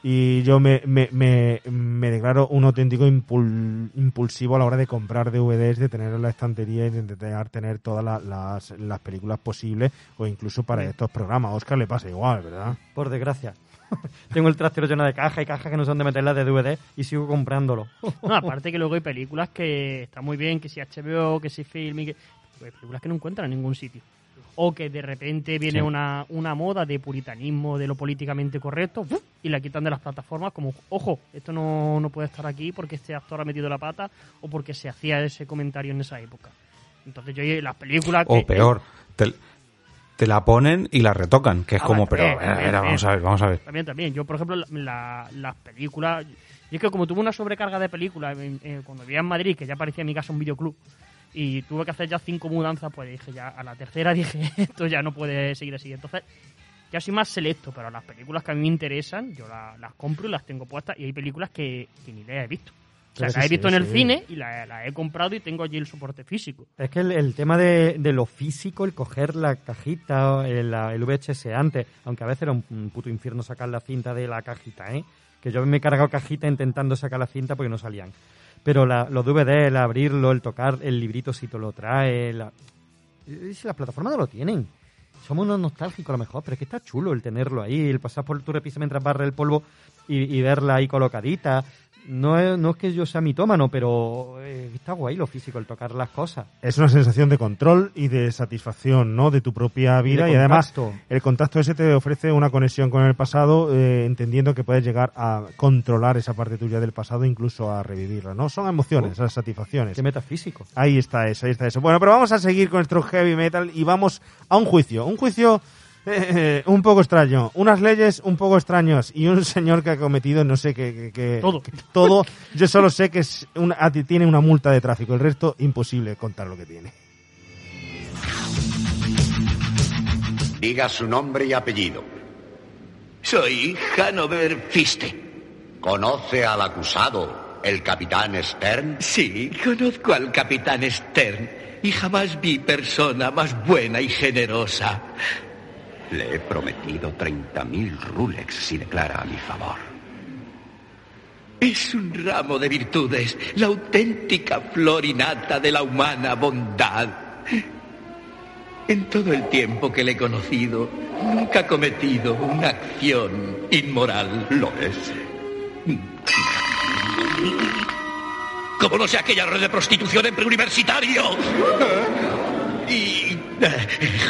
Y yo me, me, me, me declaro un auténtico impul- impulsivo a la hora de comprar DVDs, de tener en la estantería y de intentar tener todas la- las, las películas posibles o incluso para estos programas. A Oscar le pasa igual, ¿verdad? Por desgracia. Tengo el trastero lleno de cajas y cajas que no son de meterlas de DVD y sigo comprándolo. No, aparte que luego hay películas que están muy bien, que si HBO, que si Film, y que... pues películas que no encuentran en ningún sitio. O que de repente viene Sí. una, una moda de puritanismo, de lo políticamente correcto, y la quitan de las plataformas como, ojo, esto no, no puede estar aquí porque este actor ha metido la pata o porque se hacía ese comentario en esa época. Entonces yo las películas... O que- peor, te, te la ponen y la retocan, que es Ah, como, pero, también, también, vamos a ver, vamos a ver. También, también. Yo, por ejemplo, la- la- las películas... Y es que como tuve una sobrecarga de películas en- cuando vivía en Madrid, que ya parecía en mi casa un videoclub, y tuve que hacer ya cinco mudanzas, pues dije ya, a la tercera dije, esto ya no puede seguir así. Entonces, ya soy más selecto, pero las películas que a mí me interesan, yo la- las compro y las tengo puestas, y hay películas que, que ni las he visto. O sea, las sí, he visto sí, en el sí. cine y las he comprado y tengo allí el soporte físico. Es que el, el tema de, de lo físico, el coger la cajita, el, la- el VHS antes, aunque a veces era un, puto infierno sacar la cinta de la cajita, ¿eh? Que yo me he cargado cajita intentando sacar la cinta porque no salían. Pero la, los DVD, el abrirlo, el tocar el librito si te lo trae, la... si las plataformas no lo tienen. Somos unos nostálgicos a lo mejor, pero es que está chulo el tenerlo ahí, el pasar por tu repisa mientras barre el polvo y, y verla ahí colocadita. No es, no es que yo sea mitómano, pero eh, está guay lo físico, el tocar las cosas. Es una sensación de control y de satisfacción, ¿no? De tu propia vida y además el contacto ese te ofrece una conexión con el pasado, eh, entendiendo que puedes llegar a controlar esa parte tuya del pasado, incluso a revivirla, ¿no? Son emociones, esas satisfacciones. Qué metafísico. Ahí está eso, ahí está eso. Bueno, pero vamos a seguir con nuestro heavy metal y vamos a un juicio. Un juicio eh, un poco extraño. Unas leyes un poco extrañas y un señor que ha cometido, no sé, que- Todo. que todo. Yo solo sé que es una- tiene una multa de tráfico. El resto, imposible contar lo que tiene. Diga su nombre y apellido. Soy Hanover Fiste. ¿Conoce al acusado, el capitán Stern? Sí, conozco al capitán Stern y jamás vi persona más buena y generosa. Le he prometido 30.000 Rulex si declara a mi favor. Es un ramo de virtudes, la auténtica flor y nata de la humana bondad. En todo el tiempo que le he conocido, nunca ha cometido una acción inmoral. Lo es. Como no sea aquella red de prostitución en preuniversitario. Y eh,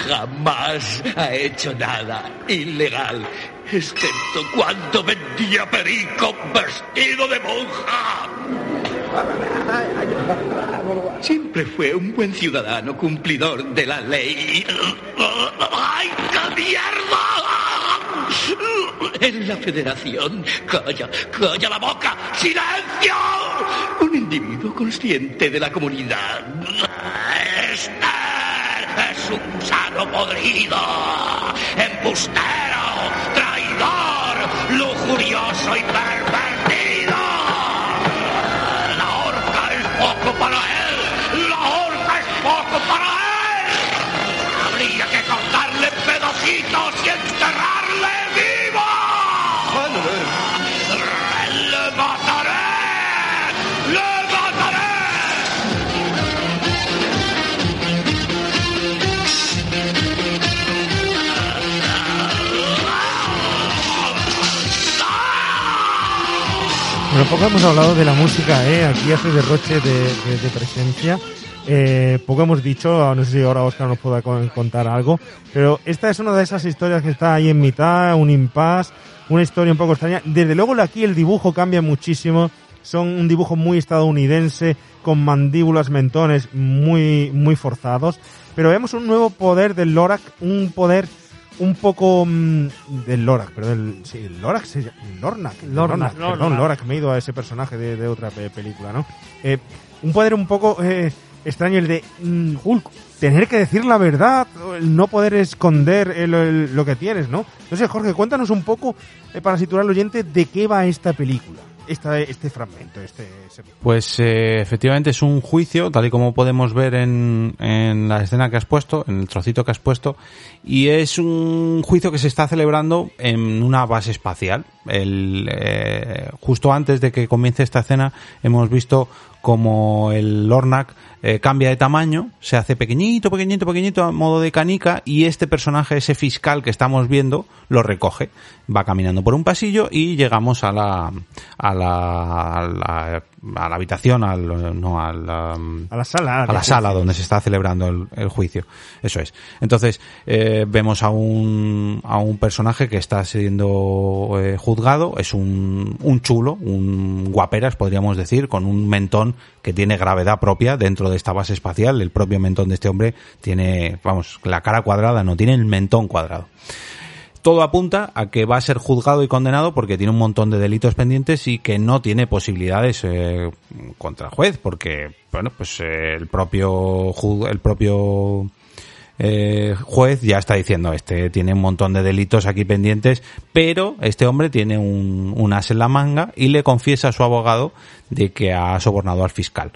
jamás ha hecho nada ilegal, excepto cuando vendía perico vestido de monja. Siempre fue un buen ciudadano cumplidor de la ley. ¡Ay, qué mierda! En la federación. ¡Calla, calla la boca! ¡Silencio! Un individuo consciente de la comunidad. Esther es un gusano podrido, embustero, traidor, lujurioso y pervertido. La horca es poco para él. La horca es poco para él. Habría que cortarle pedacitos y Pero poco hemos hablado de la música, ¿eh? Aquí hace derroche de, de, de presencia. Eh, poco hemos dicho, no sé si ahora Oscar nos pueda con- contar algo, pero esta es una de esas historias que está ahí en mitad, un impasse, una historia un poco extraña. Desde luego aquí el dibujo cambia muchísimo, son un dibujo muy estadounidense, con mandíbulas, mentones muy, muy forzados, pero vemos un nuevo poder del Lorak, un poder un poco mm, del Lorak, pero del, sí, el Lorak se llama, Lornak, Lornak. perdón. Lorak, me he ido a ese personaje de, de otra pe- película, ¿no? Eh, un poder un poco eh, extraño el de mm, Hulk, tener que decir la verdad, el no poder esconder el- el- lo que tienes, ¿no? No sé, Jorge, cuéntanos un poco, eh, para situar al oyente, de qué va esta película, este fragmento, este... Pues eh, efectivamente es un juicio, tal y como podemos ver en, en la escena que has puesto, en el trocito que has puesto, y es un juicio que se está celebrando en una base espacial. El, eh, justo antes de que comience esta escena hemos visto como el Lornak eh, cambia de tamaño, se hace pequeñito, pequeñito, pequeñito a modo de canica y este personaje, ese fiscal que estamos viendo, lo recoge. Va caminando por un pasillo y llegamos a la, a la, a la, a la habitación, al, no, a la, A la sala. a la sala donde se está celebrando el, el juicio. Eso es. Entonces, eh, vemos a un, a un personaje que está siendo eh, juzgado. Es un, un chulo, un guaperas, podríamos decir, con un mentón que tiene gravedad propia dentro de esta base espacial. El propio mentón de este hombre tiene, vamos, la cara cuadrada, no, tiene el mentón cuadrado todo apunta a que va a ser juzgado y condenado porque tiene un montón de delitos pendientes y que no tiene posibilidades eh, contra el juez porque bueno pues eh, el propio el propio eh, juez ya está diciendo este tiene un montón de delitos aquí pendientes pero este hombre tiene un, as en la manga y le confiesa a su abogado de que ha sobornado al fiscal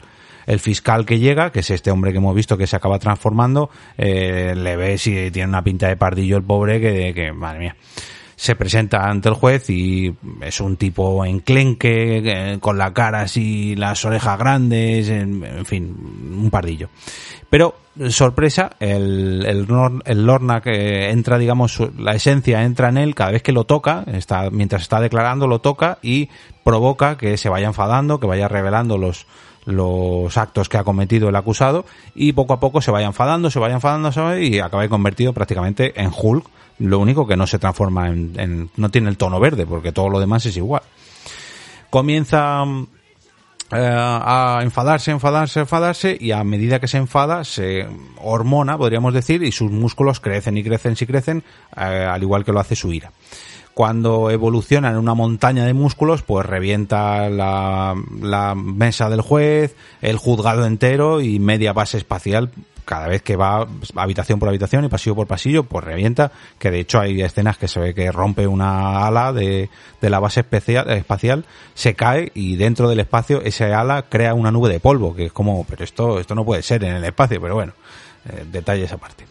el fiscal que llega, que es este hombre que hemos visto que se acaba transformando, eh, le ve si tiene una pinta de pardillo el pobre que, que madre mía. Se presenta ante el juez y es un tipo enclenque, eh, con la cara así, las orejas grandes, en, fin, un pardillo. Pero, sorpresa, el, el, el Lorna que entra, digamos, la esencia entra en él cada vez que lo toca, está, mientras está declarando, lo toca y provoca que se vaya enfadando, que vaya revelando los, los actos que ha cometido el acusado y poco a poco se vaya enfadando, se vaya enfadando y acabe convertido prácticamente en Hulk. Lo único que no se transforma en, en- no tiene el tono verde porque todo lo demás es igual. Comienza mm, eh, a enfadarse, enfadarse, enfadarse y a medida que se enfada se hormona, podríamos decir, y sus músculos crecen y crecen y crecen, eh, al igual que lo hace su ira. Cuando evoluciona en una montaña de músculos, pues revienta la, la mesa del juez, el juzgado entero y media base espacial cada vez que va habitación por habitación y pasillo por pasillo, pues revienta, que de hecho hay escenas que se ve que rompe una ala de, de la base especial, espacial, se cae y dentro del espacio ese ala crea una nube de polvo, que es como, pero esto, esto no puede ser en el espacio, pero bueno, eh, detalles aparte.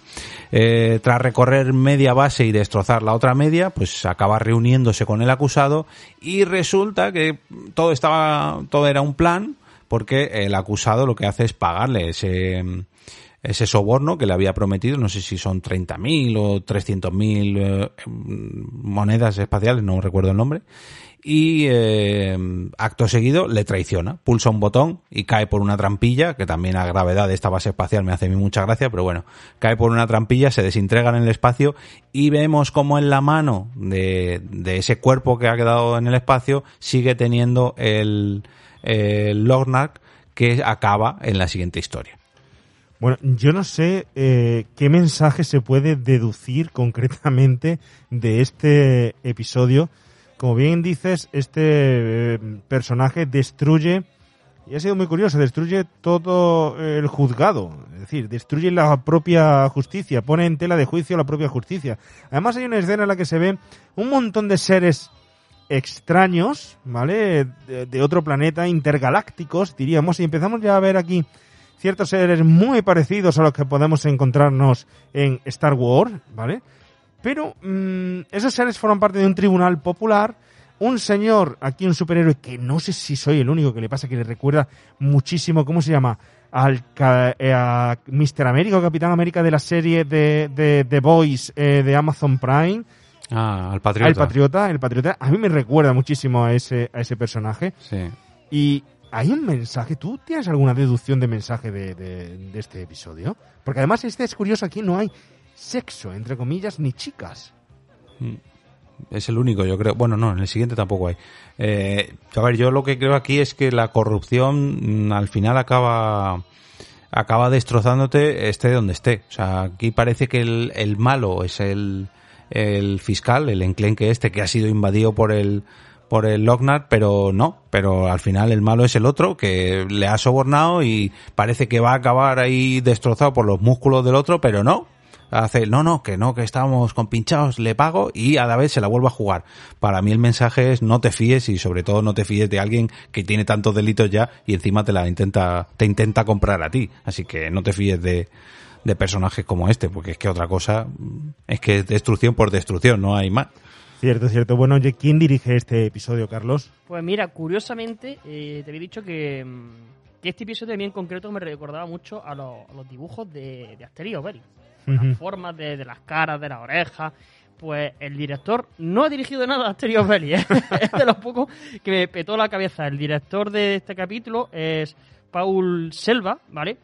Eh, tras recorrer media base y destrozar la otra media, pues acaba reuniéndose con el acusado y resulta que todo estaba, todo era un plan, porque el acusado lo que hace es pagarle ese, ese soborno que le había prometido, no sé si son 30.000 o 300.000 eh, monedas espaciales, no recuerdo el nombre, y eh, acto seguido le traiciona, pulsa un botón y cae por una trampilla, que también a gravedad de esta base espacial me hace a mí mucha gracia, pero bueno, cae por una trampilla, se desintegra en el espacio y vemos como en la mano de, de ese cuerpo que ha quedado en el espacio sigue teniendo el, el que acaba en la siguiente historia. Bueno, yo no sé eh, qué mensaje se puede deducir concretamente de este episodio. Como bien dices, este eh, personaje destruye, y ha sido muy curioso, destruye todo el juzgado, es decir, destruye la propia justicia, pone en tela de juicio la propia justicia. Además hay una escena en la que se ven un montón de seres extraños, ¿vale? De, de otro planeta, intergalácticos, diríamos, y empezamos ya a ver aquí ciertos seres muy parecidos a los que podemos encontrarnos en Star Wars, ¿vale? Pero mmm, esos seres forman parte de un tribunal popular. Un señor, aquí un superhéroe, que no sé si soy el único que le pasa, que le recuerda muchísimo, ¿cómo se llama? Al eh, a Mr. América o Capitán América de la serie de, de The Boys eh, de Amazon Prime. Ah, al patriota. Al patriota, el patriota, a mí me recuerda muchísimo a ese, a ese personaje. Sí. Y hay un mensaje, ¿tú tienes alguna deducción de mensaje de, este episodio? Porque además este es curioso, aquí no hay sexo, entre comillas, ni chicas. Mm. Es el único, yo creo. Bueno, no, en el siguiente tampoco hay. Eh, a ver, yo lo que creo aquí es que la corrupción mm, al final acaba acaba destrozándote esté donde esté. O sea, aquí parece que el, el malo es el, el fiscal, el enclenque este que ha sido invadido por el por el Lochnar, pero no, pero al final el malo es el otro que le ha sobornado y parece que va a acabar ahí destrozado por los músculos del otro, pero no, hace, no, no, que no, que estamos compinchados, le pago y a la vez se la vuelve a jugar. Para mí el mensaje es no te fíes y sobre todo no te fíes de alguien que tiene tantos delitos ya y encima te la intenta, te intenta comprar a ti. Así que no te fíes de, de personajes como este, porque es que otra cosa es que es destrucción por destrucción, no hay más. Cierto, cierto. Bueno, oye, ¿quién dirige este episodio, Carlos? Pues mira, curiosamente, eh, te había dicho que, mm, que este episodio a mí en concreto me recordaba mucho a, los- a los dibujos de, de Asterix. Las formas de, de las caras, de las orejas. Pues el director no ha dirigido nada a Asterix Obelix. ¿eh? es de los pocos que me petó la cabeza. El director de este capítulo es Paul Selva, ¿vale?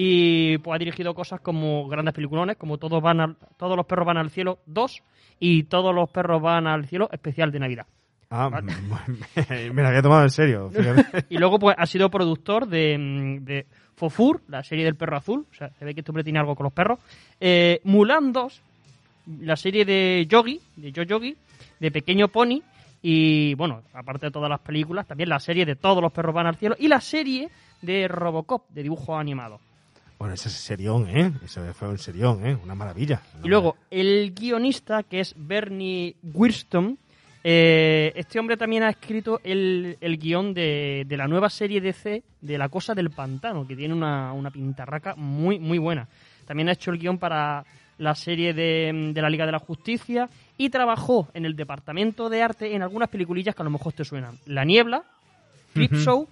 Y pues ha dirigido cosas como grandes peliculones, como todos van al- todos los perros van al cielo 2 y todos los perros van al cielo especial de Navidad. Ah, me la había tomado en serio. fíjate. Y luego pues ha sido productor de, de Fofur, la serie del perro azul, o sea, se ve que este hombre tiene algo con los perros. Eh, Mulan 2, la serie de Yogi, de Yo Yogi, de Pequeño Pony, y bueno, aparte de todas las películas, también la serie de Todos los perros van al cielo, y la serie de Robocop, de dibujo animado. Bueno, ese es serión, ¿eh? Eso fue un serión, ¿eh? Una maravilla. Y luego, el guionista, que es Bernie Wirston, eh, este hombre también ha escrito el, el guion de, de la nueva serie DC de La Cosa del Pantano, que tiene una, una pintarraca muy, muy buena. También ha hecho el guion para la serie de, de la Liga de la Justicia y trabajó en el departamento de arte en algunas peliculillas que a lo mejor te suenan. La Niebla, Ujú. Show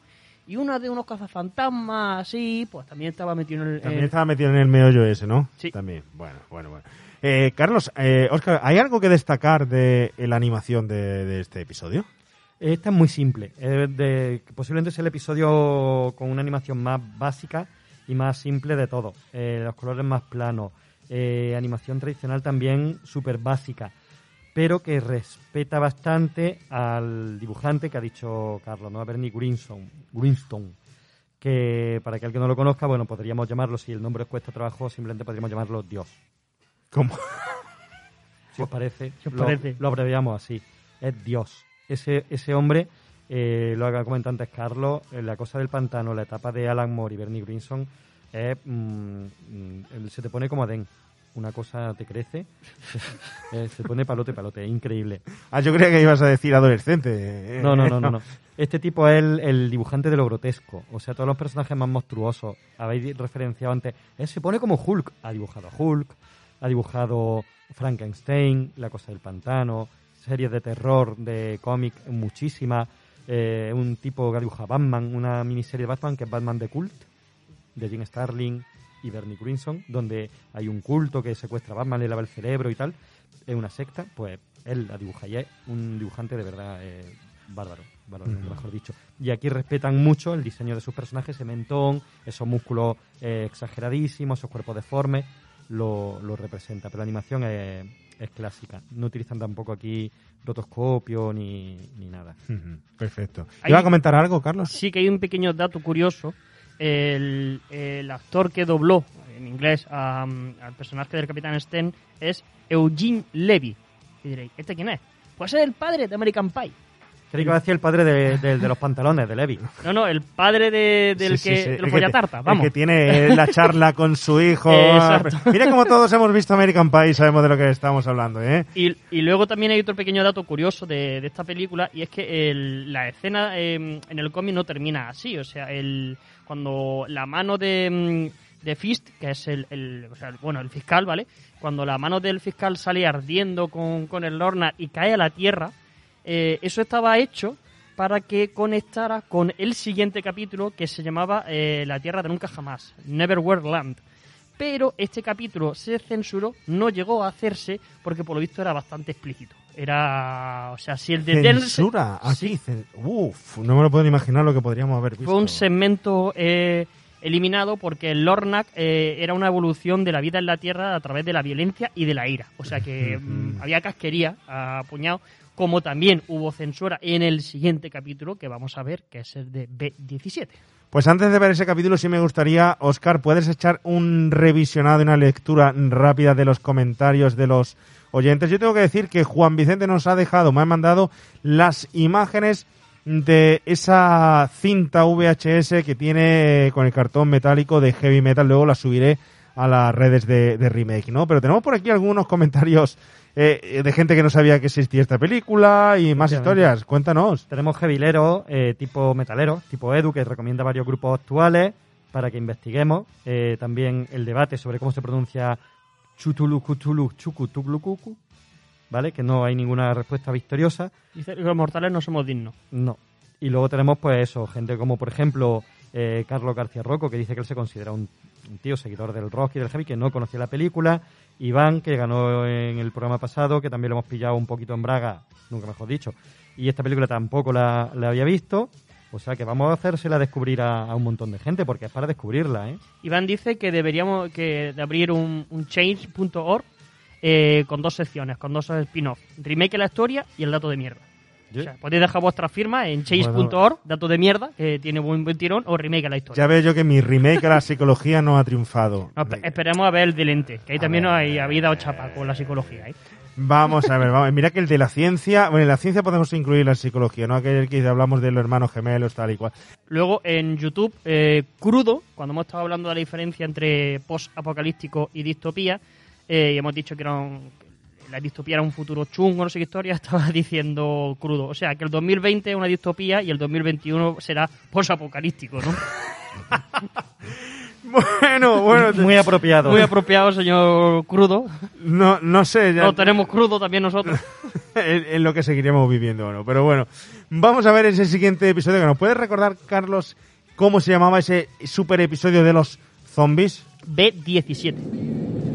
y una de unos cazafantasmas así, pues también estaba metido en el... También en- estaba metido en el meollo ese, ¿no? Sí. También. Bueno, bueno, bueno. Eh, Carlos, eh, Oscar, ¿hay algo que destacar de la animación de, de este episodio? Esta es muy simple. De, posiblemente es el episodio con una animación más básica y más simple de todo. Eh, los colores más planos. eh, animación tradicional también súper básica. Pero que respeta bastante al dibujante que ha dicho Carlos, ¿no? A Bernie Greenstone. Greenstone que para que alguien no lo conozca, bueno, podríamos llamarlo, si el nombre os cuesta trabajo, simplemente podríamos llamarlo Dios. ¿Cómo? Si os parece, Si os lo, parece. lo abreviamos así. Es Dios. Ese, ese hombre, eh, lo ha comentado antes Carlos, en La Cosa del Pantano, la etapa de Alan Moore y Bernie Greenson, es, mm, mm, se te pone como Adén. Una cosa te crece, eh, se pone palote, palote, es increíble. Ah, yo creía que ibas a decir adolescente. eh, No, no, no, no, no. Este tipo es el, el dibujante de lo grotesco. O sea, todos los personajes más monstruosos. Habéis referenciado antes. Él se pone como Hulk. Ha dibujado Hulk, ha dibujado Frankenstein, La Cosa del Pantano, series de terror, de cómic, muchísimas. Eh, un tipo que ha dibujado a Batman, una miniserie de Batman que es Batman de Cult, de Jim Starlin y Bernie Greenson, donde hay un culto que secuestra a Batman, le lava el cerebro y tal. Es una secta, pues él la dibuja y es un dibujante de verdad eh, bárbaro, bárbaro, mejor dicho. Y aquí respetan mucho el diseño de sus personajes, ese mentón, esos músculos eh, exageradísimos, esos cuerpos deformes, lo, lo representa. Pero la animación es, es clásica. No utilizan tampoco aquí rotoscopio ni, ni nada. Ujú, Perfecto. Hay- ¿Iba a comentar algo, Carlos? Sí que hay un pequeño dato curioso. El, el actor que dobló en inglés a, al personaje del Capitán Sten es Eugene Levy. Y diréis, ¿este quién es? Pues es el padre de American Pie. Creí que iba a decir el padre de, de- de los pantalones, de Levi. No, no, el padre de, del Sí, que sí, sí. El que te- vamos. El que tiene la charla con su hijo. Exacto. Mira como todos hemos visto American Pie y sabemos de lo que estamos hablando, ¿eh? Y, y luego también hay otro pequeño dato curioso de, esta película y es que el- la escena eh, en el cómic no termina así. O sea, el, cuando la mano de, mm, de Fist, que es el, el- o sea, el- bueno, el fiscal, ¿vale? Cuando la mano del fiscal sale ardiendo con, con el Lorna y cae a la tierra, eh, eso estaba hecho para que conectara con el siguiente capítulo que se llamaba eh, La Tierra de Nunca Jamás, Neverwhere Land. pero este capítulo se censuró, no llegó a hacerse porque por lo visto era bastante explícito. Era, o sea, si el de Censura, así, cen- uf, no me lo puedo imaginar lo que podríamos haber visto. fue un segmento eh, eliminado porque el Lornak eh, era una evolución de la vida en la Tierra a través de la violencia y de la ira. O sea que mm, había casquería a puñado, como también hubo censura en el siguiente capítulo que vamos a ver, que es el de B17. Pues antes de ver ese capítulo, sí me gustaría, Oscar, ¿puedes echar un revisionado y una lectura rápida de los comentarios de los oyentes? Yo tengo que decir que Juan Vicente nos ha dejado, me ha mandado las imágenes de esa cinta VHS que tiene con el cartón metálico de Heavy Metal. Luego la subiré a las redes de, de Remake, ¿no? Pero tenemos por aquí algunos comentarios eh, de gente que no sabía que existía esta película y más historias. Cuéntanos. Tenemos heavileros eh, tipo metaleros, tipo Edu, que recomienda varios grupos actuales para que investiguemos. Eh, también el debate sobre cómo se pronuncia Chutulu, Chukutuglucucu, ¿vale? Que no hay ninguna respuesta victoriosa. Dice que los mortales no somos dignos. No. Y luego tenemos, pues eso, gente como, por ejemplo, eh, Carlos García Rocco, que dice que él se considera un, un tío seguidor del rock y del heavy, que no conocía la película. Iván, que ganó en el programa pasado, que también lo hemos pillado un poquito en Braga, nunca mejor dicho. Y esta película tampoco la, había visto. O sea que vamos a hacérsela descubrir a, un montón de gente, porque es para descubrirla, ¿eh? Iván dice que deberíamos que de abrir un, un change.org eh, con dos secciones, con dos spin-off. Remake la historia y el dato de mierda. O sea, podéis dejar vuestra firma en change.org, dato de mierda, que tiene buen, buen tirón, o remake de la historia. Ya veo yo que mi remake a la psicología no ha triunfado. No, espe- esperemos a ver el de lente, que ahí también hay, habéis dado chapa con la psicología. ¿eh? Vamos a ver, vamos. mira que el de la ciencia, bueno, en la ciencia podemos incluir la psicología, ¿no? Aquel que hablamos de los hermanos gemelos, tal y cual. Luego en YouTube, eh, crudo, cuando hemos estado hablando de la diferencia entre post-apocalíptico y distopía, eh, y hemos dicho que era un- la distopía era un futuro chungo, no sé qué historia, estaba diciendo crudo. O sea, que el 2020 es una distopía y el 2021 será post-apocalíptico, ¿no? Bueno, bueno. Muy apropiado. Muy apropiado, señor crudo. No, no sé, ya Lo tenemos crudo también nosotros. en, en lo que seguiremos viviendo o no. Pero bueno, vamos a ver ese siguiente episodio. que ¿Nos puedes recordar, Carlos, cómo se llamaba ese super episodio de los zombies? B17.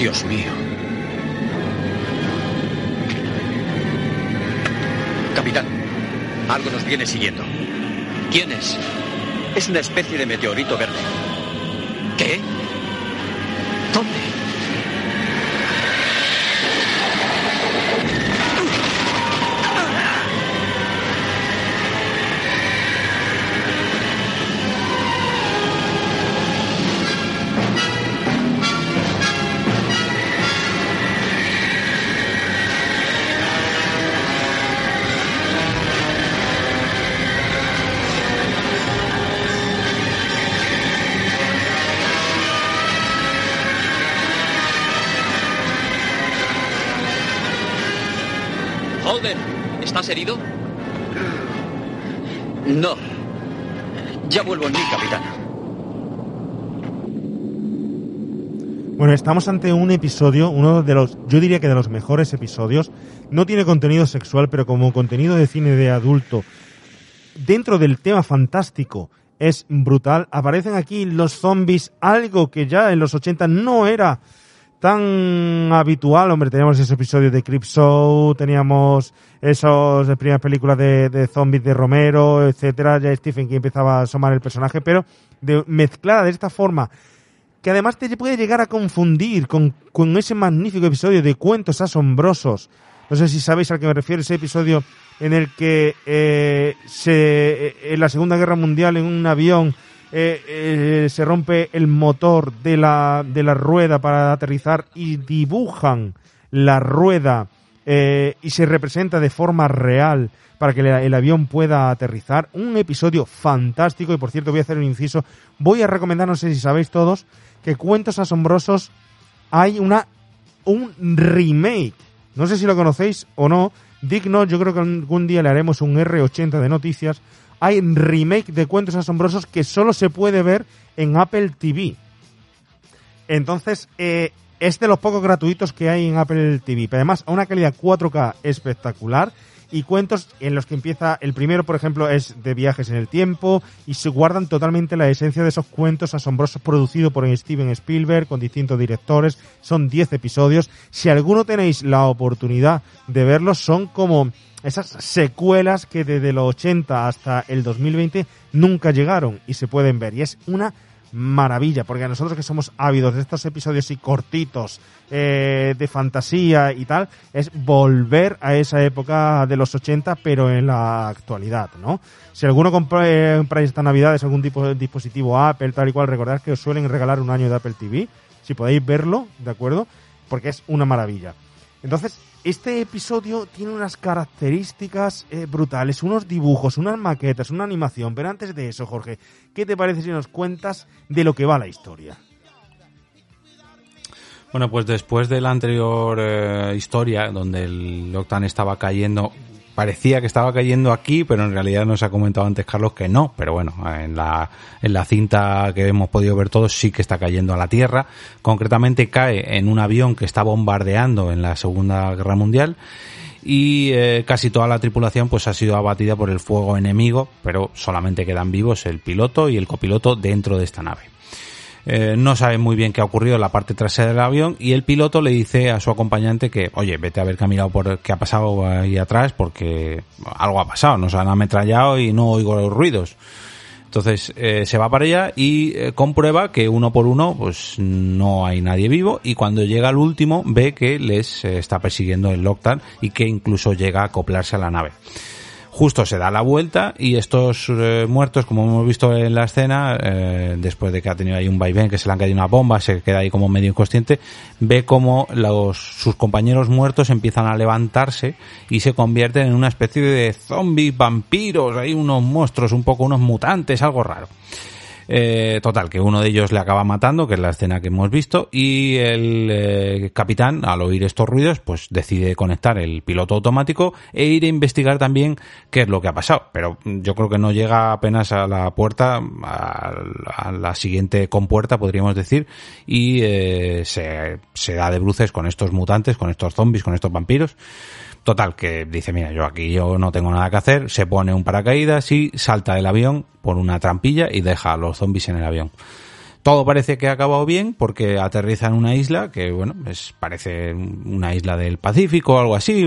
Dios mío. Capitán, algo nos viene siguiendo. ¿Quién es? Es una especie de meteorito verde. ¿Qué? ¿Dónde? ¿Estás herido? No. Ya vuelvo en mí, capitán. Bueno, estamos ante un episodio, uno de los, yo diría que de los mejores episodios. No tiene contenido sexual, pero como contenido de cine de adulto, dentro del tema fantástico, es brutal. Aparecen aquí los zombies, algo que ya en los 80 no era tan habitual. Hombre, teníamos ese episodio de Crip Show, teníamos esos las primeras películas de, de zombies de Romero, etcétera. Ya Stephen King empezaba a asomar el personaje, pero de, mezclada de esta forma que además te puede llegar a confundir con, con ese magnífico episodio de cuentos asombrosos. No sé si sabéis al que me refiero, ese episodio en el que eh, se, eh, en la Segunda Guerra Mundial en un avión eh, eh, se rompe el motor de la, de la rueda para aterrizar y dibujan la rueda eh, y se representa de forma real para que el avión pueda aterrizar. Un episodio fantástico y por cierto voy a hacer un inciso. Voy a recomendar, no sé si sabéis todos, que Cuentos Asombrosos hay una un remake. No sé si lo conocéis o no. Digno, yo creo que algún día le haremos un R80 de noticias. Hay remake de Cuentos Asombrosos que solo se puede ver en Apple TV. Entonces, eh, es de los pocos gratuitos que hay en Apple TV. Pero además, a una calidad 4K espectacular y cuentos en los que empieza, el primero por ejemplo es de viajes en el tiempo y se guardan totalmente la esencia de esos cuentos asombrosos producidos por Steven Spielberg con distintos directores, son 10 episodios, si alguno tenéis la oportunidad de verlos son como esas secuelas que desde los 80 hasta el 2020 nunca llegaron y se pueden ver. Y es una maravilla, porque a nosotros que somos ávidos de estos episodios y cortitos eh, de fantasía y tal, es volver a esa época de los 80, pero en la actualidad, ¿no? Si alguno compra, eh, esta Navidad algún tipo de dispositivo Apple, tal y cual, recordad que os suelen regalar un año de Apple TV, si podéis verlo, ¿de acuerdo? Porque es una maravilla. Entonces, este episodio tiene unas características eh, brutales, unos dibujos, unas maquetas, una animación. Pero antes de eso, Jorge, ¿qué te parece si nos cuentas de lo que va la historia? Bueno, pues después de la anterior eh, historia, donde el Octan estaba cayendo parecía que estaba cayendo aquí, pero en realidad nos ha comentado antes Carlos que no, pero bueno, en la, en la cinta que hemos podido ver todos sí que está cayendo a la Tierra, concretamente cae en un avión que está bombardeando en la Segunda Guerra Mundial y eh, casi toda la tripulación pues ha sido abatida por el fuego enemigo, pero solamente quedan vivos el piloto y el copiloto dentro de esta nave. Eh, no sabe muy bien qué ha ocurrido en la parte trasera del avión y el piloto le dice a su acompañante que, oye, vete a ver qué ha por qué ha pasado ahí atrás porque algo ha pasado, nos han ametrallado y no oigo los ruidos. Entonces eh, se va para allá y eh, comprueba que uno por uno pues no hay nadie vivo y cuando llega al último ve que les está persiguiendo el Lockdown y que incluso llega a acoplarse a la nave justo se da la vuelta y estos eh, muertos, como hemos visto en la escena, eh, después de que ha tenido ahí un vaivén, que se le han caído una bomba, se queda ahí como medio inconsciente, ve como los, sus compañeros muertos empiezan a levantarse y se convierten en una especie de zombies, vampiros, hay unos monstruos, un poco unos mutantes, algo raro. Eh, total, que uno de ellos le acaba matando, que es la escena que hemos visto, y el eh, capitán, al oír estos ruidos, pues decide conectar el piloto automático e ir a investigar también qué es lo que ha pasado. Pero yo creo que no llega apenas a la puerta, a, la siguiente compuerta, podríamos decir, y eh, se, se da de bruces con estos mutantes, con estos zombies, con estos vampiros. Total, que dice, mira, yo aquí yo no tengo nada que hacer, se pone un paracaídas y salta del avión por una trampilla y deja a los zombies en el avión. Todo parece que ha acabado bien porque aterriza en una isla que, bueno, es, parece una isla del Pacífico algo así,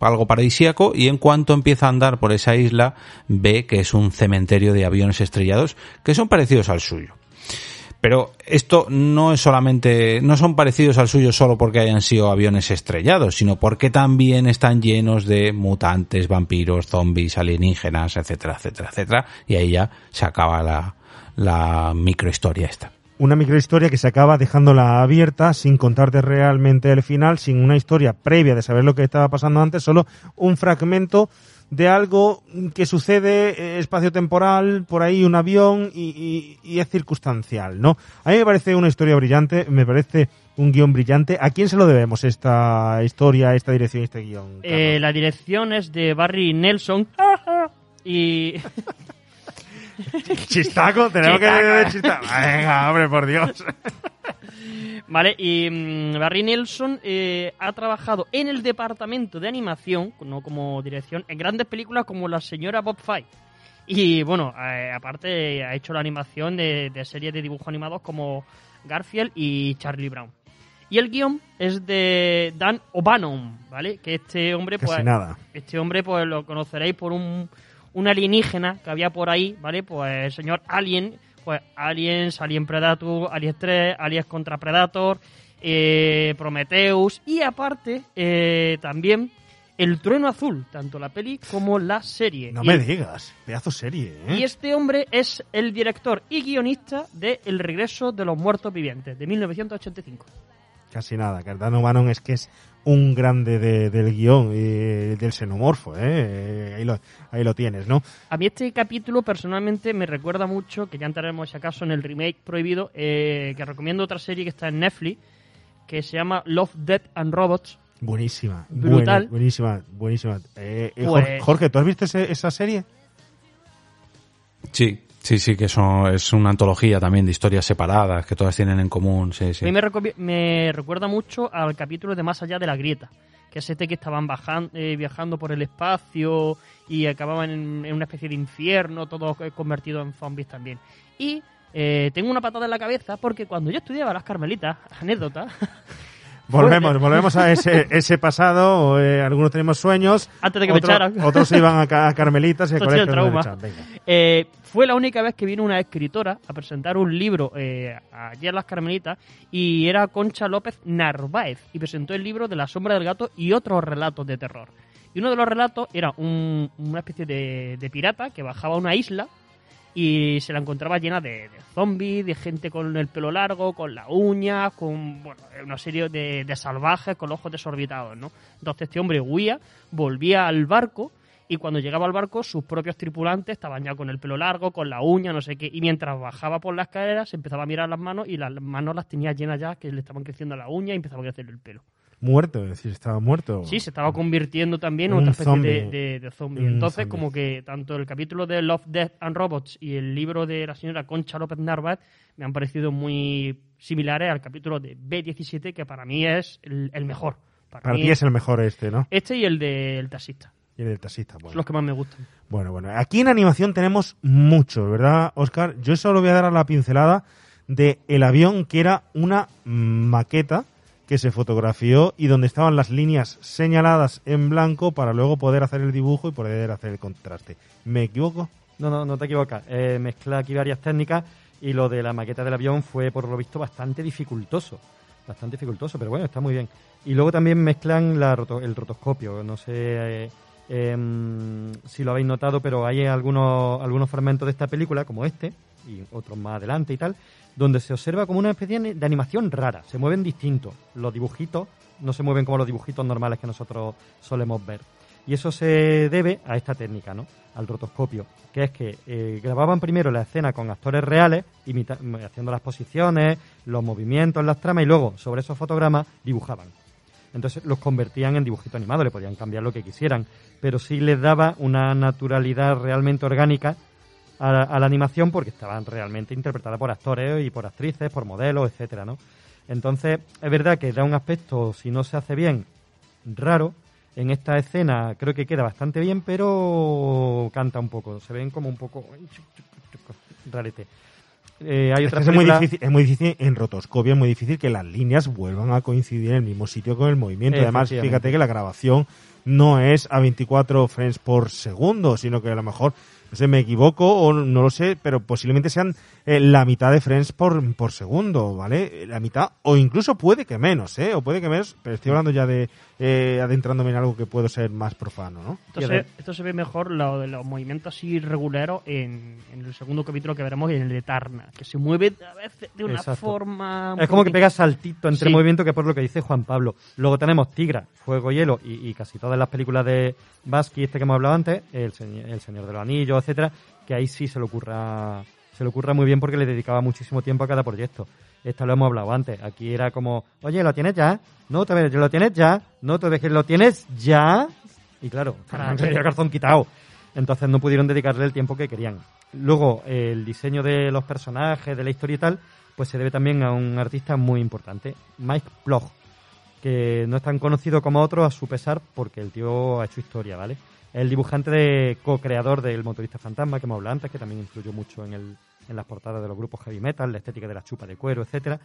algo paradisíaco, y en cuanto empieza a andar por esa isla ve que es un cementerio de aviones estrellados que son parecidos al suyo. Pero esto no es solamente, no son parecidos al suyo solo porque hayan sido aviones estrellados, sino porque también están llenos de mutantes, vampiros, zombies, alienígenas, etcétera, etcétera, etcétera. Y ahí ya se acaba la, la microhistoria esta. Una microhistoria que se acaba dejándola abierta sin contarte realmente el final, sin una historia previa de saber lo que estaba pasando antes, solo un fragmento de algo que sucede eh, espacio-temporal, por ahí un avión y, es circunstancial, ¿no? A mí me parece una historia brillante, me parece un guion brillante. ¿A quién se lo debemos esta historia, esta dirección, este guion? Eh, la dirección es de Barry Nelson y... chistaco, tenemos que chistaco. Venga, hombre, por Dios. Vale, y mm, Barry Nelson eh, ha trabajado en el departamento de animación, no como dirección, en grandes películas como La señora Bob Fight. Y bueno, eh, aparte ha hecho la animación de, series de dibujos animados como Garfield y Charlie Brown. Y el guion es de Dan O'Bannon, ¿vale? Que este hombre, pues. nada. Este hombre, pues lo conoceréis por un, un alienígena que había por ahí, ¿vale? Pues el señor Alien pues Aliens, Alien Predator, Aliens 3, Aliens contra Predator, eh, Prometheus y aparte eh, también El Trueno Azul, tanto la peli como la serie. No me digas, pedazo serie. ¿eh? Y este hombre es el director y guionista de El Regreso de los Muertos Vivientes, de 1985. Casi nada, Cardano Manon es que es un grande del guion y del xenomorfo, ¿eh? Ahí lo, ahí lo tienes, ¿no? A mí este capítulo personalmente me recuerda mucho, que ya entraremos si acaso en el remake prohibido, eh, que recomiendo otra serie que está en Netflix, que se llama Love, Death and Robots. Buenísima. Brutal. buenísima, buenísima. Eh, eh, pues Jorge, ¿tú has visto esa serie? Sí, Sí, sí, que eso es una antología también de historias separadas, que todas tienen en común, sí, sí. A mí me, me recuerda mucho al capítulo de Más allá de la grieta, que es este que estaban bajan- eh, viajando por el espacio y acababan en, en una especie de infierno, todos eh, convertidos en zombies también. Y eh, tengo una patada en la cabeza porque cuando yo estudiaba las carmelitas, anécdota, Volvemos, volvemos a ese, ese pasado. eh, algunos tenemos sueños. Antes de que me echaran. Otros se iban a, a Carmelitas y colegio trauma. Venga. Eh, fue la única vez que vino una escritora a presentar un libro eh, allí en Las Carmelitas y era Concha López Narváez y presentó el libro de La sombra del gato y otros relatos de terror. Y uno de los relatos era un- una especie de, de pirata que bajaba a una isla y se la encontraba llena de, de zombies, de gente con el pelo largo, con las uñas, con bueno, una serie de, salvajes con ojos desorbitados, ¿no? Entonces este hombre huía, volvía al barco y cuando llegaba al barco sus propios tripulantes estaban ya con el pelo largo, con la uña, no sé qué, y mientras bajaba por las escaleras se empezaba a mirar las manos y las manos las tenía llenas ya que le estaban creciendo la uña y empezaba a crecer el pelo. Muerto, es decir, estaba muerto. Sí, se estaba convirtiendo también en otra especie de, zombie. de- de Entonces, zombie. como que tanto el capítulo de Love, Death and Robots y el libro de la señora Concha López Narváez me han parecido muy similares al capítulo de B17, que para mí es el, el mejor. Para mí ti es el mejor este, ¿no? Este y el del taxista. Y el del taxista. Son Bueno. los que más me gustan. Bueno, bueno. Aquí en animación tenemos mucho, ¿verdad, Oscar? Yo solo voy a dar a la pincelada de el avión que era una maqueta que se fotografió y donde estaban las líneas señaladas en blanco para luego poder hacer el dibujo y poder hacer el contraste. ¿Me equivoco? No, no, no te equivocas. Eh, mezcla aquí varias técnicas y lo de la maqueta del avión fue, por lo visto, bastante dificultoso. Bastante dificultoso, pero bueno, está muy bien. Y luego también mezclan la roto- el rotoscopio. No sé eh, em, si lo habéis notado, pero hay algunos, algunos fragmentos de esta película, como este, y otros más adelante y tal, donde se observa como una especie de animación rara. Se mueven distintos. Los dibujitos no se mueven como los dibujitos normales que nosotros solemos ver. Y eso se debe a esta técnica, ¿no? Al rotoscopio, que es que eh, grababan primero la escena con actores reales, imita- haciendo las posiciones, los movimientos, las tramas, y luego sobre esos fotogramas dibujaban. Entonces los convertían en dibujito animado, le podían cambiar lo que quisieran, pero sí les daba una naturalidad realmente orgánica a, la- a la animación porque estaban realmente interpretadas por actores y por actrices, por modelos, etcétera, ¿no? Entonces, es verdad que da un aspecto, si no se hace bien, raro. En esta escena creo que queda bastante bien, pero canta un poco. Se ven como un poco rarete. Eh, hay Es, otra que es muy difícil, es muy difícil en rotoscopio, es muy difícil que las líneas vuelvan a coincidir en el mismo sitio con el movimiento. Además, fíjate que la grabación no es a 24 frames por segundo, sino que a lo mejor, no sé, me equivoco o no lo sé, pero posiblemente sean eh, la mitad de frames por, por segundo, ¿vale? La mitad, o incluso puede que menos, ¿eh? O puede que menos, pero estoy hablando ya de eh, adentrándome en algo que puedo ser más profano, ¿no? Esto se, esto se ve mejor lo de los movimientos así regulares en, en el segundo capítulo que veremos en el de Tarna, que se mueve a veces de una Exacto. forma... Es como que pega saltito entre Sí. movimiento, que por lo que dice Juan Pablo. Luego tenemos Tigra, Fuego, Hielo y, y casi todas las películas de Basky, este que hemos hablado antes, El, el Señor de los Anillos, etcétera, que ahí sí se le ocurra se le ocurra muy bien porque le dedicaba muchísimo tiempo a cada proyecto. Esto lo hemos hablado antes. Aquí era como, oye, ¿lo tienes ya? No, te ves, ¿lo tienes ya? No, te ves que lo tienes ya. Y claro, tenía el calzón quitado. Entonces no pudieron dedicarle el tiempo que querían. Luego, el diseño de los personajes, de la historia y tal, pues se debe también a un artista muy importante, Mike Plough, que no es tan conocido como otros a su pesar porque el tío ha hecho historia, ¿vale? El dibujante de co-creador del Motorista Fantasma que hemos hablado antes, que también influyó mucho en, el, en las portadas de los grupos heavy metal, la estética de la chupa de cuero, etcétera.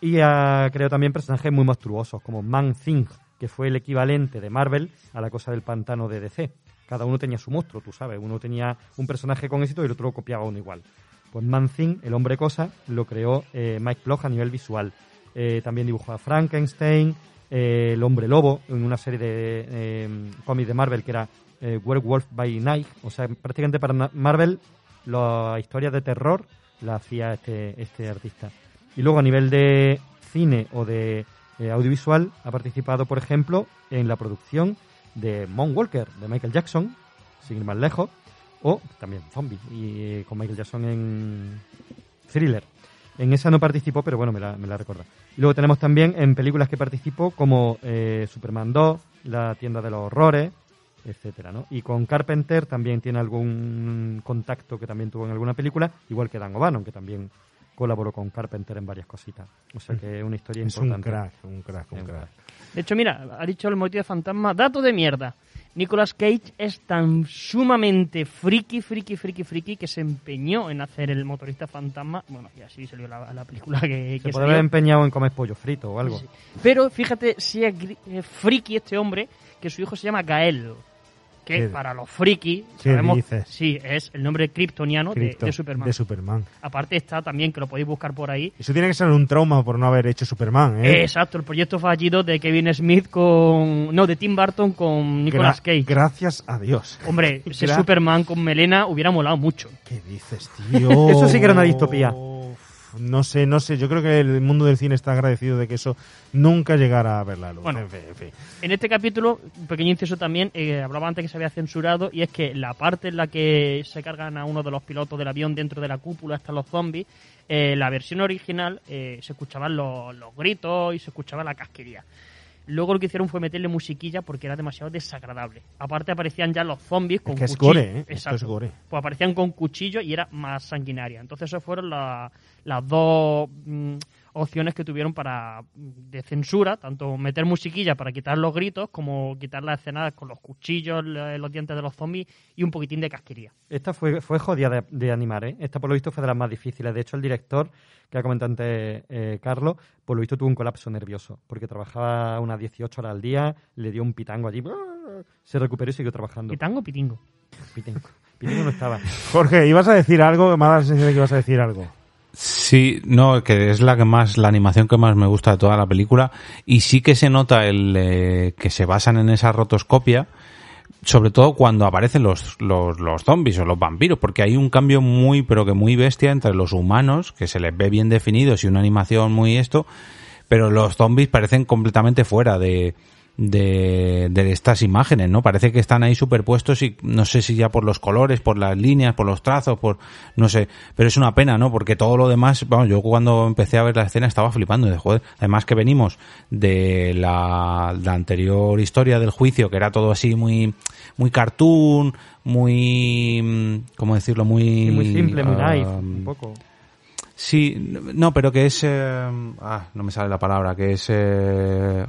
Y ha creado también personajes muy monstruosos, como Man Thing, que fue el equivalente de Marvel a la cosa del pantano de DC. Cada uno tenía su monstruo, tú sabes. Uno tenía un personaje con éxito y el otro copiaba uno igual. Pues Man Thing, el hombre cosa, lo creó eh, Mike Plough a nivel visual. Eh, también dibujó a Frankenstein, eh, el hombre lobo, en una serie de eh, cómics de Marvel que era eh, Werewolf by Night. O sea, prácticamente para Marvel las historias de terror la hacía este, este artista. Y luego a nivel de cine o de audiovisual ha participado, por ejemplo, en la producción de Moonwalker de Michael Jackson, sin ir más lejos, o también Zombie, y con Michael Jackson en Thriller. En esa no participó, pero bueno, me la, me la recuerda. Y luego tenemos también en películas que participó como eh, Superman 2, La tienda de los horrores, etcétera, ¿no? Y con Carpenter también tiene algún contacto que también tuvo en alguna película, igual que Dan O'Bannon, que también colaboró con Carpenter en varias cositas. O sea que es una historia Es un importante. crack, un crack, un crack. De hecho, mira, ha dicho el motivo de fantasma, dato de mierda. Nicolas Cage es tan sumamente friki, friki, friki, friki que se empeñó en hacer el motorista fantasma. Bueno, y así salió la, la película que, Se que puede salió. haber empeñado en comer pollo frito o algo. Sí. Pero fíjate si es friki este hombre, que su hijo se llama Gael. Que ¿Qué- para los friki, qué sabemos, dices? sí, es el nombre kryptoniano de- Superman. de Superman. Aparte está también, que lo podéis buscar por ahí, Eso tiene que ser un trauma por no haber hecho Superman, ¿eh? Exacto, el proyecto fallido de Kevin Smith con. No, de Tim Burton con Nicolas Gra- Cage. Gracias a Dios. Hombre, ese Superman con melena hubiera molado mucho. ¿Qué dices, tío? Eso sí que era una distopía. No sé, no sé. Yo creo que el mundo del cine está agradecido de que eso nunca llegara a ver la luz. Bueno. En fin, en fin. En este capítulo, un pequeño inciso también, eh, hablaba antes que se había censurado, y es que la parte en la que se cargan a uno de los pilotos del avión dentro de la cúpula hasta los zombies, eh, la versión original eh, se escuchaban los, los gritos y se escuchaba la casquería. Luego lo que hicieron fue meterle musiquilla porque era demasiado desagradable. Aparte aparecían ya los zombies con que es cuchillos. gore, ¿eh? Esto Exacto. es gore. Pues aparecían con cuchillos y era más sanguinaria. Entonces esas fueron la- las dos mm, opciones que tuvieron para mm, de censura, tanto meter musiquilla para quitar los gritos como quitar las escenas con los cuchillos, los dientes de los zombies y un poquitín de casquería. Esta fue, fue jodida de, de animar, ¿eh? Esta por lo visto fue de las más difíciles. De hecho, el director, que ha comentado antes eh, Carlos, por lo visto tuvo un colapso nervioso, porque trabajaba unas 18 horas al día, le dio un pitango allí, se recuperó y siguió trabajando. ¿Pitango o pitingo? Pitingo. Pitingo no estaba. Jorge, ibas a decir algo, me ha dado la sensación de que ibas a decir algo. Sí, no, que es la que más, la animación que más me gusta de toda la película. Y sí que se nota el eh, que se basan en esa rotoscopia, sobre todo cuando aparecen los, los, los zombies o los vampiros, porque hay un cambio muy, pero que muy bestia entre los humanos, que se les ve bien definidos y una animación muy esto, pero los zombies parecen completamente fuera de, de, de estas imágenes, ¿no? Parece que están ahí superpuestos y no sé si ya por los colores, por las líneas, por los trazos, por no sé, pero es una pena, ¿no? Porque todo lo demás, vamos, yo cuando empecé a ver la escena estaba flipando de joder, además que venimos de la, la anterior historia del juicio, que era todo así muy muy cartoon, muy mm, ¿cómo decirlo? Muy Sí, muy simple, muy ah, naif, un poco. Sí, no, pero que es eh, ah, no me sale la palabra, que es eh,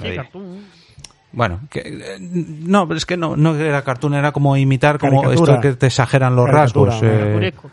Sí, ahí. cartoon. Bueno, que, eh, no, pero es que no, no era cartoon, era como imitar como Caricatura. esto que te exageran los Caricatura, rasgos. eh, Caricaturesco.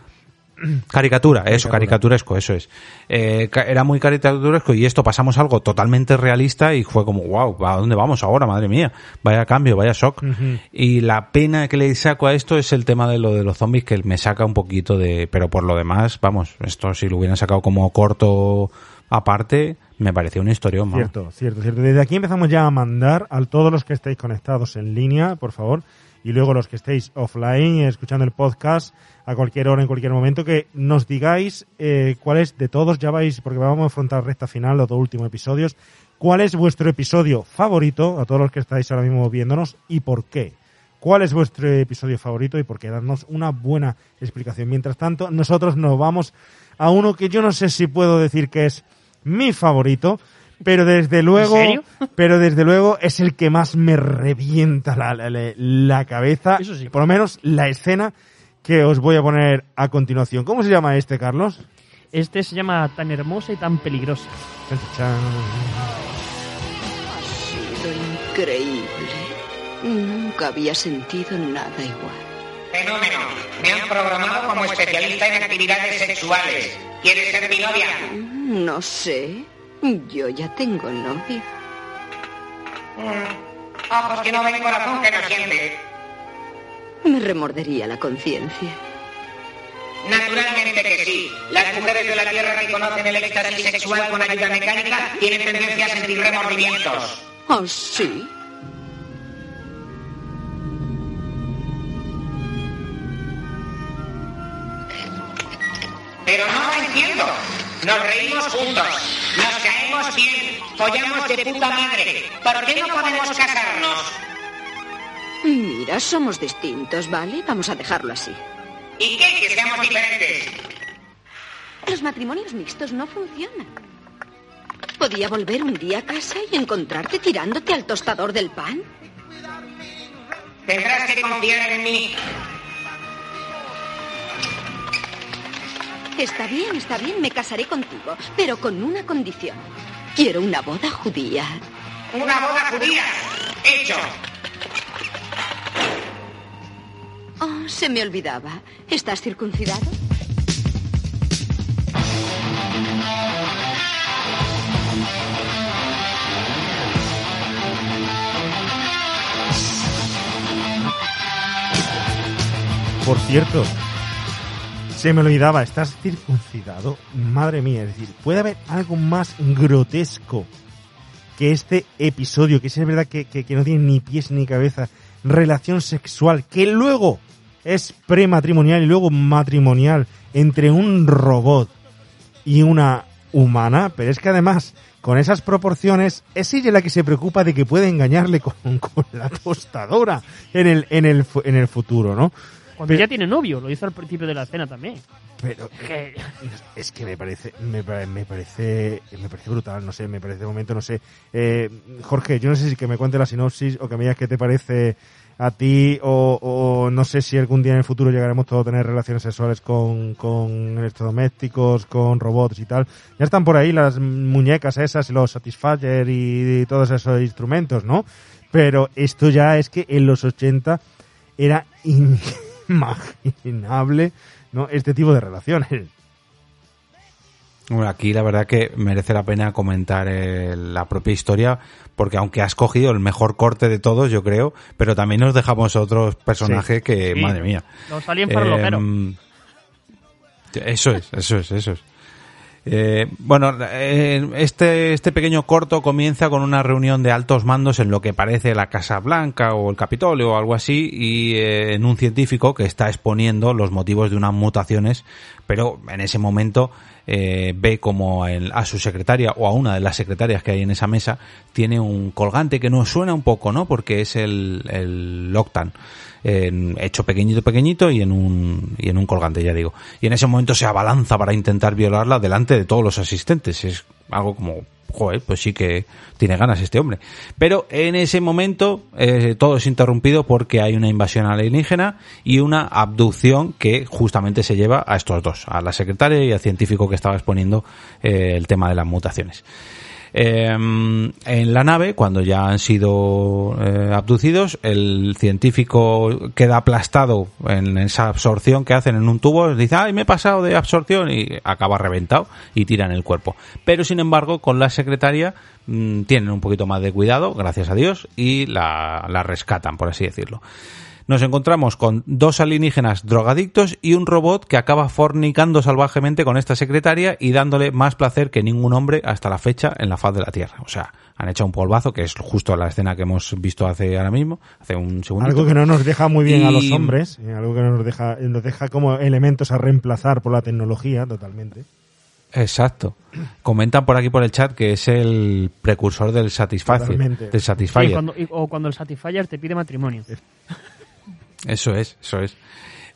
caricatura, eso, caricaturesco, eso es. Eh, ca- era muy caricaturesco y esto pasamos algo totalmente realista y fue como, wow, ¿a dónde vamos ahora? Madre mía, vaya cambio, vaya shock. Y la pena que le saco a esto es el tema de lo de los zombies que me saca un poquito de, pero por lo demás, vamos, esto si lo hubieran sacado como corto aparte, me pareció una historia más. Cierto, cierto, cierto. Desde aquí empezamos ya a mandar a todos los que estéis conectados en línea, por favor, y luego los que estéis offline, escuchando el podcast a cualquier hora, en cualquier momento, que nos digáis eh, cuál es de todos, ya vais, porque vamos a afrontar recta final, los dos últimos episodios, cuál es vuestro episodio favorito, a todos los que estáis ahora mismo viéndonos, y por qué. ¿Cuál es vuestro episodio favorito y por qué? Darnos una buena explicación. Mientras tanto, nosotros nos vamos a uno que yo no sé si puedo decir que es mi favorito, pero desde luego, serio? pero desde luego es el que más me revienta la, la- la- la cabeza, Eso sí. por lo menos la escena que os voy a poner a continuación. ¿Cómo se llama este, Carlos? Este se llama Tan hermosa y tan peligrosa. Chan. Ha sido increíble. Nunca había sentido nada igual. Fenómeno. Me han programado como especialista en actividades sexuales. ¿Quieres ser mi novia? No sé. Yo ya tengo novio. Mm, Ojos que no ven, corazón que no siente. Me remordería la conciencia. Naturalmente que sí. Las mujeres de la Tierra que conocen el éxtasis sexual con ayuda mecánica tienen tendencia a sentir remordimientos. ¿Oh, sí? Nos reímos juntos, nos caemos bien, follamos de puta madre. ¿Por qué no podemos casarnos? Mira, somos distintos, ¿vale? Vamos a dejarlo así. ¿Y qué? Que seamos diferentes. Los matrimonios mixtos no funcionan. Podía volver un día a casa y encontrarte tirándote al tostador del pan. Tendrás que confiar en mí. Está bien, está bien, me casaré contigo, pero con una condición. Quiero una boda judía. Una boda judía. Hecho. Oh, se me olvidaba. ¿Estás circuncidado? Por cierto, se me olvidaba, ¿estás circuncidado? Madre mía, es decir, ¿puede haber algo más grotesco que este episodio, que es verdad que, que- no tiene ni pies ni cabeza, relación sexual, que luego es prematrimonial y luego matrimonial entre un robot y una humana, pero es que además, con esas proporciones, es ella la que se preocupa de que puede engañarle con, con la tostadora en el, en el, en el futuro, ¿no? Cuando ella tiene novio, lo hizo al principio de la escena también. Pero Que- es que me parece, me, me parece, me parece brutal, no sé, me parece de momento, no sé. Eh, Jorge, yo no sé si que me cuente la sinopsis o que me digas qué te parece a ti o, o no sé si algún día en el futuro llegaremos todos a tener relaciones sexuales con, con electrodomésticos, con robots y tal. Ya están por ahí las muñecas esas, los Satisfyer y, todos esos instrumentos, ¿no? Pero esto ya es que en los 80 era inimaginable, ¿no? Este tipo de relaciones. Bueno, aquí la verdad que merece la pena comentar eh, la propia historia, porque aunque has cogido el mejor corte de todos, yo creo, pero también nos dejamos otros personajes Sí. que, Sí. madre mía. Los aliens farloperos. Em, Eso es, eso es, eso es. Eh, bueno, eh, este, este pequeño corto comienza con una reunión de altos mandos en lo que parece la Casa Blanca o el Capitolio o algo así y eh, en un científico que está exponiendo los motivos de unas mutaciones, pero en ese momento ve como el- a su secretaria o a una de las secretarias que hay en esa mesa tiene un colgante que nos suena un poco, ¿no? Porque es el, el Loctan en- hecho pequeñito pequeñito y en un y en un colgante ya digo. Y en ese momento se abalanza para intentar violarla delante de todos los asistentes. Es algo como joder pues sí que tiene ganas este hombre. Pero en ese momento eh, todo es interrumpido porque hay una invasión alienígena y una abducción que justamente se lleva a estos dos a la secretaria y al científico que estaba exponiendo eh, el tema de las mutaciones eh, en la nave, cuando ya han sido eh, abducidos, el científico queda aplastado en esa absorción que hacen en un tubo, dice, ay, me he pasado de absorción y acaba reventado y tiran el cuerpo. Pero sin embargo, con la secretaria mm, tienen un poquito más de cuidado, gracias a Dios, y la, la rescatan, por así decirlo nos encontramos con dos alienígenas drogadictos y un robot que acaba fornicando salvajemente con esta secretaria y dándole más placer que ningún hombre hasta la fecha en la faz de la Tierra. O sea, han hecho un polvazo, que es justo la escena que hemos visto hace ahora mismo, hace un segundo. Algo que no nos deja muy bien a los hombres, eh, algo que no nos deja, nos deja como elementos a reemplazar por la tecnología, totalmente. Exacto. Comentan por aquí por el chat que es el precursor del Satisfyer. Totalmente. Del Satisfyer. cuando- y- o cuando el Satisfyer te pide matrimonio. Eso es, eso es.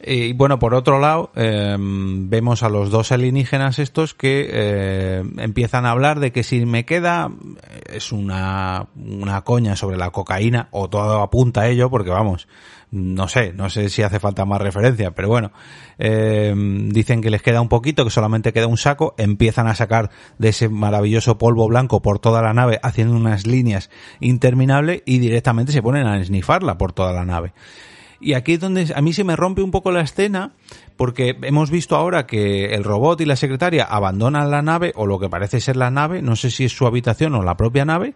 Y bueno, por otro lado, eh, vemos a los dos alienígenas estos que eh, empiezan a hablar de que si me queda eh, es una, una coña sobre la cocaína, o todo apunta a ello, porque vamos, no sé, no sé si hace falta más referencia, pero bueno, eh, dicen que les queda un poquito, que solamente queda un saco, empiezan a sacar de ese maravilloso polvo blanco por toda la nave, haciendo unas líneas interminables y directamente se ponen a esnifarla por toda la nave. Y aquí es donde a mí se me rompe un poco la escena, porque hemos visto ahora que el robot y la secretaria abandonan la nave, o lo que parece ser la nave, no sé si es su habitación o la propia nave,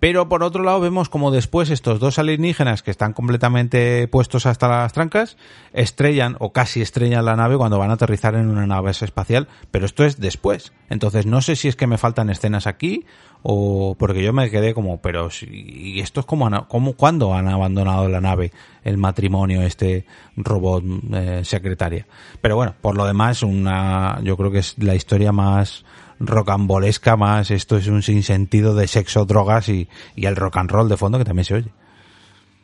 pero por otro lado vemos como después estos dos alienígenas que están completamente puestos hasta las trancas estrellan o casi estrellan la nave cuando van a aterrizar en una nave espacial, pero esto es después. Entonces no sé si es que me faltan escenas aquí o porque yo me quedé como, pero si, y esto es como, como cuando han abandonado la nave el matrimonio este robot eh, secretaria. Pero bueno, por lo demás una yo creo que es la historia más rocambolesca más esto es un sinsentido de sexo, drogas y, y el rock and roll de fondo que también se oye.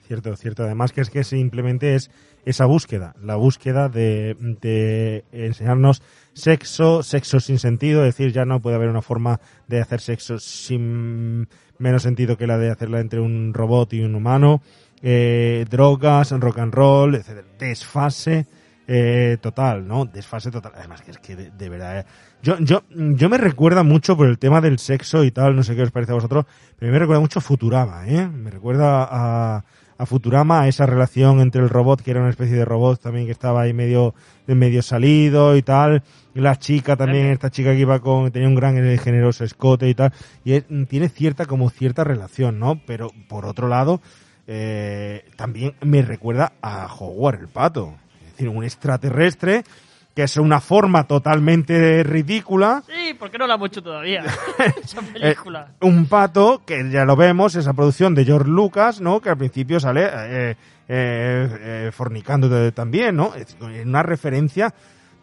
Cierto, cierto. Además que es que simplemente es esa búsqueda, la búsqueda de, de enseñarnos sexo, sexo sin sentido, es decir, ya no puede haber una forma de hacer sexo sin menos sentido que la de hacerla entre un robot y un humano, eh, drogas, rock and roll, etcétera. Desfase eh, total, ¿no? Desfase total. Además que es que de, verdad... eh, Yo, yo, yo me recuerda mucho por el tema del sexo y tal, no sé qué os parece a vosotros, pero me recuerda mucho Futurama, ¿eh? Me recuerda a, a Futurama, a esa relación entre el robot, que era una especie de robot también que estaba ahí medio, medio salido y tal, y la chica también, esta chica que iba con, tenía un gran y generoso escote y tal, y es- tiene cierta, como cierta relación, ¿no? Pero por otro lado, eh, también me recuerda a Howard el pato, es decir, un extraterrestre que es una forma totalmente ridícula, Sí, ¿por qué no la hemos hecho todavía? Esa eh, película. un pato, que ya lo vemos, esa producción de George Lucas, ¿no? Que al principio sale eh, eh, fornicando también, ¿no? Es una referencia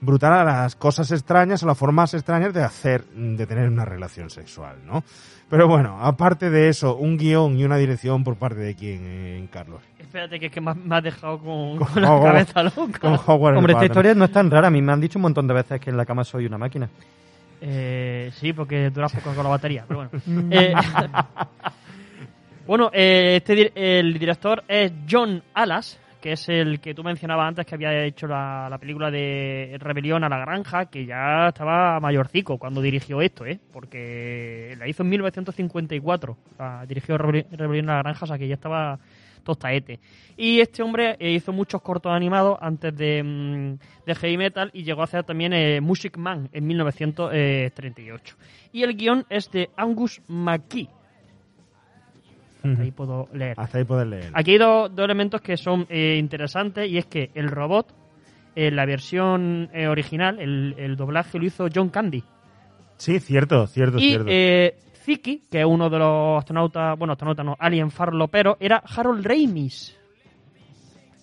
brutal a las cosas extrañas, a las formas extrañas de hacer, de tener una relación sexual, ¿no? Pero bueno, aparte de eso, un guion y una dirección por parte de quién, eh, Carlos. Espérate, que es que me has- me has dejado con, con la Howard- cabeza loca. con Howard el Hombre, esta historia no es tan rara. A mí me han dicho un montón de veces que en la cama soy una máquina. Eh, sí, porque duras poco con la batería, pero bueno. Eh, bueno, eh, este, el director es John Alas, que es el que tú mencionabas antes que había hecho la, la película de Rebelión a la Granja, que ya estaba mayorcico cuando dirigió esto, ¿eh? Porque la hizo en 1954. La dirigió Rebeli- Rebelión a la Granja, o sea que ya estaba tostaete. Y este hombre eh, hizo muchos cortos animados antes de, mm, de Heavy Metal y llegó a hacer también eh, Music Man en 1938. Y el guion es de Angus McKee. Hasta ahí puedo leer. Hasta ahí poder leer. Aquí hay dos, dos elementos que son eh, interesantes y es que el robot, en la versión eh, original, el, el doblaje lo hizo John Candy. Sí, cierto, cierto, Y cierto. eh, Ziki, que es uno de los astronautas, bueno, astronautas no, alien farloperos, era Harold Ramis.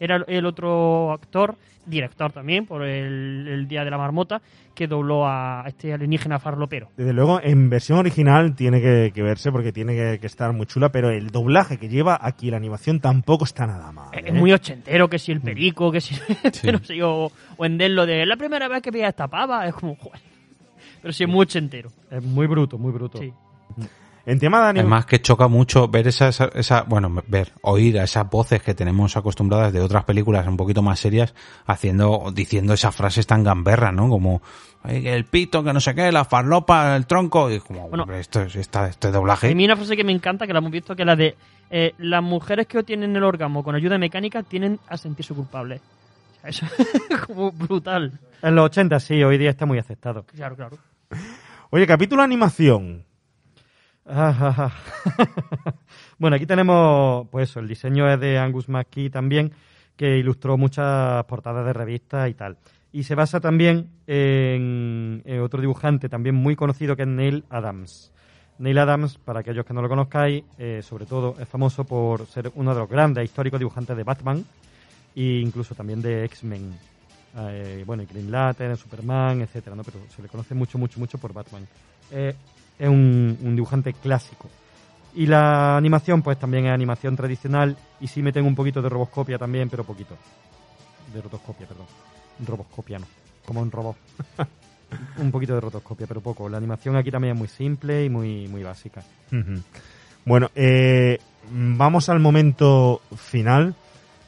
Era el- otro actor, director también, por el, el Día de la Marmota, que dobló a este alienígena farlopero. Desde luego, en versión original tiene que, que verse porque tiene que, que estar muy chula, pero el doblaje que lleva aquí la animación tampoco está nada mal. Es ¿eh? muy ochentero, que si el perico, que si no sé yo, o en lo de la primera vez que veía esta pava, es como, joder. Pero sí es muy ochentero. Es muy bruto, muy bruto. Sí. En tema de animación. Además que choca mucho ver esa, esa, esa- bueno, ver, oír a esas voces que tenemos acostumbradas de otras películas un poquito más serias haciendo, diciendo esas frases tan gamberras, ¿no? Como "Ay, que el pito, que no sé qué, la farlopa, el tronco, y como, Bueno. esto, es- esta, este A doblaje. mí una frase que me encanta, que la hemos visto, que es la de eh, las mujeres que obtienen el orgasmo con ayuda mecánica tienen a sentirse culpables. O sea, eso es como brutal. En los 80 sí, hoy día está muy aceptado. Claro, claro. Oye, capítulo animación. Bueno, aquí tenemos, pues eso, el diseño es de Angus McKee también, que ilustró muchas portadas de revistas y tal. Y se basa también en, en otro dibujante también muy conocido que es Neil Adams. Neil Adams, para aquellos que no lo conozcáis, eh, sobre todo es famoso por ser uno de los grandes históricos dibujantes de Batman e incluso también de X-Men. Eh, bueno, y Green Lantern, Superman, etcétera, ¿no? Pero se le conoce mucho, mucho, mucho por Batman. Eh, es un, un dibujante clásico. Y la animación, pues también es animación tradicional y sí meten un poquito de roboscopia también, pero poquito. De rotoscopia, perdón. Roboscopia no, como un robot. un poquito de rotoscopia, pero poco. La animación aquí también es muy simple y muy, muy básica. Bueno, eh, vamos al momento final.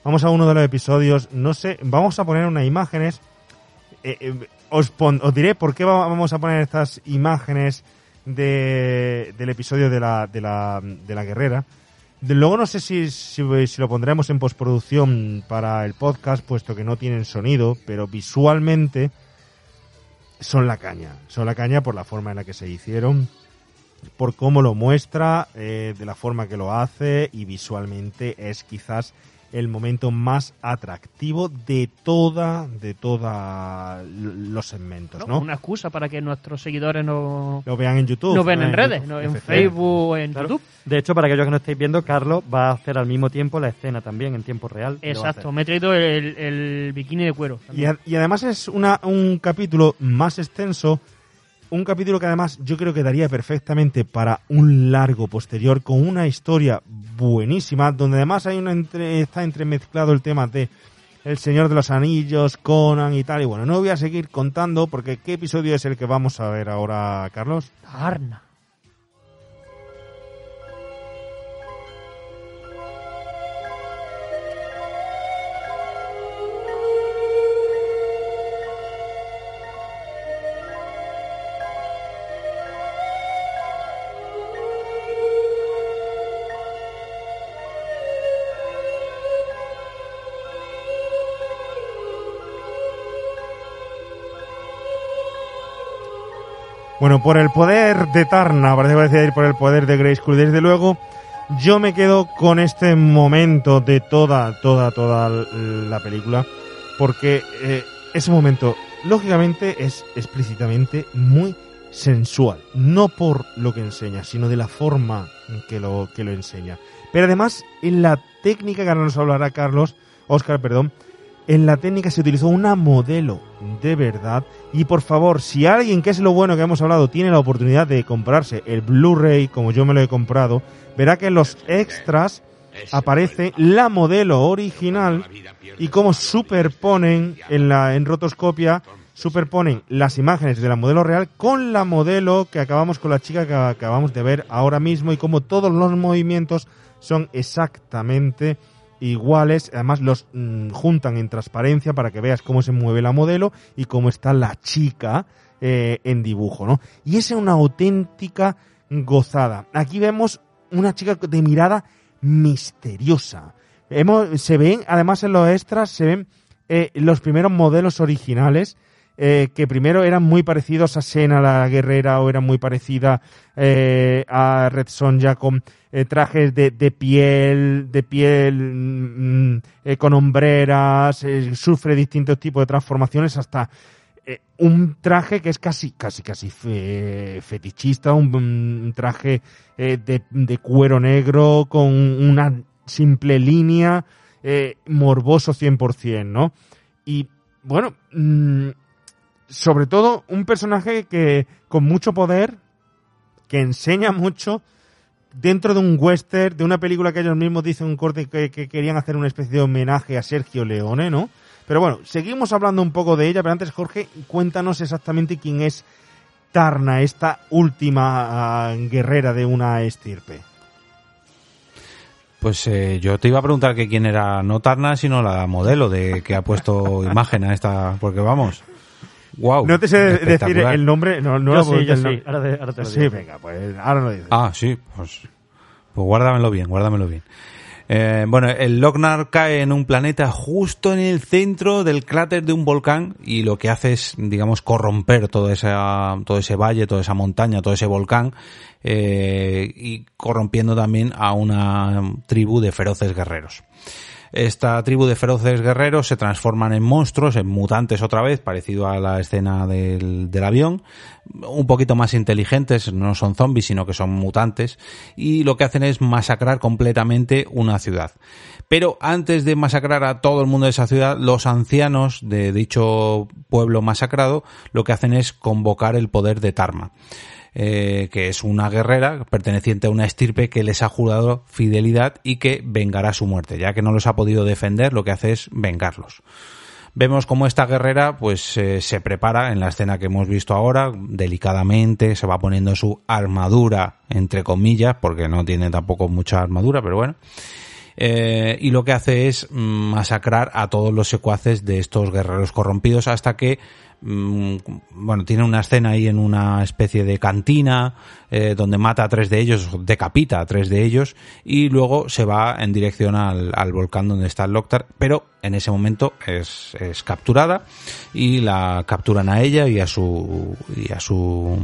Vamos a uno de los episodios. No sé, vamos a poner unas imágenes. Eh, eh, os, os diré por qué va- vamos a poner estas imágenes de, del episodio de la, de la, de la guerrera. Luego no sé si, si, si lo pondremos en postproducción para el podcast, puesto que no tienen sonido, pero visualmente son la caña. Son la caña por la forma en la que se hicieron, por cómo lo muestra, eh, de la forma que lo hace y visualmente es quizás el momento más atractivo de toda, de toda l- los segmentos, ¿no? Una excusa para que nuestros seguidores no, Lo vean en YouTube. ¿no? en redes, YouTube, no, en. Facebook, en Claro. YouTube. De hecho, para aquellos que no estáis viendo, Carlos va a hacer al mismo tiempo la escena también, en tiempo real. Exacto, me he traído el, el bikini de cuero. Y, a- y además es una, un capítulo más extenso un capítulo que además yo creo que daría perfectamente para un largo posterior con una historia buenísima, donde además hay una entre, está entremezclado el tema de El Señor de los Anillos, Conan y tal. Y bueno, no voy a seguir contando porque ¿qué episodio es el que vamos a ver ahora, Carlos? Arna. Bueno, por el poder de Tarna, parece que decir por el poder de Grayskull, desde luego, yo me quedo con este momento de toda, toda, toda la película, porque eh, ese momento, lógicamente, es explícitamente muy sensual, no por lo que enseña, sino de la forma que lo, que lo enseña. Pero además, en la técnica que ahora nos hablará Carlos, Oscar, perdón, en la técnica se utilizó una modelo de verdad. Y por favor, si alguien, que es lo bueno que hemos hablado, tiene la oportunidad de comprarse el Blu-ray, como yo me lo he comprado, verá que en los extras aparece la modelo original y cómo superponen en la en rotoscopia superponen las imágenes de la modelo real con la modelo que acabamos con la chica que acabamos de ver ahora mismo y cómo todos los movimientos son exactamente iguales, además los mm, juntan en transparencia para que veas cómo se mueve la modelo y cómo está la chica eh, en dibujo, ¿no? Y es una auténtica gozada. Aquí vemos una chica de mirada misteriosa. Hemos, se ven, además en los extras, se ven eh, los primeros modelos originales eh, que primero eran muy parecidos a Sena la guerrera o eran muy parecida eh, a Red Sonja con eh, trajes de, de, piel, de piel mm, mm, con hombreras, sufre distintos tipos de transformaciones hasta un traje que es casi, casi, casi fetichista, un, traje de, de, cuero negro con una simple línea, morboso 100%, ¿no? Y bueno, mm, sobre todo un personaje que con mucho poder, que enseña mucho dentro de un western, de una película que ellos mismos dicen un corte que, querían hacer una especie de homenaje a Sergio Leone, ¿no? Pero bueno, seguimos hablando un poco de ella, pero antes Jorge, cuéntanos exactamente quién es Tarna, esta última ah, guerrera de una estirpe. Pues eh, yo te iba a preguntar que quién era no Tarna, sino la modelo de que ha puesto imagen a esta, porque vamos. Wow. No te sé decir el nombre. No, no sí, yo sí. Ahora, ahora te lo Sí, venga, pues ahora lo dices. Ah, sí, pues, pues guárdamelo bien, guárdamelo bien. Eh, bueno, el Lochnar cae en un planeta justo en el centro del cráter de un volcán y lo que hace es, digamos, corromper todo, esa, todo ese valle, toda esa montaña, todo ese volcán eh, y corrompiendo también a una tribu de feroces guerreros. Esta tribu de feroces guerreros se transforman en monstruos, en mutantes otra vez, parecido a la escena del, avión, un poquito más inteligentes, no son zombies, sino que son mutantes, y lo que hacen es masacrar completamente una ciudad. Pero antes de masacrar a todo el mundo de esa ciudad, los ancianos de dicho pueblo masacrado lo que hacen es convocar el poder de Tarma. Eh, que es una guerrera perteneciente a una estirpe que les ha jurado fidelidad y que vengará su muerte, ya que no los ha podido defender, lo que hace es vengarlos. Vemos cómo esta guerrera pues eh, se prepara en la escena que hemos visto ahora, delicadamente, se va poniendo su armadura, entre comillas, porque no tiene tampoco mucha armadura, pero bueno. Eh, y lo que hace es mm, masacrar a todos los secuaces de estos guerreros corrompidos hasta que Mm, bueno, tiene una escena ahí en una especie de cantina eh, donde mata a tres de ellos, decapita a tres de ellos y luego se va en dirección al, volcán donde está el Loctar, pero en ese momento es, es, capturada y la capturan a ella y a su y a su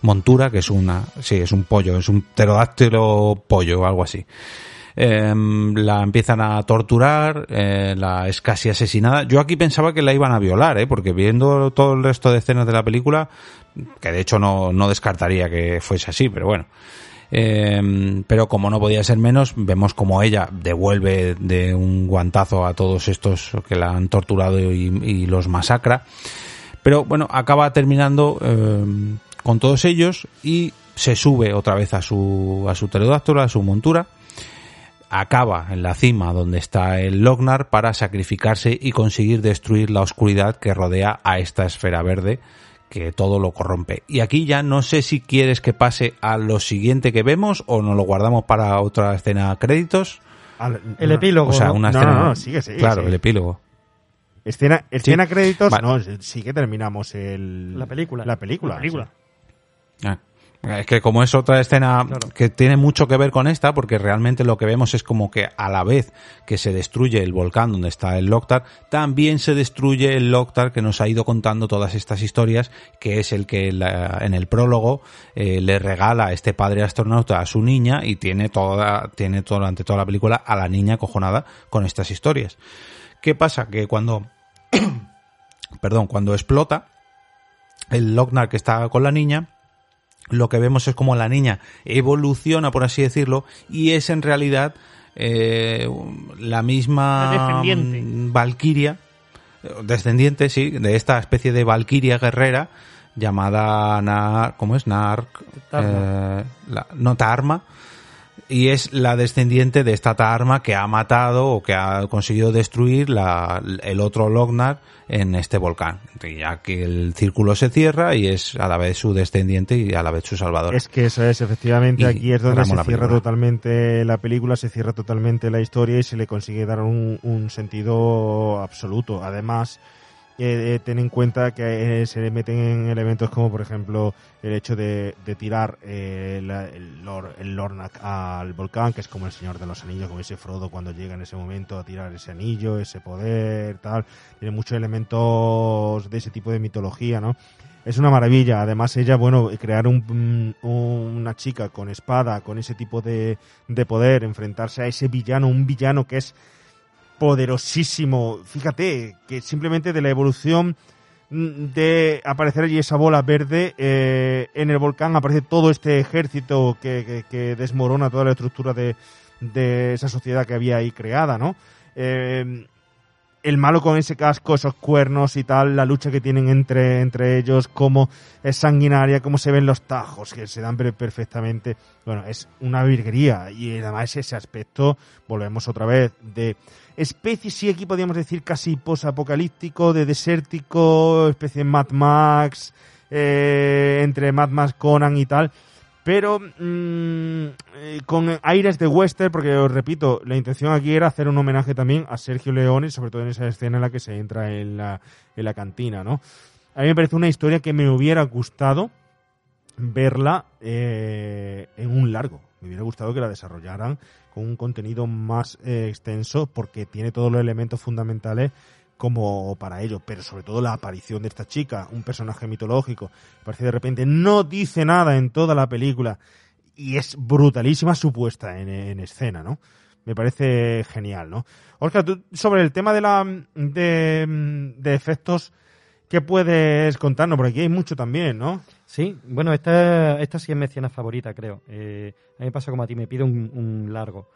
montura que es una sí es un pollo es un pterodáctilo pollo o algo así Em, la empiezan a torturar, eh, la es casi asesinada. Yo aquí pensaba que la iban a violar, ¿eh? porque viendo todo el resto de escenas de la película, que de hecho no, no descartaría que fuese así, pero bueno. Em, pero como no podía ser menos, vemos como ella devuelve de un guantazo a todos estos que la han torturado y los masacra Pero bueno, acaba terminando eh, con todos ellos y se sube otra vez a su, a su pterodáctilo, a su montura. Acaba en la cima donde está el Lognar para sacrificarse y conseguir destruir la oscuridad que rodea a esta esfera verde que todo lo corrompe. Y aquí ya no sé si quieres que pase a lo siguiente que vemos o nos lo guardamos para otra escena créditos. Al- El no. epílogo. O sea, una No, escena. no, no, sigue, sigue, Claro, sigue. el epílogo. Escena, escena créditos, Vale. no, sí que terminamos el... La película. La película. La película. Ah, Es que como es otra escena que tiene mucho que ver con esta, porque realmente lo que vemos es como que a la vez que se destruye el volcán donde está el Loctar, también se destruye el Loctar que nos ha ido contando todas estas historias, que es el que la- en el prólogo eh, le regala a este padre astronauta a su niña y tiene toda, tiene durante toda la película a la niña cojonada con estas historias. ¿Qué pasa? Que cuando, perdón, cuando explota, el Lochnar que está con la niña, lo que vemos es como la niña evoluciona, por así decirlo, y es en realidad eh, la misma mm, Valquiria, descendiente, sí, de esta especie de Valquiria guerrera llamada Nar, ¿cómo es? Nar, eh, la, no Tarma, y es la descendiente de esta Tarma que ha matado o que ha conseguido destruir la, el otro Lognar en este volcán. Ya que el círculo se cierra y es a la vez su descendiente y a la vez su salvador. Es que eso es, efectivamente, Y aquí es donde se cierra película. totalmente la película, se cierra totalmente la historia y se le consigue dar un, un sentido absoluto. Además, eh, eh, ten en cuenta que eh, se meten en elementos como, por ejemplo, el hecho de, de tirar eh, el, Lor- el Lornak al volcán, que es como el Señor de los Anillos, como ese Frodo cuando llega en ese momento a tirar ese anillo, ese poder, tal. Tiene muchos elementos de ese tipo de mitología, ¿no? Es una maravilla. Además, ella, bueno, crear un- un- una chica con espada, con ese tipo de, de poder, enfrentarse a ese villano, un villano que es poderosísimo. Fíjate, que simplemente de la evolución mm, de aparecer allí esa bola verde eh, en el volcán aparece todo este ejército que, que- desmorona toda la estructura de, de esa sociedad que había ahí creada, ¿no? Eh, el malo con ese casco, esos cuernos y tal, la lucha que tienen entre, entre ellos, cómo es sanguinaria, cómo se ven los tajos, que se dan per- perfectamente. Bueno, es una virguería. Y además ese aspecto, volvemos otra vez, de especie, sí, aquí podríamos decir casi posapocalíptico, de desértico, especie Mad Max, eh, entre Mad Max Conan y tal pero mm, eh, con aires de western, porque os repito, la intención aquí era hacer un homenaje también a Sergio Leone, sobre todo en esa escena en la que se entra en la, en la cantina, ¿no? A mí me parece una historia que me hubiera gustado verla eh, en un largo. Me hubiera gustado que la desarrollaran con un contenido más eh, extenso, porque tiene todos los elementos fundamentales como para ello, pero sobre todo la aparición de esta chica, un personaje mitológico, parece de repente no dice nada en toda la película y es brutalísima su puesta en, en escena, ¿no? Me parece genial, ¿no? Oscar, tú sobre el tema de la de, de efectos, ¿qué puedes contarnos? Porque aquí hay mucho también, ¿no? Sí, bueno, esta, esta sí es mi escena favorita, creo. Eh, a mí me pasa como a ti, me pido un, un largo.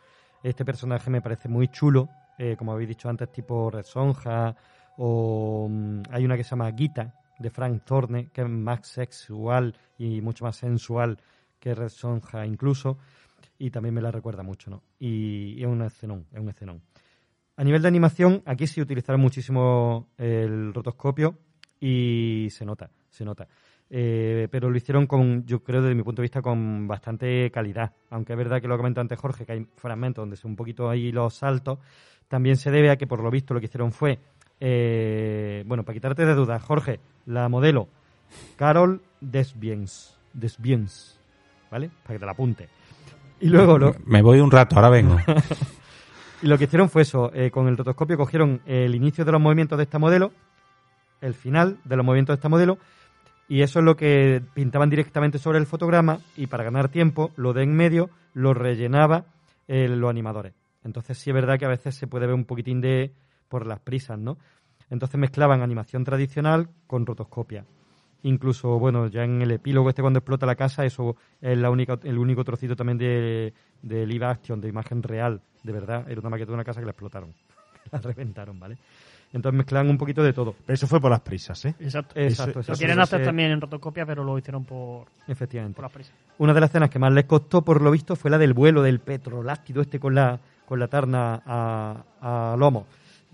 Este personaje me parece muy chulo, eh, como habéis dicho antes, tipo Red Sonja, o mm, hay una que se llama Gita, de Frank Thorne, que es más sexual y mucho más sensual que Red Sonja incluso, y también me la recuerda mucho, ¿no? Y, y es un escenón, es un escenón. A nivel de animación, aquí sí utilizaron muchísimo el rotoscopio y se nota, se nota. Eh, pero lo hicieron con, yo creo desde mi punto de vista, con bastante calidad. Aunque es verdad que lo ha comentado antes Jorge, que hay fragmentos donde son un poquito ahí los saltos, también se debe a que por lo visto lo que hicieron fue, eh, bueno, para quitarte de dudas, Jorge, la modelo Carol Desbiens, Desbiens, ¿vale? Para que te la apunte. Y luego lo, Me voy un rato, ahora vengo. y lo que hicieron fue eso, eh, con el rotoscopio cogieron el inicio de los movimientos de esta modelo, el final de los movimientos de esta modelo, y eso es lo que pintaban directamente sobre el fotograma, y para ganar tiempo, lo de en medio lo rellenaba eh, los animadores. Entonces sí es verdad que a veces se puede ver un poquitín de por las prisas, ¿no? Entonces mezclaban animación tradicional con rotoscopia. Incluso, bueno, ya en el epílogo este cuando explota la casa, eso es la única, el único trocito también de, de live action, de imagen real, de verdad. Era una maqueta de una casa que la explotaron, la reventaron, ¿vale? Entonces mezclan un poquito de todo. Pero eso fue por las prisas, ¿eh? Exacto. Exacto, Lo quieren hacer también en rotoscopia, pero lo hicieron por, Efectivamente. por las prisas. Una de las escenas que más les costó, por lo visto, fue la del vuelo del petroláctido este con la, con la tarna a, a lomo.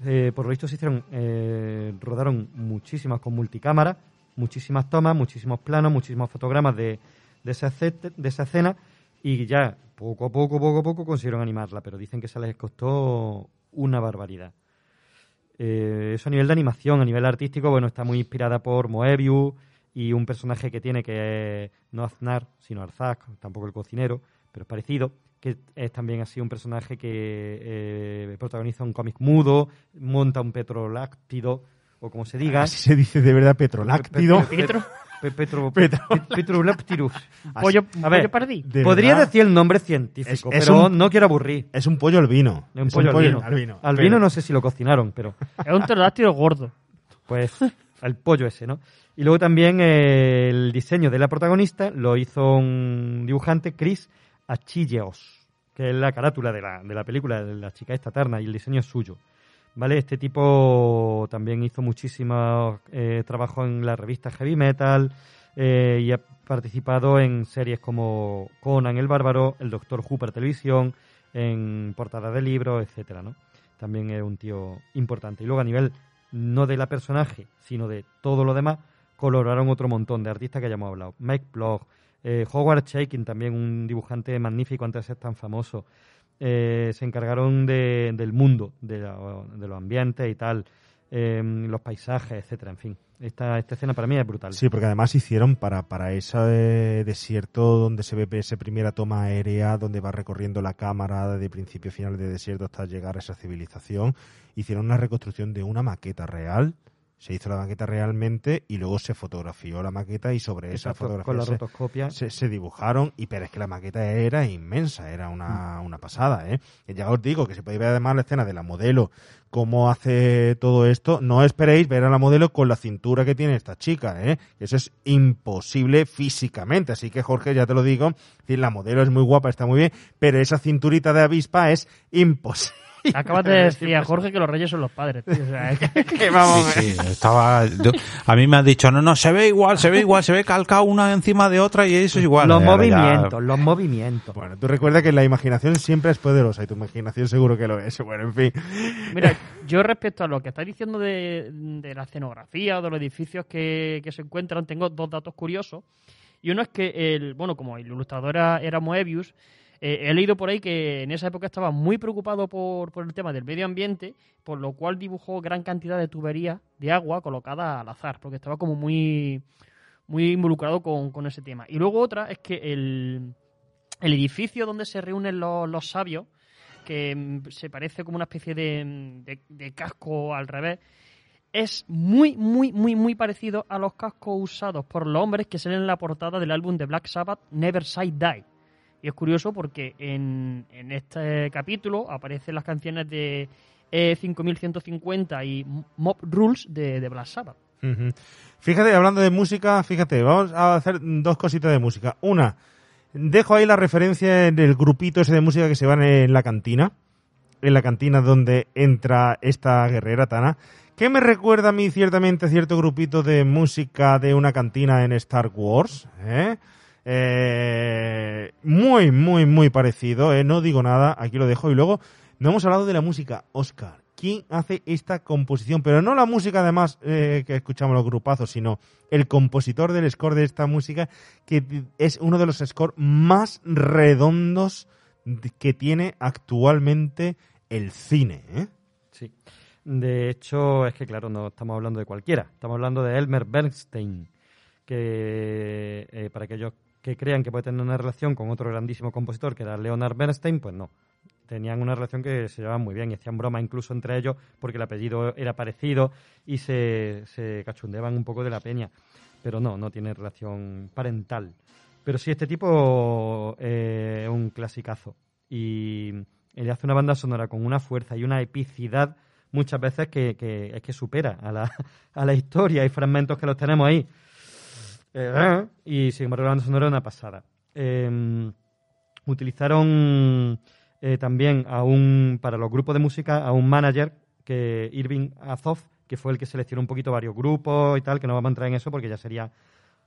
Eh, por lo visto se hicieron, eh, rodaron muchísimas con multicámara, muchísimas tomas, muchísimos planos, muchísimos fotogramas de, de, esa, de esa escena y ya poco a poco, poco a poco consiguieron animarla, pero dicen que se les costó una barbaridad. Eh, eso a nivel de animación, a nivel artístico, bueno, está muy inspirada por Moebius y un personaje que tiene que es no Aznar, sino Arzak, tampoco el cocinero, pero es parecido, que es también así un personaje que eh, protagoniza un cómic mudo, monta un petroláctido, o como se diga. Así se dice de verdad petroláctido. Pe- pe- pe- petro- Petro- pe- Petroláctirus. Pollo- A ver, pollo pardí. De podría verdad. decir el nombre científico, Es- es pero un- no quiero aburrir. Es un pollo al vino. Es un Es pollo al vino. al vino. Al Pero- no sé si lo cocinaron, pero Es un pterodáctilo gordo. pues el pollo ese, ¿no? Y luego también eh, el diseño de la protagonista lo hizo un dibujante, Chris Achilleos, que es la carátula de la, de la película de la chica esta terna y el diseño es suyo. ¿Vale? Este tipo también hizo muchísimo eh, trabajo en la revista Heavy Metal eh, y ha participado en series como Conan el Bárbaro, El Doctor Who por televisión, en portadas de libros, etcétera, ¿no? También es un tío importante. Y luego a nivel no de la personaje, sino de todo lo demás, coloraron otro montón de artistas que ya hemos hablado. Mike Bloch, eh, Howard Chaykin, también un dibujante magnífico antes de ser tan famoso. Eh, se encargaron de- del mundo, de, la- de los ambientes y tal, eh, los paisajes, etcétera, en fin. Esta, esta escena para mí es brutal. Sí, porque además hicieron para, para ese desierto donde se ve esa primera toma aérea, donde va recorriendo la cámara de principio a final de desierto hasta llegar a esa civilización, hicieron una reconstrucción de una maqueta real. Se hizo la maqueta realmente y luego se fotografió la maqueta y sobre esa fotografía con la se- rotoscopia. se, se dibujaron y pero es que la maqueta era inmensa, era una, Mm. una pasada, ¿eh? Ya os digo que se puede ver además la escena de la modelo, cómo hace todo esto. No esperéis ver a la modelo con la cintura que tiene esta chica, ¿eh? Eso es imposible físicamente, así que Jorge, ya te lo digo, la modelo es muy guapa, está muy bien, pero esa cinturita de avispa es imposible. Acabas de decir a Jorge que los reyes son los padres. tío. O sea, es que- Que vamos, Sí, sí, estaba. yo- a mí me han dicho, no, no, se ve igual, se ve igual, se ve calcado una encima de otra y eso es igual. los ya- movimientos, los movimientos. Bueno, tú recuerda que la imaginación siempre es poderosa y tu imaginación seguro que lo es. Bueno, en fin. Mira, yo respecto a lo que estáis diciendo de, de la escenografía o de los edificios que, que se encuentran, tengo dos datos curiosos. Y uno es que, el bueno, como el ilustrador era, era Moebius, he leído por ahí que en esa época estaba muy preocupado por, el tema del medio ambiente, por lo cual dibujó gran cantidad de tuberías de agua colocadas al azar, porque estaba como muy, muy involucrado con, ese tema. Y luego otra es que el, edificio donde se reúnen los, sabios, que mm, se parece como una especie de, de- casco al revés, es muy, muy, muy, muy parecido a los cascos usados por los hombres que salen en la portada del álbum de Black Sabbath, Never Say Die. Y es curioso porque en, en este capítulo aparecen las canciones de E5150 y Mob Rules de, de Black Sabbath. Fíjate, hablando de música, fíjate, vamos a hacer dos cositas de música. Una, dejo ahí la referencia del grupito ese de música que se van en la cantina, en la cantina donde entra esta guerrera Tana, que me recuerda a mí ciertamente cierto grupito de música de una cantina en Star Wars, ¿eh? Eh, muy, muy, muy parecido, ¿eh? no digo nada, aquí lo dejo. Y luego, no hemos hablado de la música, Oscar. ¿Quién hace esta composición? Pero no la música, además, eh, que escuchamos los grupazos, sino el compositor del score de esta música, que es uno de los scores más redondos que tiene actualmente el cine. ¿eh? Sí. De hecho, es que claro, no estamos hablando de cualquiera. Estamos hablando de Elmer Bernstein, que eh, para aquellos que crean que puede tener una relación con otro grandísimo compositor, que era Leonard Bernstein, pues no. Tenían una relación que se llevaban muy bien y hacían broma incluso entre ellos porque el apellido era parecido y se, se cachundeaban un poco de la peña. Pero no, no tiene relación parental. Pero sí, este tipo eh, es un clasicazo. Y él hace una banda sonora con una fuerza y una epicidad muchas veces que, que es que supera a la, a la historia. Hay fragmentos que los tenemos ahí. Eh, y sin embargo, la banda sonora es una pasada. Eh, utilizaron eh, también a un, para los grupos de música a un manager que Irving Azoff, que fue el que seleccionó un poquito varios grupos y tal, que no vamos a entrar en eso porque ya sería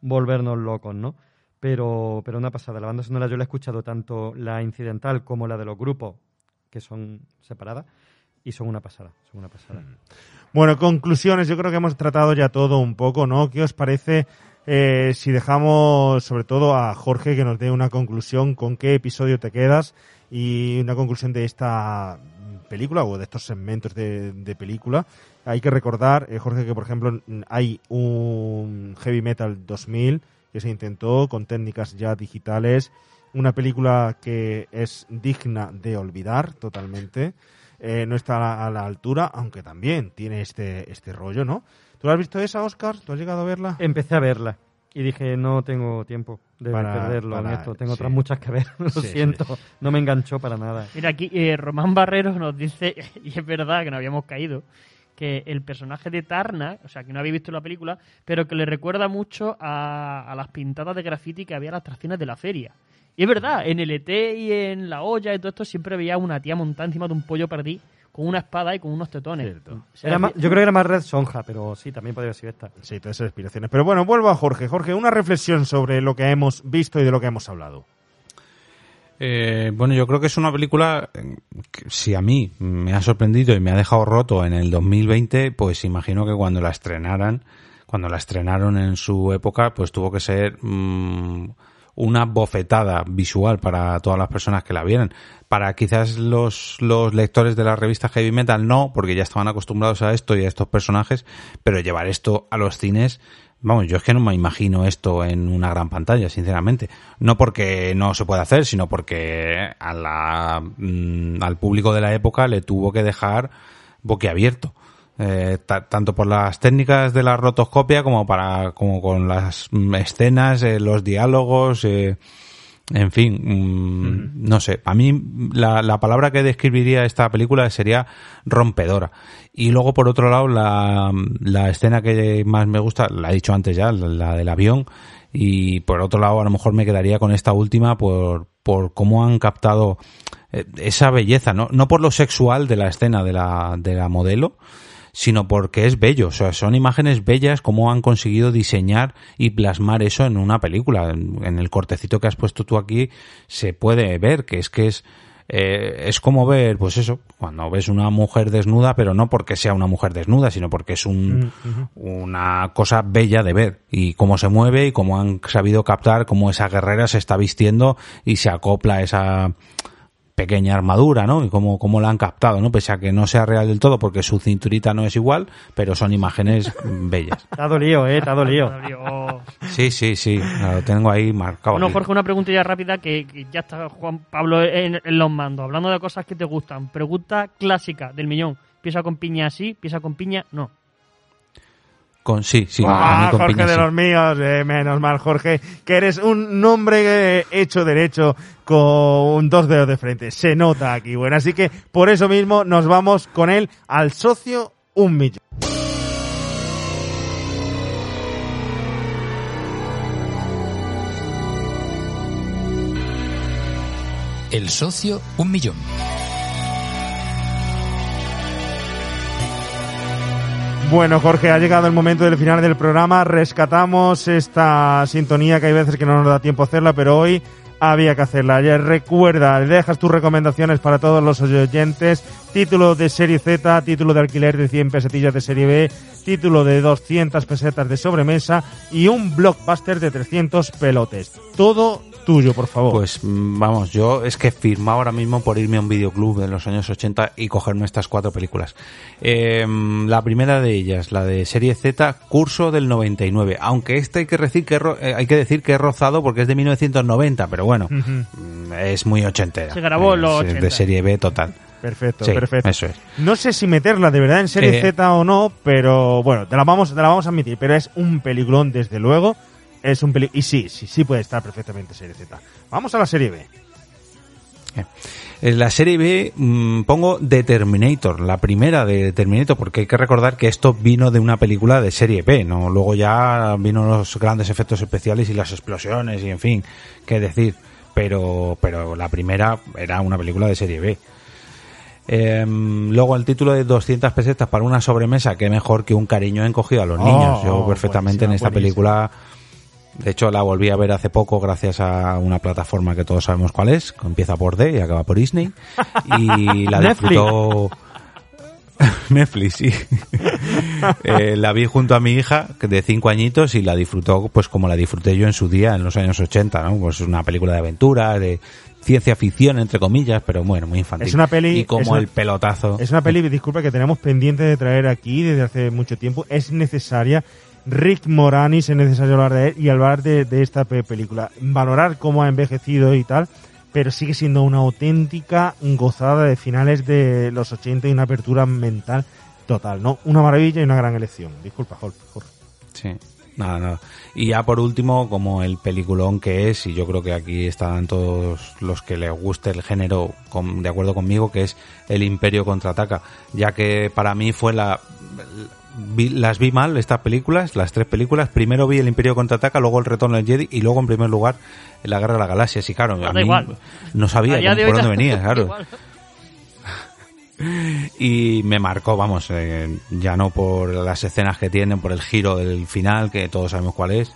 volvernos locos, ¿no? Pero, pero una pasada. La banda sonora yo la he escuchado tanto la incidental como la de los grupos, que son separadas, y son una pasada, son una pasada. Bueno, conclusiones. Yo creo que hemos tratado ya todo un poco, ¿no? ¿Qué os parece eh, si dejamos sobre todo a Jorge que nos dé una conclusión con qué episodio te quedas y una conclusión de esta película o de estos segmentos de, de película? Hay que recordar, eh, Jorge, que por ejemplo hay un Heavy Metal 2000 que se intentó con técnicas ya digitales, una película que es digna de olvidar totalmente. Eh, no está a la, a la altura, aunque también tiene este, este rollo, ¿no? ¿Tú has visto esa, Oscar? ¿Tú has llegado a verla? Empecé a verla y dije, no tengo tiempo de Para- perderlo en para- esto. Tengo sí. otras muchas que ver, lo Sí, sí. siento. No me enganchó para nada. Mira, aquí eh, Román Barreros nos dice, y es verdad que no habíamos caído, que el personaje de Tarna, o sea, que no había visto la película, pero que le recuerda mucho a, a las pintadas de graffiti que había en las atracciones de la feria. Y es verdad, en el ET y en la olla y todo esto siempre veía una tía montada encima de un pollo perdí con una espada y con unos tetones. Era más- yo creo que era más Red Sonja, pero sí, también podría ser esta. Sí, todas esas inspiraciones. Pero bueno, vuelvo a Jorge. Jorge, una reflexión sobre lo que hemos visto y de lo que hemos hablado. Eh, bueno, yo creo que es una película que si a mí me ha sorprendido y me ha dejado roto en el 2020, pues imagino que cuando la estrenaran, cuando la estrenaron en su época, pues tuvo que ser mm, una bofetada visual para todas las personas que la vieran. Para quizás los, los lectores de la revista Heavy Metal no, porque ya estaban acostumbrados a esto y a estos personajes, pero llevar esto a los cines Vamos, yo es que no me imagino esto en una gran pantalla, sinceramente. No porque no se pueda hacer, sino porque a la, mm, al público de la época le tuvo que dejar boquiabierto. Eh, ta- tanto por las técnicas de la rotoscopia como para como con las escenas, eh, los diálogos, eh, en fin, mm, no sé. A mí la, la palabra que describiría esta película sería rompedora. Y luego, por otro lado, la, la escena que más me gusta, la he dicho antes ya, la, la del avión. Y por otro lado, a lo mejor me quedaría con esta última por, por cómo han captado eh, esa belleza, ¿no? No por lo sexual de la escena de la, de la modelo, sino porque es bello. O sea, son imágenes bellas, cómo han conseguido diseñar y plasmar eso en una película. En, el cortecito que has puesto tú aquí se puede ver que es que es eh, es como ver, pues eso, cuando ves una mujer desnuda, pero no porque sea una mujer desnuda, sino porque es un, una cosa bella de ver y cómo se mueve y cómo han sabido captar cómo esa guerrera se está vistiendo y se acopla a esa pequeña armadura, ¿no? Y cómo, cómo la han captado, ¿no? Pese a que no sea real del todo porque su cinturita no es igual, pero son imágenes bellas. Te ha dolido, eh, te ha dolido. Sí, sí, sí, lo tengo ahí marcado. Bueno, aquí. Jorge, una preguntilla rápida que, que ya está Juan Pablo en, en los mandos, hablando de cosas que te gustan. Pregunta clásica del millón. ¿Piensa con piña sí? ¿Piensa con piña? No. Con, sí, sí, a ah, mí con Jorge piña de sí. los míos, eh, menos mal, Jorge, que eres un nombre eh, hecho derecho con dos dedos de frente. Se nota aquí, bueno. Así que por eso mismo nos vamos con él al socio un millón. El socio, un millón. Bueno, Jorge, ha llegado el momento del final del programa. Rescatamos esta sintonía que hay veces que no nos da tiempo hacerla, pero hoy había que hacerla. Ya recuerda, dejas tus recomendaciones para todos los oyentes. Título de serie Z, título de alquiler de 100 pesetillas de serie B, título de 200 pesetas de sobremesa y un blockbuster de 300 pelotes. Todo tuyo, por favor. Pues mm, vamos, yo es que firma ahora mismo por irme a un videoclub de los años 80 y cogerme estas cuatro películas. Eh, la primera de ellas, la de serie Z, curso del 99. Aunque este hay que decir que, eh, hay que, decir que he rozado porque es de 1990, pero bueno, mm, es muy ochentera. Se grabó en los Es 80. De serie B total. Perfecto, Sí, perfecto. Eso es. No sé si meterla de verdad en serie Eh. Z o no, pero bueno, te la vamos, te la vamos a admitir, pero es un peliculón desde luego. Es un peli y sí, sí, sí puede estar perfectamente en serie Z. Vamos a la serie B. En la serie B mm, pongo The Terminator, la primera de Terminator, porque hay que recordar que esto vino de una película de serie B, ¿no? Luego ya vino los grandes efectos especiales y las explosiones y en fin, qué decir. Pero, pero la primera era una película de serie B. Em, luego el título de 200 pesetas para una sobremesa, que mejor que un cariño encogido a los Oh, niños. Yo perfectamente en esta película, de hecho la volví a ver hace poco gracias a una plataforma que todos sabemos cuál es, que empieza por D y acaba por Disney. Y la disfrutó... Netflix, sí. Eh, la vi junto a mi hija de cinco añitos y la disfrutó pues como la disfruté yo en su día en los años 80, ¿no? Pues es una película de aventura, de ciencia ficción entre comillas, pero bueno, muy infantil. Es una peli- y como una- el pelotazo. Es una peli, disculpa, que tenemos pendiente de traer aquí desde hace mucho tiempo. Es necesaria. Rick Moranis es necesario hablar de él y hablar de, de esta pe- película. Valorar cómo ha envejecido y tal, pero sigue siendo una auténtica gozada de finales de los 80 y una apertura mental total, ¿no? Una maravilla y una gran elección. Disculpa. Jorge. Sí, nada, nada. Y ya por último, como el peliculón que es, y yo creo que aquí están todos los que les guste el género con- de acuerdo conmigo, que es El Imperio Contraataca, ya que para mí fue la... vi- las vi mal, estas películas, las tres películas. Primero vi El Imperio Contraataca, luego El Retorno del Jedi y luego en primer lugar La Guerra de las Galaxias. Y claro, a Da mí igual. no sabía A cómo- por dónde venía, claro. Y me marcó, vamos, eh, ya no por las escenas que tienen, por el giro del final, que todos sabemos cuál es,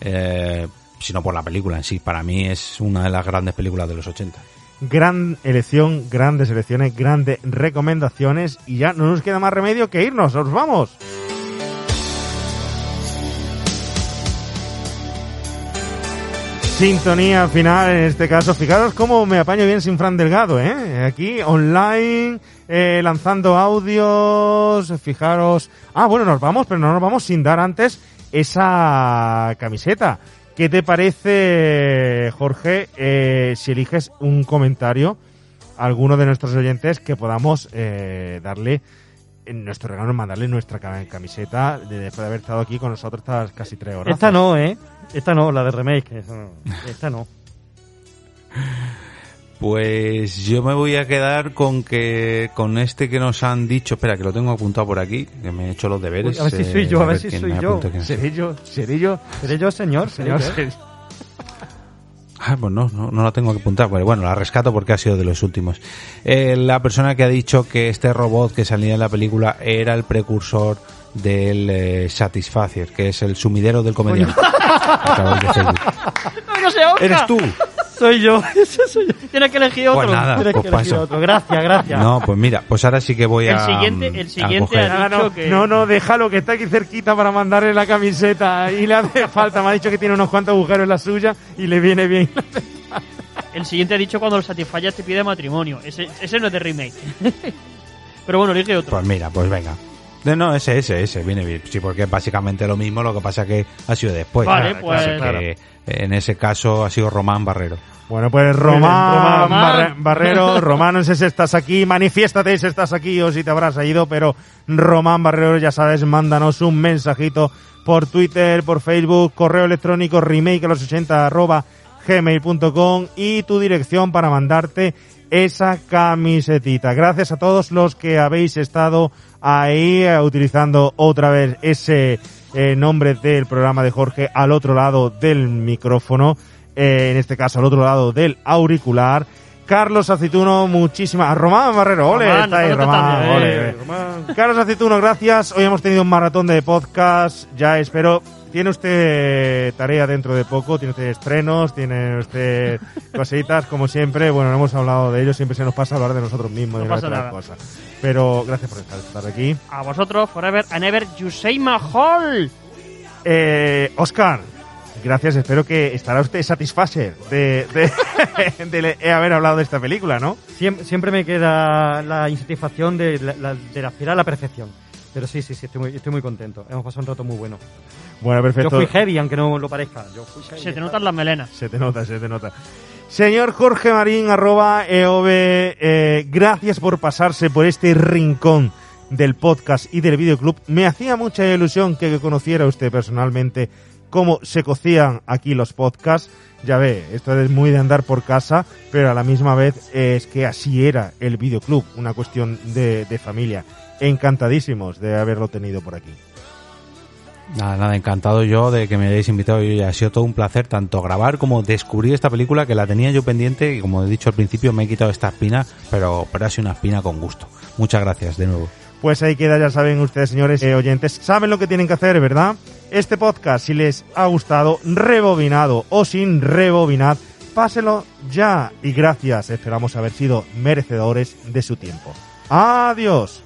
eh, sino por la película en sí. Para mí es una de las grandes películas de los 80. Gran elección, grandes elecciones, grandes recomendaciones y ya no nos queda más remedio que irnos. ¡Nos vamos! Sintonía final, en este caso, fijaros cómo me apaño bien sin Fran Delgado, ¿eh? Aquí, online, eh, lanzando audios, fijaros... Ah, bueno, nos vamos, pero no nos vamos sin dar antes esa camiseta. ¿Qué te parece, Jorge, eh, si eliges un comentario a alguno de nuestros oyentes que podamos eh, darle en nuestro regalo, mandarle nuestra ca- camiseta de- después de haber estado aquí con nosotros estas casi tres horas? Esta no, ¿eh? Esta no, la de remake. no. Esta no. Pues yo me voy a quedar con que con este que nos han dicho, espera que lo tengo apuntado por aquí, que me he hecho los deberes. Uy, a ver si eh, soy yo, a ver si soy yo. ¿Seré yo? ¿Seré yo? ¿Seré yo, señor? Señor, ¿Seré yo? seré- Ah, pues no, no, no la tengo que apuntar. Pues bueno, la rescato porque ha sido de los últimos. Eh, la persona que ha dicho que este robot que salía en la película era el precursor del eh, Satisfacer, que es el sumidero del comediante. No, no sé. ¿Eres tú? Soy yo, ese soy yo. Tienes que elegir otro. Pues nada, Tienes pues que elegir paso. otro. Gracias, gracias. No, pues mira, pues ahora sí que voy El a. siguiente- el a siguiente coger. ha Ah, no, dicho que- no, no, déjalo, que está aquí cerquita para mandarle la camiseta y le hace falta. Me ha dicho que tiene unos cuantos agujeros en la suya y le viene bien. El siguiente ha dicho cuando el Satisfyer te pide matrimonio. Ese, ese no es de remake. Pero bueno, elige otro. Pues mira, pues venga. No, no, ese, ese, ese, viene bien. Sí, porque es básicamente lo mismo, lo que pasa que ha sido después. Vale, Claro, pues- así que, en ese caso ha sido Román Barrero. Bueno, pues Román, Román. Barre- Barrero, Román, no sé si estás aquí, manifiéstate si estás aquí o si te habrás ido, pero Román Barrero, ya sabes, mándanos un mensajito por Twitter, por Facebook, correo electrónico remake a los 80 arroba gmail.com y tu dirección para mandarte esa camisetita. Gracias a todos los que habéis estado ahí eh, utilizando otra vez ese eh, nombre del programa de Jorge al otro lado del micrófono, eh, en este caso al otro lado del auricular. Carlos Aceituno, muchísimas. Román Barrero, ole, Román, está ahí, ¿dónde Román, ole. Eh, Román. Carlos Aceituno, gracias. Hoy hemos tenido un maratón de podcast. Ya espero. Tiene usted tarea dentro de poco, tiene usted estrenos, tiene usted cositas, como siempre. Bueno, no hemos hablado de ello, siempre se nos pasa hablar de nosotros mismos No y de cosas. Pero gracias por estar, aquí. A vosotros, Forever and Ever, Yusei Mahol. Eh, Oscar, gracias. Espero que estará usted satisfacer de, de, de haber hablado de esta película, ¿no? Siempre, siempre me queda la insatisfacción de, la, la- de aspirar a la perfección. Pero sí, sí, sí, estoy muy, estoy muy contento. Hemos pasado un rato muy bueno. Bueno, perfecto. Yo fui heavy, aunque no lo parezca. Yo fui heavy. Se te notan las melenas. Se te nota, se te nota. Señor Jorge Marín, arroba EOB, eh, gracias por pasarse por este rincón del podcast y del videoclub. Me hacía mucha ilusión que conociera usted personalmente cómo se cocían aquí los podcasts. Ya ve, esto es muy de andar por casa, pero a la misma vez es que así era el videoclub, una cuestión de, de familia. Encantadísimos de haberlo tenido por aquí. Nada, nada, encantado yo de que me hayáis invitado y ha sido todo un placer tanto grabar como descubrir esta película que la tenía yo pendiente y como he dicho al principio me he quitado esta espina, pero, pero ha sido una espina con gusto. Muchas gracias de nuevo. Pues ahí queda, ya saben ustedes, señores eh, oyentes, saben lo que tienen que hacer, ¿verdad? Este podcast, si les ha gustado, rebobinado o sin rebobinar, páselo ya. Y gracias, esperamos haber sido merecedores de su tiempo. Adiós.